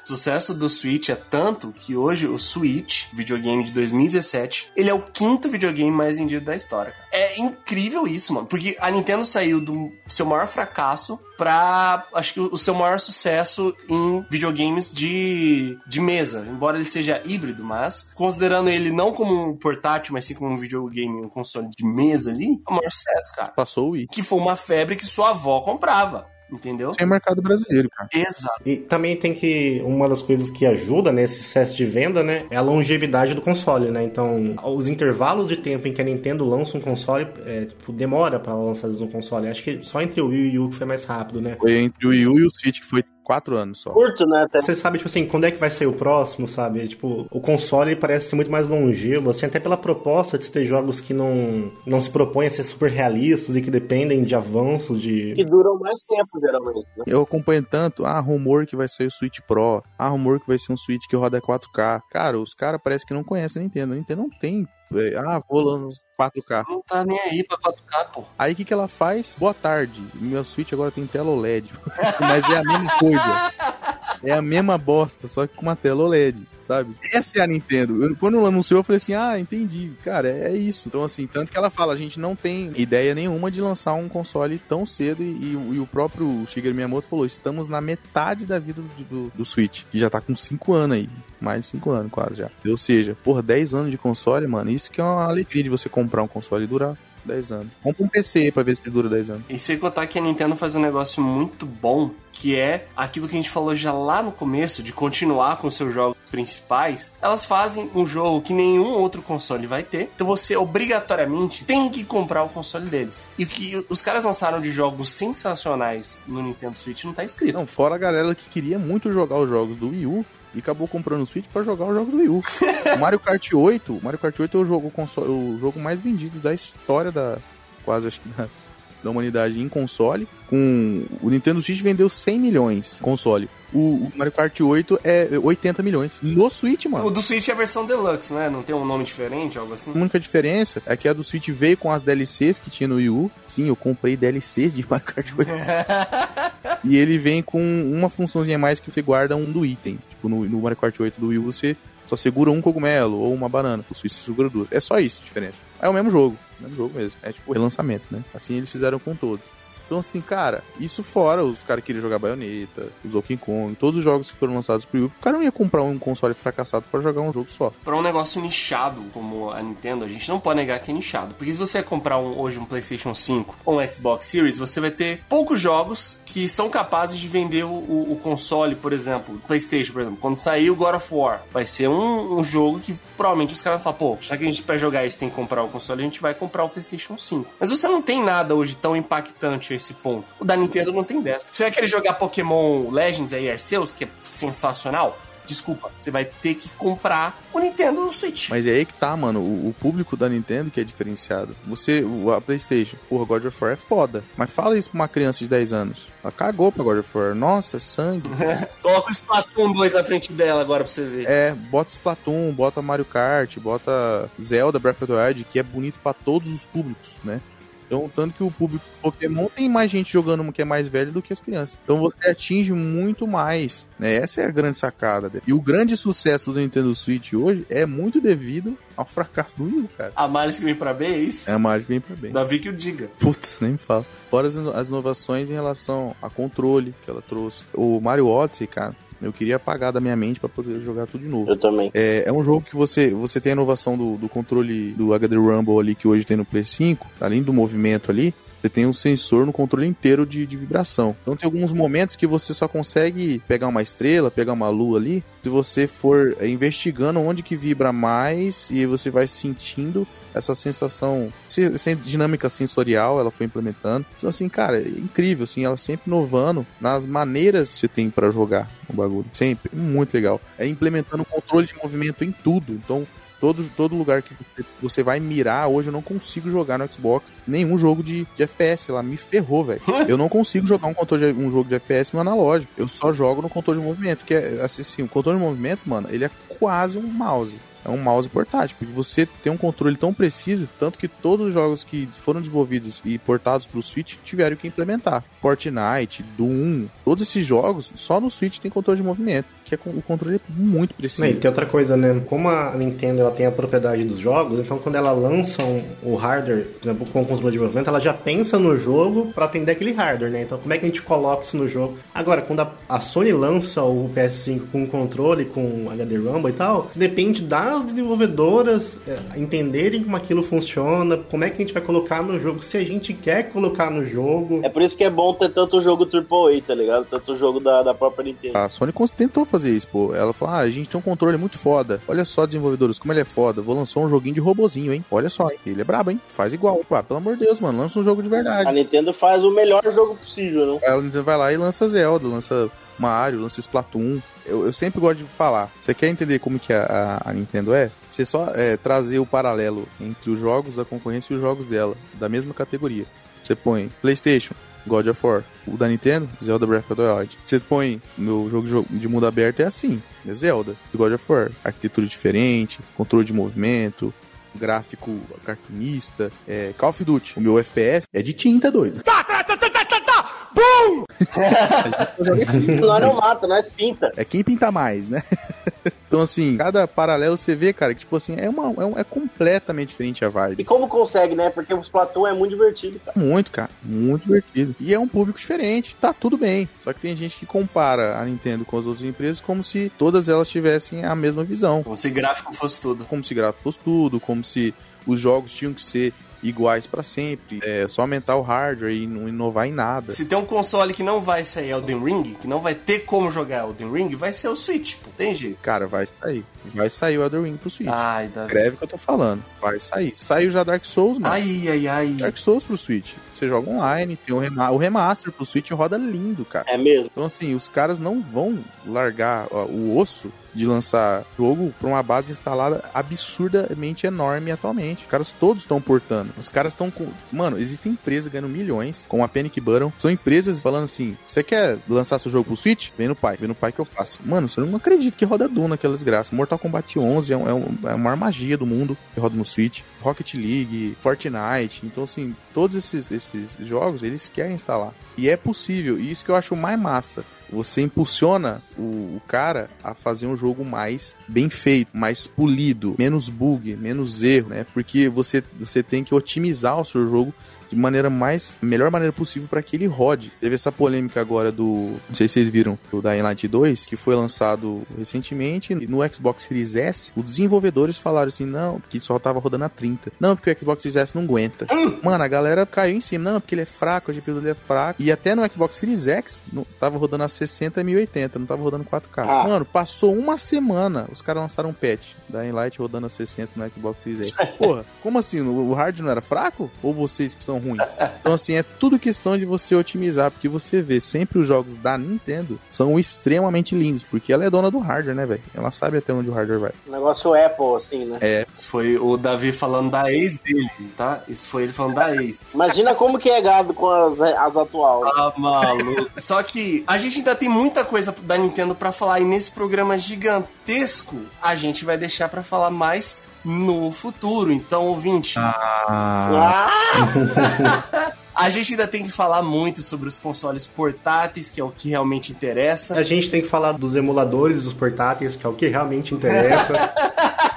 o sucesso do Switch é tanto que hoje o Switch, videogame de 2017, ele é o quinto videogame mais vendido da história. É incrível isso, mano, porque a Nintendo saiu do seu maior fracasso pra, acho que o seu maior sucesso em videogames de, de mesa, embora ele seja híbrido, mas considerando ele não como um portátil, mas sim como um videogame, um console de mesa ali, é o maior sucesso, cara. Passou o Wii. Que foi uma febre que sua avó comprava. Entendeu? Sem mercado brasileiro, cara. Exato. E também tem que. Uma das coisas que ajuda nesse sucesso de venda, né? É a longevidade do console, né? Então, os intervalos de tempo em que a Nintendo lança um console, é, tipo, demora para lançar um console. Acho que só entre o Wii e o U que foi mais rápido, né? Foi entre o Wii U e o Switch que foi quatro anos só. Curto, né? Até. Você sabe, tipo assim, quando é que vai sair o próximo, sabe? Tipo, o console parece ser muito mais longevo, assim, até pela proposta de ter jogos que não, não se propõem a ser super realistas e que dependem de avanços, de... Que duram mais tempo, geralmente, né? Eu acompanho tanto, ah, rumor que vai sair o Switch Pro, ah, rumor que vai ser um Switch que roda 4K. Cara, os caras parece que não conhecem a Nintendo. A Nintendo não tem ah, vou lançar 4K. Não tá nem aí pra 4K, pô. Aí o que, que ela faz? Boa tarde. Meu Switch agora tem tela OLED. Mas é a mesma coisa. É a mesma bosta, só que com uma tela OLED sabe? Essa é a Nintendo. Eu, quando ela anunciou, eu falei assim: ah, entendi. Cara, é, é, isso. Então, assim, tanto que ela fala: a gente não tem ideia nenhuma de lançar um console tão cedo. E, e, e o próprio Shigeru Miyamoto falou: estamos na metade da vida do, do, do Switch, que já tá com 5 anos aí. Mais de 5 anos, quase já. Ou seja, por 10 anos de console, mano, isso que é uma alegria de você comprar um console e durar. 10 anos. Compra um PC pra ver se dura 10 anos. E sem contar que a Nintendo faz um negócio muito bom, que é aquilo que a gente falou já lá no começo, de continuar com seus jogos principais. Elas fazem um jogo que nenhum outro console vai ter, então você obrigatoriamente tem que comprar o console deles. E o que os caras lançaram de jogos sensacionais no Nintendo Switch não tá escrito. Não, fora a galera que queria muito jogar os jogos do Wii U, e acabou comprando o Switch para jogar os jogos do Wii U. o Mario Kart 8, Mario Kart 8 é o jogo, o jogo mais vendido da história da quase acho que da, da humanidade em console. Com o Nintendo Switch vendeu 100 milhões console. O, Mario Kart 8 é 80 milhões. No Switch, mano. O do Switch é a versão Deluxe, né? Não tem um nome diferente, algo assim? A única diferença é que a do Switch veio com as DLCs que tinha no Wii U. Sim, eu comprei DLCs de Mario Kart 8. e ele vem com uma funçãozinha a mais que você guarda um do item. Tipo, no, no Mario Kart 8 do Wii U você só segura um cogumelo ou uma banana. O Switch segura duas. É só isso a diferença. É o mesmo jogo. O mesmo jogo mesmo. É tipo relançamento, né? Assim eles fizeram com todos. Então, assim, cara, isso fora, os caras queriam jogar Bayonetta, os Donkey Kong, todos os jogos que foram lançados pro Wii, o cara não ia comprar um console fracassado para jogar um jogo só. Pra um negócio nichado como a Nintendo, a gente não pode negar que é nichado. Porque se você comprar um, hoje um PlayStation 5 ou um Xbox Series, você vai ter poucos jogos que são capazes de vender o, o, console, por exemplo, PlayStation, por exemplo. Quando sair o God of War, vai ser um, um jogo que provavelmente os caras vão falar, pô, já que a gente pra jogar isso tem que comprar o console, a gente vai comprar o PlayStation 5. Mas você não tem nada hoje tão impactante a esse ponto. O da Nintendo não tem dessa. Você vai querer jogar Pokémon Legends aí, Arceus, que é sensacional? Desculpa, você vai ter que comprar o Nintendo Switch. Mas é aí que tá, mano. O, o público da Nintendo que é diferenciado. Você, o- a PlayStation, porra, God of War é foda. Mas fala isso pra uma criança de 10 anos. Ela cagou pra God of War. Nossa, sangue. Coloca o Splatoon 2 na frente dela agora pra você ver. É, bota Splatoon, bota Mario Kart, bota Zelda Breath of the Wild, que é bonito pra todos os públicos, né? Então, tanto que o público Pokémon tem mais gente jogando que é mais velho do que as crianças. Então você atinge muito mais, né? Essa é a grande sacada. E o grande sucesso do Nintendo Switch hoje é muito devido ao fracasso do Wii cara. A que vem pra bem, é isso? É mais que vem pra bem. Davi que o diga. Puta, nem me fala. Fora as, as inovações em relação a controle que ela trouxe. O Mario Odyssey, cara, eu queria apagar da minha mente pra poder jogar tudo de novo. Eu também. É, é um jogo que você, você tem a inovação do, do controle do HD Rumble ali que hoje tem no Play 5, além do movimento ali. Você tem um sensor no controle inteiro de, de vibração. Então tem alguns momentos que você só consegue pegar uma estrela, pegar uma lua ali, se você for é, investigando onde que vibra mais e você vai sentindo essa sensação, se- essa dinâmica sensorial, ela foi implementando. Então assim, cara, é incrível, assim, ela sempre inovando nas maneiras que você tem pra jogar o bagulho. Sempre, muito legal. É implementando controle de movimento em tudo. Então, todo, todo lugar que você, vai mirar, hoje eu não consigo jogar no Xbox nenhum jogo de, de FPS. Ela me ferrou, velho. Eu não consigo jogar um, controle de- um jogo de FPS no analógico. Eu só jogo no controle de movimento. Que é assim, assim, o controle de movimento, mano, ele é quase um mouse. É um mouse portátil, porque você tem um controle tão preciso, tanto que todos os jogos que foram desenvolvidos e portados pro Switch tiveram que implementar. Fortnite, Doom, todos esses jogos, só no Switch tem controle de movimento, que é o controle é muito preciso. E tem outra coisa, né? Como a Nintendo ela tem a propriedade dos jogos, então quando ela lança um- o hardware, por exemplo, com o controle de movimento, ela já pensa no jogo pra atender aquele hardware, né? Então como é que a gente coloca isso no jogo? Agora, quando a, a Sony lança o PS5 com controle, com HD Rumble e tal, depende das desenvolvedoras é, entenderem como aquilo funciona, como é que a gente vai colocar no jogo, se a gente quer colocar no jogo. É por isso que é bom ter tanto jogo AAA, tá ligado? Tanto jogo da, da própria Nintendo. A Sony tentou fazer isso, pô. Ela falou: ah, a gente tem um controle muito foda. Olha só, desenvolvedores, como ele é foda. Vou lançar um joguinho de robozinho, hein? Olha só? Ele é brabo, hein? Faz igual. Pô, pelo amor de Deus, mano, lança um jogo de verdade. A Nintendo faz o melhor jogo possível, não? Aí a Nintendo vai lá e lança Zelda, lança Mario, lança Splatoon. Eu, eu sempre gosto de falar. Você quer entender como que a, a- Nintendo é? Você só é, trazer o paralelo entre os jogos da concorrência e os jogos dela, da mesma categoria. Você põe PlayStation, God of War. O da Nintendo, Zelda Breath of the Wild. Você põe no jogo de- mundo aberto é assim, é Zelda, God of War. Arquitetura diferente, controle de movimento, gráfico cartunista, é Call of Duty. O meu FPS é de tinta, doido. Nós não mata, nós pinta. É quem pinta mais, né? então, assim, cada paralelo você vê, cara, que, tipo assim, é, uma, é, um- é completamente diferente a E vibe. como consegue, né? Porque o Splatoon é muito divertido, cara. Muito, cara. Muito divertido. E é um público diferente. Tá tudo bem. Só que tem gente que compara a Nintendo com as outras empresas como se todas elas tivessem a mesma visão. Como se gráfico fosse tudo. Como se gráfico fosse tudo, como se os jogos tinham que ser iguais pra sempre. É só aumentar o hardware e não inovar em nada. Se tem um console que não vai sair Elden Ring, que não vai ter como jogar Elden Ring, vai ser o Switch, pô. Tem jeito. Cara, vai sair. Vai sair o Elden Ring pro Switch. Ai, Davi. Greve que eu tô falando. Vai sair. Saiu já Dark Souls, mano. Ai, ai, ai. Dark Souls pro Switch. Você joga online, tem o, rema o remaster pro Switch roda lindo, cara. É mesmo? Então, assim, os caras não vão largar ó, o osso de lançar jogo pra uma base instalada absurdamente enorme atualmente. Os caras todos estão portando. Os caras estão com. Mano, existem empresas ganhando milhões, como a Panic Button. São empresas falando assim: você quer lançar seu jogo pro Switch? Vem no pai, vem no pai que eu faço. Mano, você não acredita que roda Duna aquela desgraça. Mortal Kombat 11 é, um, é, um, é uma magia do mundo que roda no Switch. Rocket League, Fortnite. Então, assim, todos esses, esses jogos eles querem instalar. E é possível. E isso que eu acho mais massa você impulsiona o, o, cara a fazer um jogo mais bem feito, mais polido, menos bug, menos erro, né? Porque você, você tem que otimizar o seu jogo de maneira mais melhor maneira possível para que ele rode. Teve essa polêmica agora do, não sei se vocês viram, do Dying Light 2, que foi lançado recentemente no Xbox Series S. Os desenvolvedores falaram assim: "Não, porque só tava rodando a 30". Não, porque o Xbox Series S não aguenta. Mano, a galera caiu em cima, não, porque ele é fraco, a GPU dele é fraco. E até no Xbox Series X não, tava rodando a 60 e 1080, não tava rodando 4K. Ah. Mano, passou uma semana, os caras lançaram um patch. Dying Light rodando a 60 no Xbox Series X. Porra, como assim? O hard não era fraco? Ou vocês que são ruim. Então, assim, é tudo questão de você otimizar, porque você vê sempre os jogos da Nintendo são extremamente lindos, porque ela é dona do hardware, né, velho? Ela sabe até onde o hardware vai. O negócio Apple, assim, né? É. Isso foi o Davi falando da ex dele, tá? Isso foi ele falando da ex. Imagina como que é gado com as, as atuais. Ah, maluco. Só que a gente ainda tem muita coisa da Nintendo para falar, e nesse programa gigantesco, a gente vai deixar para falar mais no futuro. Então, ouvinte. Ah. A gente ainda tem que falar muito sobre os consoles portáteis, que é o que realmente interessa. A gente tem que falar dos emuladores dos portáteis, que é o que realmente interessa.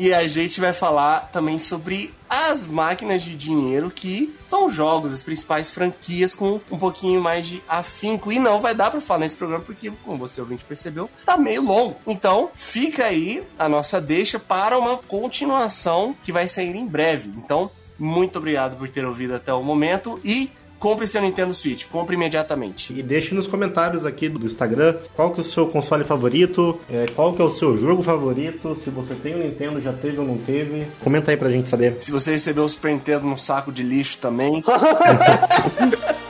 E a gente vai falar também sobre as máquinas de dinheiro que são jogos, as principais franquias com um pouquinho mais de afinco. E não vai dar para falar nesse programa porque, como você ouvinte percebeu, tá meio longo. Então, fica aí a nossa deixa para uma continuação que vai sair em breve. Então, muito obrigado por ter ouvido até o momento e compre seu Nintendo Switch, compre imediatamente. E deixe nos comentários aqui do Instagram qual que é o seu console favorito, é, qual que é o seu jogo favorito, se você tem o um Nintendo, já teve ou não teve. Comenta aí pra gente saber. Se você recebeu o Super Nintendo num saco de lixo também.